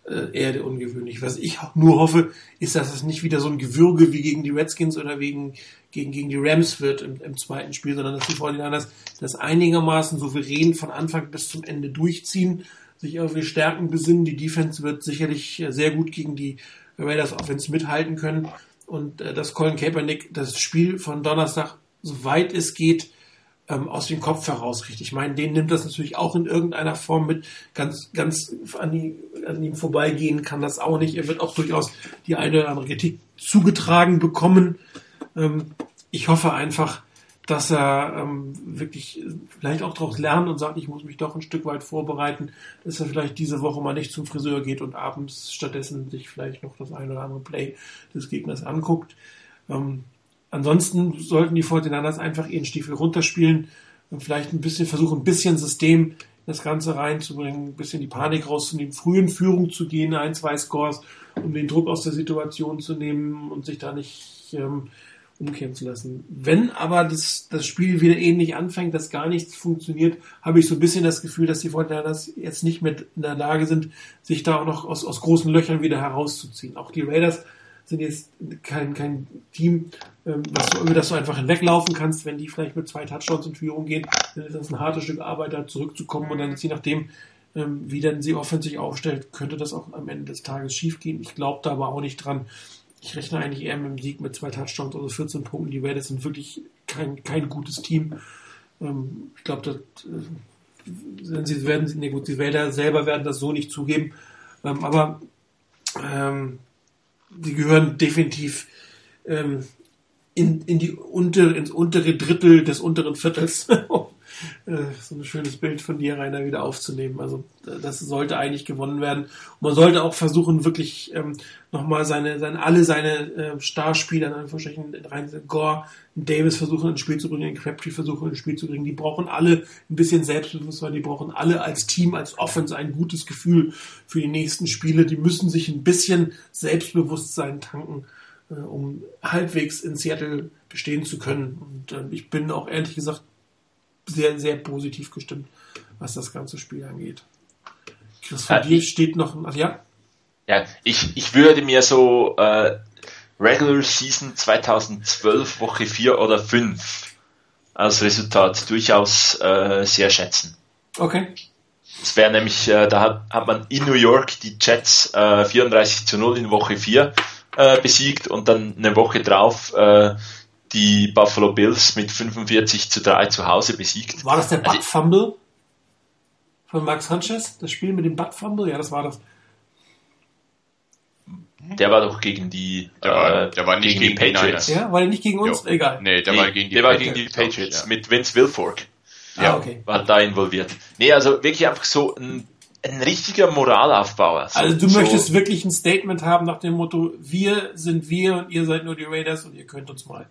äh, eher ungewöhnlich. Was ich nur hoffe, ist, dass es nicht wieder so ein Gewürge wie gegen die Redskins oder wegen, gegen, gegen die Rams wird im, im zweiten Spiel, sondern dass die 49ers das einigermaßen souverän von Anfang bis zum Ende durchziehen, sich auf die Stärken besinnen. Die Defense wird sicherlich sehr gut gegen die Raiders Offense mithalten können und äh, dass Colin Kaepernick das Spiel von Donnerstag, soweit es geht, ähm, aus dem Kopf heraus kriegt. Ich meine, den nimmt das natürlich auch in irgendeiner Form mit. Ganz, ganz an, die, an ihm vorbeigehen kann das auch nicht. Er wird auch durchaus die eine oder andere Kritik zugetragen bekommen. Ähm, ich hoffe einfach, dass er ähm, wirklich vielleicht auch daraus lernt und sagt, ich muss mich doch ein Stück weit vorbereiten, dass er vielleicht diese Woche mal nicht zum Friseur geht und abends stattdessen sich vielleicht noch das eine oder andere Play des Gegners anguckt. Ähm, Ansonsten sollten die Fortinanders einfach ihren Stiefel runterspielen und vielleicht ein bisschen versuchen, ein bisschen System in das Ganze reinzubringen, ein bisschen die Panik rauszunehmen, früh in Führung zu gehen, ein, zwei Scores, um den Druck aus der Situation zu nehmen und sich da nicht ähm, umkehren zu lassen. Wenn aber das, das Spiel wieder ähnlich anfängt, dass gar nichts funktioniert, habe ich so ein bisschen das Gefühl, dass die Fortinanders jetzt nicht mehr in der Lage sind, sich da auch noch aus, aus großen Löchern wieder herauszuziehen. Auch die Raiders sind jetzt kein, kein Team, ähm, was du, über das du einfach hinweglaufen kannst, wenn die vielleicht mit zwei Touchdowns in Führung gehen, dann ist das ein hartes Stück Arbeit, da zurückzukommen und dann ist je nachdem, ähm, wie dann sie offensiv aufstellt, könnte das auch am Ende des Tages schiefgehen. Ich glaube da aber auch nicht dran. Ich rechne eigentlich eher mit dem Sieg mit zwei Touchdowns, also 14 Punkten. Die Raiders sind wirklich kein, kein gutes Team. Ähm, ich glaube, äh, sie werden, nee, gut, die Raiders selber werden das so nicht zugeben. Aber ähm, die gehören definitiv ähm, in, in die unter, ins untere Drittel des unteren Viertels. Äh, so ein schönes Bild von dir, Rainer, wieder aufzunehmen. Also das sollte eigentlich gewonnen werden. Und man sollte auch versuchen, wirklich ähm, nochmal seine, seine, alle seine äh, Starspieler, in Anführungsstrichen, rein Gore, Davis versuchen ins Spiel zu bringen, Crabtree versuchen ins Spiel zu bringen. Die brauchen alle ein bisschen Selbstbewusstsein, die brauchen alle als Team, als Offense ein gutes Gefühl für die nächsten Spiele. Die müssen sich ein bisschen Selbstbewusstsein tanken äh, um halbwegs in Seattle bestehen zu können. Und äh, ich bin auch ehrlich gesagt sehr, sehr positiv gestimmt, was das ganze Spiel angeht. Chris, für dir steht noch, ach ja? Ja, ich, ich würde mir so äh, Regular Season 2012 Woche 4 oder 5 als Resultat durchaus äh, sehr schätzen. Okay. Es wäre nämlich, äh, da hat, hat man in New York die Jets äh, 34 zu 0 in Woche 4 äh, besiegt und dann eine Woche drauf äh, die Buffalo Bills mit 45 zu 3 zu Hause besiegt. War das der Butt Fumble von Max Sanchez? Das Spiel mit dem Butt Fumble? Ja, das war das. Der war doch gegen die, der war, äh, der war nicht gegen, gegen die Patriots. Ja, war der nicht gegen uns? Jo. Egal. Nee, der nee, war gegen die der Patriots. war gegen die Patriots ja. mit Vince Wilfork. Ja, ah, okay. War da involviert. Nee, also wirklich einfach so ein ein richtiger Moralaufbauer. Also, also du so möchtest wirklich ein Statement haben nach dem Motto, wir sind wir und ihr seid nur die Raiders und ihr könnt uns mal.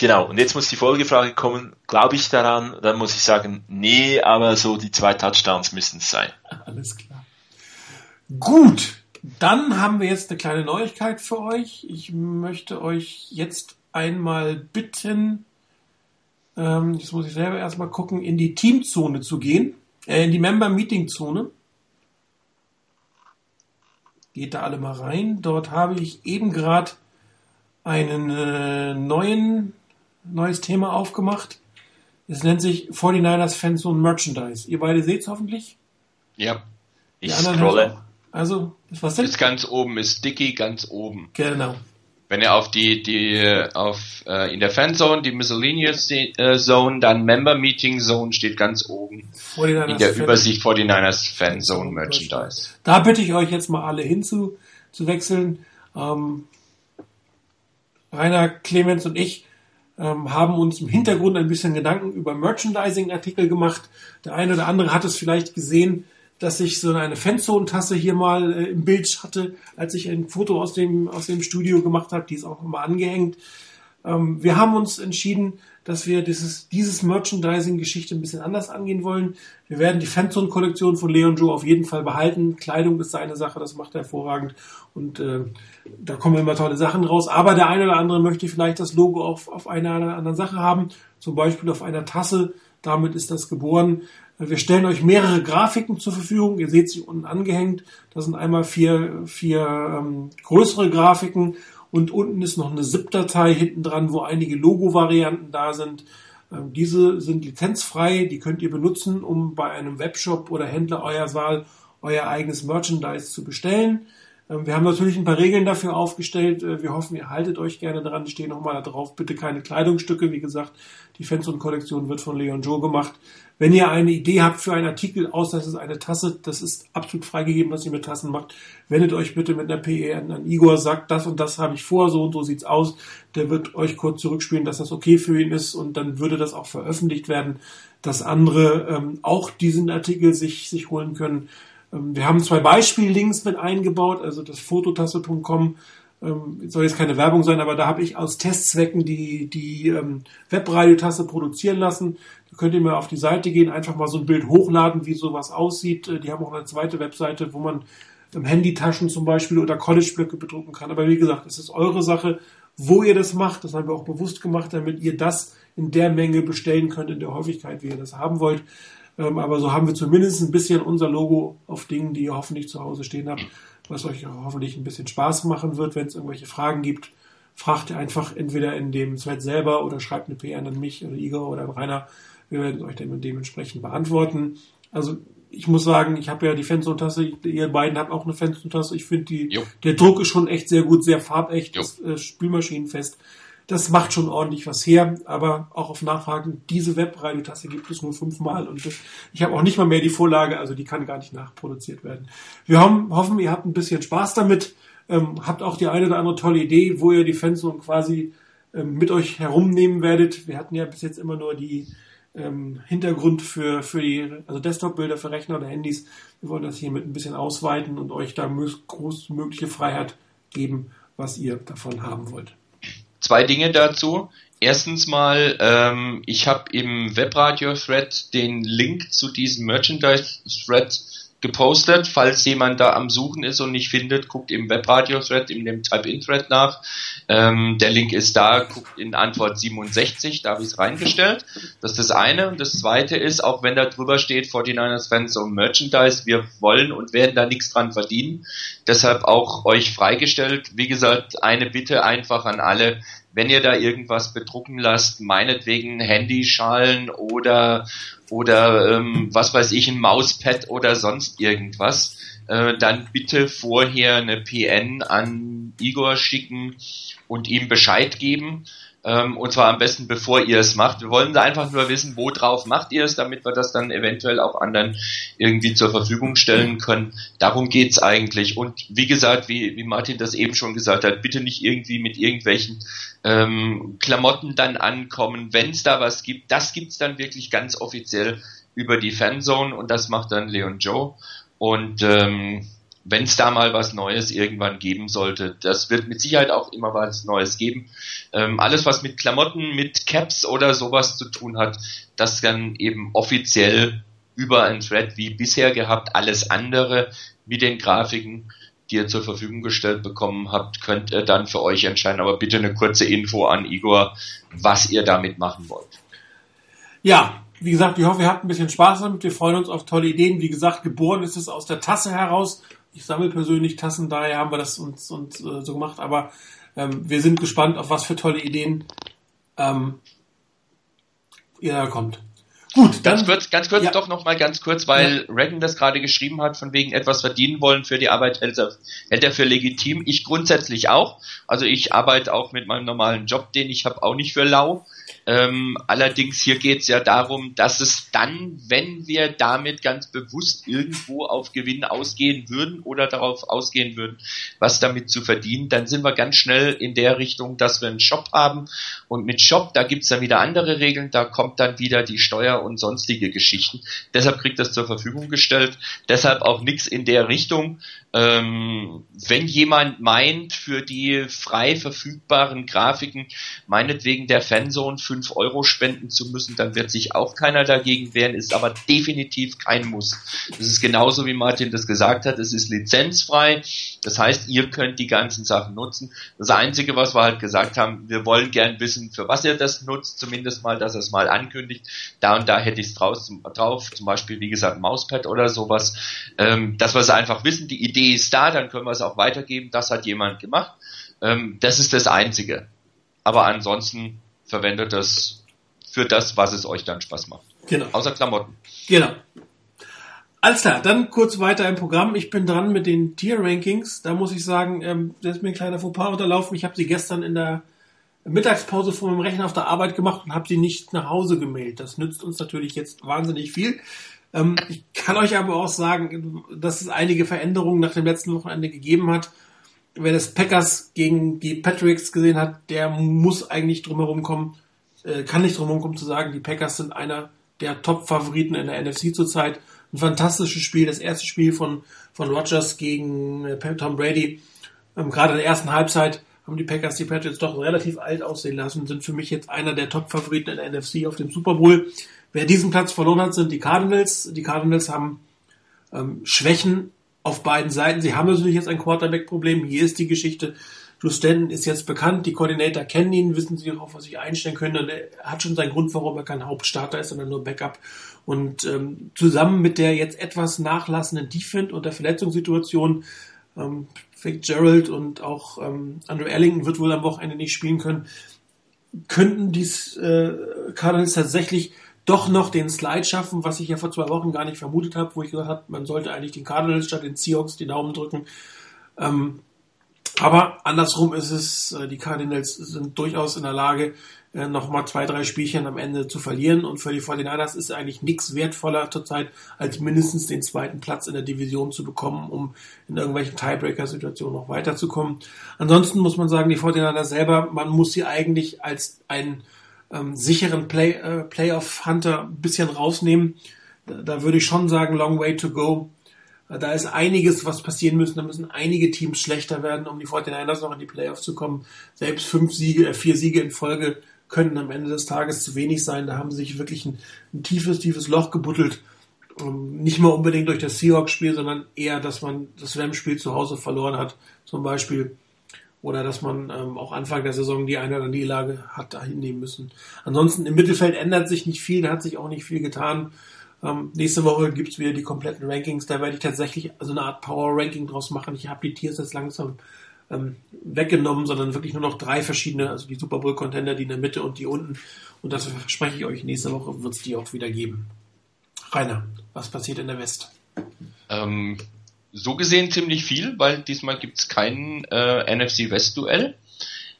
Genau, und jetzt muss die Folgefrage kommen, glaube ich daran? Dann muss ich sagen, nee, aber so die zwei Touchdowns müssen es sein. Alles klar. Gut, dann haben wir jetzt eine kleine Neuigkeit für euch. Ich möchte euch jetzt einmal bitten, ähm, jetzt muss ich selber erstmal gucken, in die Teamzone zu gehen, äh, in die Member-Meeting-Zone. Geht da alle mal rein. Dort habe ich eben gerade einen äh, neuen neues Thema aufgemacht. Es nennt sich 49ers Fans und Merchandise. Ihr beide seht es hoffentlich? Ja. Ich scrolle. Also, was denn? Ist ganz oben, ist Dicky ganz oben. Genau. Wenn ihr auf die, die, auf, äh, in der Fanzone, die Miscellaneous äh, Zone, dann Member Meeting Zone steht ganz oben. In der Fan Übersicht 49ers Fanzone Merchandise. Da bitte ich euch jetzt mal alle hinzu, zu wechseln. Ähm, Rainer, Clemens und ich ähm, haben uns im Hintergrund ein bisschen Gedanken über Merchandising-Artikel gemacht. Der eine oder andere hat es vielleicht gesehen, dass ich so eine Fanzone-Tasse hier mal äh, im Bild hatte, als ich ein Foto aus dem, aus dem Studio gemacht habe. Die ist auch nochmal angehängt. Ähm, wir haben uns entschieden, dass wir dieses, dieses Merchandising-Geschichte ein bisschen anders angehen wollen. Wir werden die Fanzone-Kollektion von Leon Joe auf jeden Fall behalten. Kleidung ist seine Sache, das macht er hervorragend. Und äh, da kommen immer tolle Sachen raus. Aber der eine oder andere möchte vielleicht das Logo auf, auf einer oder anderen Sache haben. Zum Beispiel auf einer Tasse. Damit ist das geboren. Wir stellen euch mehrere Grafiken zur Verfügung. Ihr seht sie unten angehängt. Das sind einmal vier, vier ähm, größere Grafiken und unten ist noch eine ZIP-Datei hinten dran, wo einige Logo-Varianten da sind. Ähm, diese sind lizenzfrei, die könnt ihr benutzen, um bei einem Webshop oder Händler eurer Wahl euer eigenes Merchandise zu bestellen. Ähm, wir haben natürlich ein paar Regeln dafür aufgestellt. Äh, wir hoffen, ihr haltet euch gerne dran. Die stehen nochmal da drauf. Bitte keine Kleidungsstücke. Wie gesagt, die Fans und Kollektion wird von Leon Joe gemacht. Wenn ihr eine Idee habt für einen Artikel, außer es ist eine Tasse, das ist absolut freigegeben, was ihr mit Tassen macht, wendet euch bitte mit einer PE an, an Igor, sagt, das und das habe ich vor, so und so sieht's aus. Der wird euch kurz zurückspielen, dass das okay für ihn ist und dann würde das auch veröffentlicht werden, dass andere ähm, auch diesen Artikel sich, sich holen können. Ähm, wir haben zwei Beispiellinks mit eingebaut, also das fototasse.com ähm, soll jetzt keine Werbung sein, aber da habe ich aus Testzwecken die, die ähm, Webradiotasse produzieren lassen. Da könnt ihr mal auf die Seite gehen, einfach mal so ein Bild hochladen, wie sowas aussieht. Äh, die haben auch eine zweite Webseite, wo man ähm, Handytaschen zum Beispiel oder College-Blöcke bedrucken kann. Aber wie gesagt, es ist eure Sache. wo ihr das macht. Das haben wir auch bewusst gemacht, damit ihr das in der Menge bestellen könnt, in der Häufigkeit, wie ihr das haben wollt. Ähm, aber so haben wir zumindest ein bisschen unser Logo auf Dingen, die ihr hoffentlich zu Hause stehen habt, was euch hoffentlich ein bisschen Spaß machen wird, wenn es irgendwelche Fragen gibt. Fragt ihr einfach entweder in dem Thread selber oder schreibt eine PR an mich oder Igor oder Rainer. Wir werden euch dann dementsprechend beantworten. Also ich muss sagen, ich habe ja die Fenster-Tasse, ihr beiden habt auch eine Fenster-Tasse. Ich finde, der Druck ist schon echt sehr gut, sehr farbecht, ist, äh, spülmaschinenfest. Das macht schon ordentlich was her, aber auch auf Nachfragen, diese Webradiotasse gibt es nur fünfmal und ich habe auch nicht mal mehr die Vorlage, also die kann gar nicht nachproduziert werden. Wir haben, hoffen, ihr habt ein bisschen Spaß damit, ähm, habt auch die eine oder andere tolle Idee, wo ihr die Fenster quasi ähm, mit euch herumnehmen werdet. Wir hatten ja bis jetzt immer nur die ähm, Hintergrund für, für die, also Desktop-Bilder für Rechner oder Handys. Wir wollen das hier mit ein bisschen ausweiten und euch da großmögliche Freiheit geben, was ihr davon haben wollt. Zwei Dinge dazu. Erstens mal, ähm, ich habe im Webradio-Thread den Link zu diesem Merchandise-Thread gepostet. Falls jemand da am Suchen ist und nicht findet, guckt im Webradio-Thread, in dem Type-In-Thread nach. Ähm, der Link ist da, guckt in Antwort 67, da habe ich es reingestellt. Das ist das eine. Und das zweite ist, auch wenn da drüber steht, 49ers Fans und Merchandise, wir wollen und werden da nichts dran verdienen. Deshalb auch euch freigestellt. Wie gesagt, eine Bitte einfach an alle, wenn ihr da irgendwas bedrucken lasst, meinetwegen Handyschalen oder oder ähm, was weiß ich, ein Mauspad oder sonst irgendwas, äh, dann bitte vorher eine PN an Igor schicken und ihm Bescheid geben. Ähm, und zwar am besten, bevor ihr es macht. Wir wollen da einfach nur wissen, wo drauf macht ihr es, damit wir das dann eventuell auch anderen irgendwie zur Verfügung stellen können. Darum geht's eigentlich. Und wie gesagt, wie, wie Martin das eben schon gesagt hat, bitte nicht irgendwie mit irgendwelchen ähm, Klamotten dann ankommen. Wenn es da was gibt, das gibt's dann wirklich ganz offiziell über die Fanzone und das macht dann Leon Joe. Und ähm, wenn es da mal was Neues irgendwann geben sollte. Das wird mit Sicherheit auch immer was Neues geben. Ähm, alles, was mit Klamotten, mit Caps oder sowas zu tun hat, das dann eben offiziell über ein Thread wie bisher gehabt. Alles andere mit den Grafiken, die ihr zur Verfügung gestellt bekommen habt, könnt ihr dann für euch entscheiden. Aber bitte eine kurze Info an Igor, was ihr damit machen wollt. Ja, wie gesagt, ich hoffe, ihr habt ein bisschen Spaß damit. Wir freuen uns auf tolle Ideen. Wie gesagt, geboren ist es aus der Tasse heraus ich sammle persönlich Tassen, daher haben wir das uns, uns äh, so gemacht. Aber ähm, wir sind gespannt, auf was für tolle Ideen ähm, ihr da kommt. Gut, ganz kurz, ganz kurz ja. doch noch mal ganz kurz, weil ja. Reagan das gerade geschrieben hat, von wegen etwas verdienen wollen für die Arbeit hält er, hält er für legitim. Ich grundsätzlich auch. Also ich arbeite auch mit meinem normalen Job, den ich habe, auch nicht für lau. Ähm, allerdings hier geht es ja darum, dass es dann, wenn wir damit ganz bewusst irgendwo auf Gewinn ausgehen würden oder darauf ausgehen würden, was damit zu verdienen, dann sind wir ganz schnell in der Richtung, dass wir einen Shop haben. Und mit Shop, da gibt es dann wieder andere Regeln, da kommt dann wieder die Steuer und sonstige Geschichten. Deshalb kriegt das zur Verfügung gestellt. Deshalb auch nichts in der Richtung. Ähm, wenn jemand meint, für die frei verfügbaren Grafiken meinetwegen der Fanzone 5 Euro spenden zu müssen, dann wird sich auch keiner dagegen wehren, ist aber definitiv kein Muss. Das ist genauso wie Martin das gesagt hat, es ist lizenzfrei, das heißt, ihr könnt die ganzen Sachen nutzen. Das Einzige, was wir halt gesagt haben, wir wollen gern wissen, für was ihr das nutzt, zumindest mal, dass er es mal ankündigt. Da und da hätte ich es drauf, zum Beispiel, wie gesagt, Mauspad oder sowas, ähm, dass wir es einfach wissen, die Idee Idee ist da, dann können wir es auch weitergeben, das hat jemand gemacht. Ähm, das ist das Einzige. Aber ansonsten verwendet das für das, was es euch dann Spaß macht. Genau. Außer Klamotten. Genau. Alles klar, dann kurz weiter im Programm. Ich bin dran mit den Tier-Rankings. Da muss ich sagen, ähm, das ist mir ein kleiner Fauxpas unterlaufen. Ich habe sie gestern in der Mittagspause vor meinem Rechner auf der Arbeit gemacht und habe sie nicht nach Hause gemailt. Das nützt uns natürlich jetzt wahnsinnig viel. Ähm, ich kann euch aber auch sagen, dass es einige Veränderungen nach dem letzten Wochenende gegeben hat. Wer das Packers gegen die Patricks gesehen hat, der muss eigentlich drumherum kommen, äh, kann nicht drumherum kommen zu sagen, die Packers sind einer der Top-Favoriten in der NFC zurzeit. Ein fantastisches Spiel, das erste Spiel von, von Rogers gegen äh, Tom Brady. Ähm, gerade in der ersten Halbzeit haben die Packers die Patriots doch relativ alt aussehen lassen, sind für mich jetzt einer der Top-Favoriten in der NFC auf dem Super Bowl. Wer diesen Platz verloren hat, sind die Cardinals. Die Cardinals haben ähm, Schwächen auf beiden Seiten. Sie haben natürlich jetzt ein Quarterback-Problem. Hier ist die Geschichte, Drew Stanton ist jetzt bekannt, die Koordinator kennen ihn, wissen sie, auf was sie einstellen können. Und er hat schon seinen Grund, warum er kein Hauptstarter ist, sondern nur Backup. Und ähm, zusammen mit der jetzt etwas nachlassenden Defense und der Verletzungssituation, ähm, Fitzgerald und auch ähm, Andrew Ellington wird wohl am Wochenende nicht spielen können, könnten dies äh, Cardinals tatsächlich doch noch den Slide schaffen, was ich ja vor zwei Wochen gar nicht vermutet habe, wo ich gesagt habe, man sollte eigentlich den Cardinals statt den Seahawks die Daumen drücken. Ähm, aber andersrum ist es, äh, die Cardinals sind durchaus in der Lage, äh, nochmal zwei, drei Spielchen am Ende zu verlieren. Und für die 49ers ist eigentlich nichts wertvoller zurzeit, als mindestens den zweiten Platz in der Division zu bekommen, um in irgendwelchen Tiebreaker-Situationen noch weiterzukommen. Ansonsten muss man sagen, die 49ers selber, man muss sie eigentlich als einen ähm, sicheren Play, äh, Playoff-Hunter ein bisschen rausnehmen. Da, da würde ich schon sagen, long way to go. Da ist einiges, was passieren müssen. Da müssen einige Teams schlechter werden, um die 49ers noch in die Playoffs zu kommen. Selbst fünf Siege, äh, vier Siege in Folge können am Ende des Tages zu wenig sein. Da haben sie sich wirklich ein, ein tiefes, tiefes Loch gebuddelt. Um, ähm, nicht mal unbedingt durch das Seahawks-Spiel, sondern eher, dass man das Rams-Spiel zu Hause verloren hat, zum Beispiel. Oder dass man ähm, auch Anfang der Saison die eine oder andere Niederlage hat hinnehmen müssen. Ansonsten im Mittelfeld ändert sich nicht viel, da hat sich auch nicht viel getan. Ähm, nächste Woche gibt's wieder die kompletten Rankings. Da werde ich tatsächlich so eine Art Power-Ranking draus machen. Ich habe die Tiers jetzt langsam ähm, weggenommen, sondern wirklich nur noch drei verschiedene, also die Super Bowl-Contender, die in der Mitte und die unten. Und das verspreche ich euch, nächste Woche wird's die auch wieder geben. Rainer, was passiert in der West? Ähm, so gesehen ziemlich viel, weil diesmal gibt's kein äh, NFC West-Duell.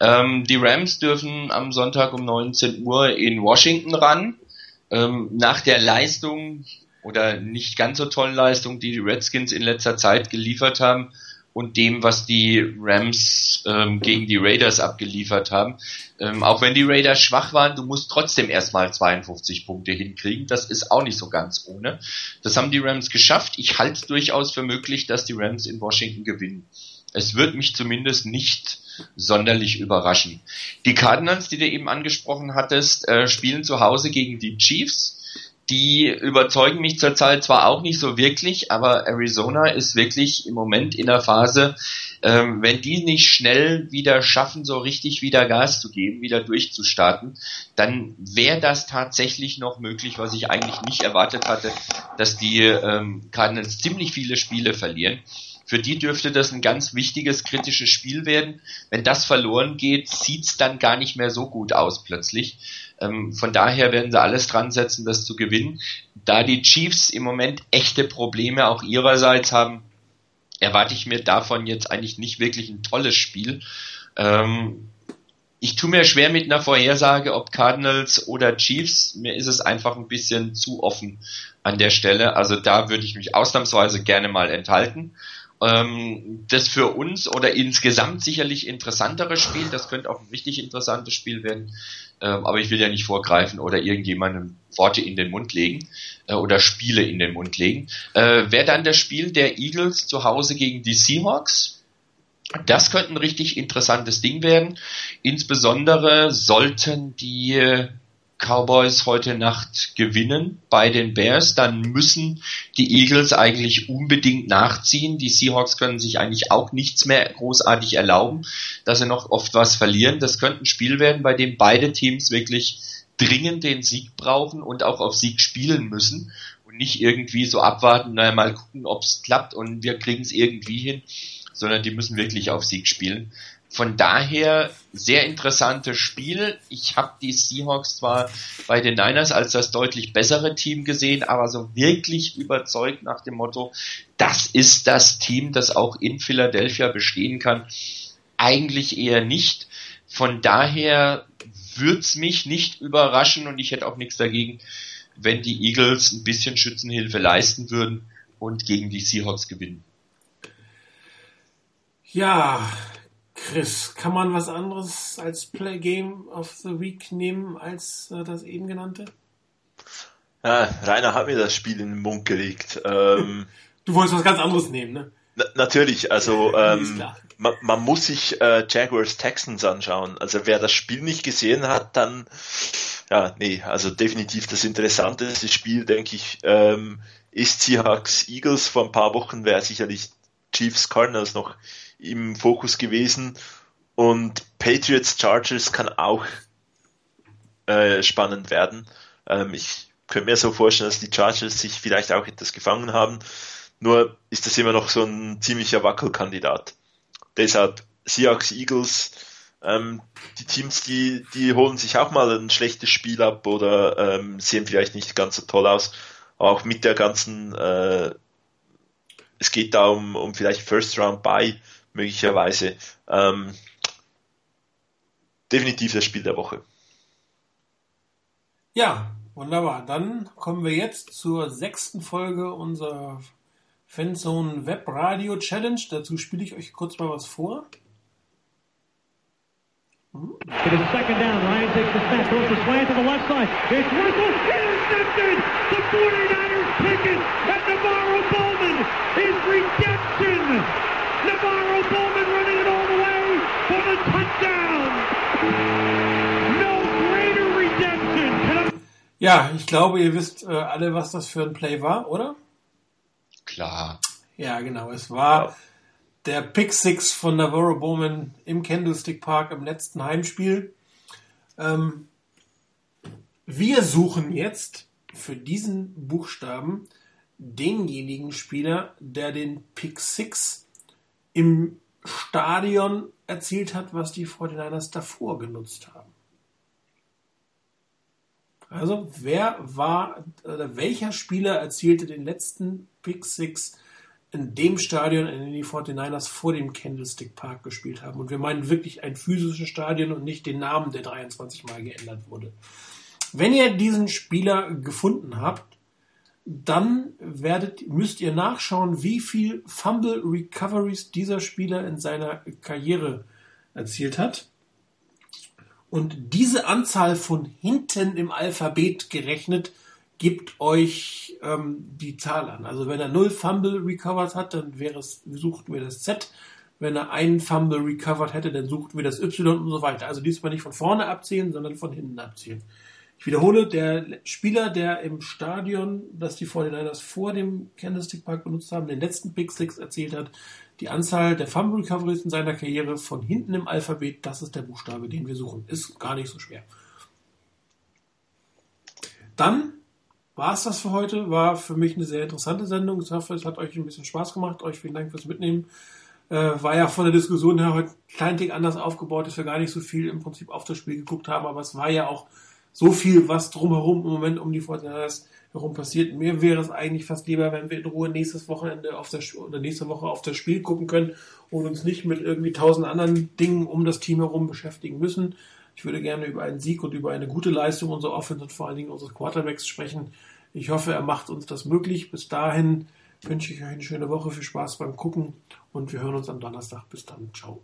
Ähm, die Rams dürfen am Sonntag um 19 Uhr in Washington ran ähm, nach der Leistung oder nicht ganz so tollen Leistung, die die Redskins in letzter Zeit geliefert haben und dem, was die Rams ähm, gegen die Raiders abgeliefert haben. Ähm, auch wenn die Raiders schwach waren, du musst trotzdem erstmal 52 Punkte hinkriegen. Das ist auch nicht so ganz ohne. Das haben die Rams geschafft. Ich halte es durchaus für möglich, dass die Rams in Washington gewinnen. Es wird mich zumindest nicht sonderlich überraschen. Die Cardinals, die du eben angesprochen hattest, äh, spielen zu Hause gegen die Chiefs. Die überzeugen mich zurzeit zwar auch nicht so wirklich, aber Arizona ist wirklich im Moment in der Phase, ähm, wenn die nicht schnell wieder schaffen, so richtig wieder Gas zu geben, wieder durchzustarten, dann wäre das tatsächlich noch möglich, was ich eigentlich nicht erwartet hatte, dass die ähm, Cardinals ziemlich viele Spiele verlieren. Für die dürfte das ein ganz wichtiges, kritisches Spiel werden. Wenn das verloren geht, sieht's dann gar nicht mehr so gut aus plötzlich. Ähm, von daher werden sie alles dran setzen, das zu gewinnen. Da die Chiefs im Moment echte Probleme auch ihrerseits haben, erwarte ich mir davon jetzt eigentlich nicht wirklich ein tolles Spiel. Ähm, ich tue mir schwer mit einer Vorhersage, ob Cardinals oder Chiefs. Mir ist es einfach ein bisschen zu offen an der Stelle. Also da würde ich mich ausnahmsweise gerne mal enthalten. Ähm, das für uns oder insgesamt sicherlich interessantere Spiel, das könnte auch ein richtig interessantes Spiel werden, ähm, aber ich will ja nicht vorgreifen oder irgendjemandem Worte in den Mund legen äh, oder Spiele in den Mund legen. Äh, Wäre dann das Spiel der Eagles zu Hause gegen die Seahawks? Das könnte ein richtig interessantes Ding werden. Insbesondere sollten die Cowboys heute Nacht gewinnen bei den Bears, dann müssen die Eagles eigentlich unbedingt nachziehen. Die Seahawks können sich eigentlich auch nichts mehr großartig erlauben, dass sie noch oft was verlieren. Das könnte ein Spiel werden, bei dem beide Teams wirklich dringend den Sieg brauchen und auch auf Sieg spielen müssen und nicht irgendwie so abwarten, naja, mal gucken, ob es klappt und wir kriegen es irgendwie hin, sondern die müssen wirklich auf Sieg spielen. Von daher sehr interessantes Spiel. Ich habe die Seahawks zwar bei den Niners als das deutlich bessere Team gesehen, aber so wirklich überzeugt nach dem Motto, das ist das Team, das auch in Philadelphia bestehen kann, eigentlich eher nicht. Von daher wird's mich nicht überraschen und ich hätte auch nichts dagegen, wenn die Eagles ein bisschen Schützenhilfe leisten würden und gegen die Seahawks gewinnen. Ja, Chris, kann man was anderes als Play Game of the Week nehmen als äh, das eben genannte? Ja, Rainer hat mir das Spiel in den Mund gelegt. Ähm, du wolltest was ganz anderes nehmen, ne? Na, natürlich, also ähm, man, man, muss sich äh, Jaguars Texans anschauen. Also wer das Spiel nicht gesehen hat, dann ja, nee, also definitiv das interessanteste Spiel, denke ich, ähm, ist Seahawks Eagles. Vor ein paar Wochen wäre sicherlich Chiefs Cardinals noch im Fokus gewesen. Und Patriots Chargers kann auch äh, spannend werden. Ähm, ich könnte mir so vorstellen, dass die Chargers sich vielleicht auch etwas gefangen haben. Nur ist das immer noch so ein ziemlicher Wackelkandidat. Deshalb Seahawks, Eagles, ähm, die Teams, die, die holen sich auch mal ein schlechtes Spiel ab oder ähm, sehen vielleicht nicht ganz so toll aus. Aber auch mit der ganzen, äh, es geht da um, um vielleicht First Round Buy möglicherweise. Ähm, definitiv das Spiel der Woche. Ja, wunderbar. Dann kommen wir jetzt zur sechsten Folge unserer Fanzone Web Radio Challenge. Dazu spiele ich euch kurz mal was vor. It is second down. Ryan takes the snap, throws the slant to the left side. It's Russell intercepted. The 49ers pick it, and Navarro Bowman is redemption. Navarro Bowman running it all the way for the touchdown. No greater redemption. Ja, ich glaube, ihr wisst äh, alle, was das für ein Play war, oder? Klar. Ja, genau. Es war der Pick Six von Navarro Bowman im Candlestick Park im letzten Heimspiel. Ähm, wir suchen jetzt für diesen Buchstaben denjenigen Spieler, der den Pick Six im Stadion erzielt hat, was die 49ers davor genutzt haben. Also, wer war, oder welcher Spieler erzielte den letzten Pick Six in dem Stadion, in dem die 49ers vor dem Candlestick Park gespielt haben. Und wir meinen wirklich ein physisches Stadion und nicht den Namen, der 23 Mal geändert wurde. Wenn ihr diesen Spieler gefunden habt, dann werdet, müsst ihr nachschauen, wie viel Fumble Recoveries dieser Spieler in seiner Karriere erzielt hat. Und diese Anzahl von hinten im Alphabet gerechnet gibt euch ähm, die Zahl an. Also wenn er null Fumble recovered hat, dann wäre es, wir das Z. Wenn er einen Fumble recovered hätte, dann suchten wir das Y und so weiter. Also diesmal nicht von vorne abzählen, sondern von hinten abzählen. Ich wiederhole, der Spieler, der im Stadion, das die 49ers vor dem Candlestick Park benutzt haben, den letzten Pick Six erzählt hat, die Anzahl der Fumble Recoveries in seiner Karriere von hinten im Alphabet, das ist der Buchstabe, den wir suchen. Ist gar nicht so schwer. Dann war es das für heute. War für mich eine sehr interessante Sendung. Ich hoffe, es hat euch ein bisschen Spaß gemacht. Euch vielen Dank fürs Mitnehmen. Äh, war ja von der Diskussion her heute ein klein Tick anders aufgebaut, dass wir gar nicht so viel im Prinzip auf das Spiel geguckt haben, aber es war ja auch so viel, was drumherum im Moment um die Fortinanders herum passiert. Mir wäre es eigentlich fast lieber, wenn wir in Ruhe nächstes Wochenende auf das oder nächste Woche auf das Spiel gucken können und uns nicht mit irgendwie tausend anderen Dingen um das Team herum beschäftigen müssen. Ich würde gerne über einen Sieg und über eine gute Leistung unserer Offense und vor allen Dingen unseres Quarterbacks sprechen. Ich hoffe, er macht uns das möglich. Bis dahin wünsche ich euch eine schöne Woche, viel Spaß beim Gucken und wir hören uns am Donnerstag. Bis dann. Ciao.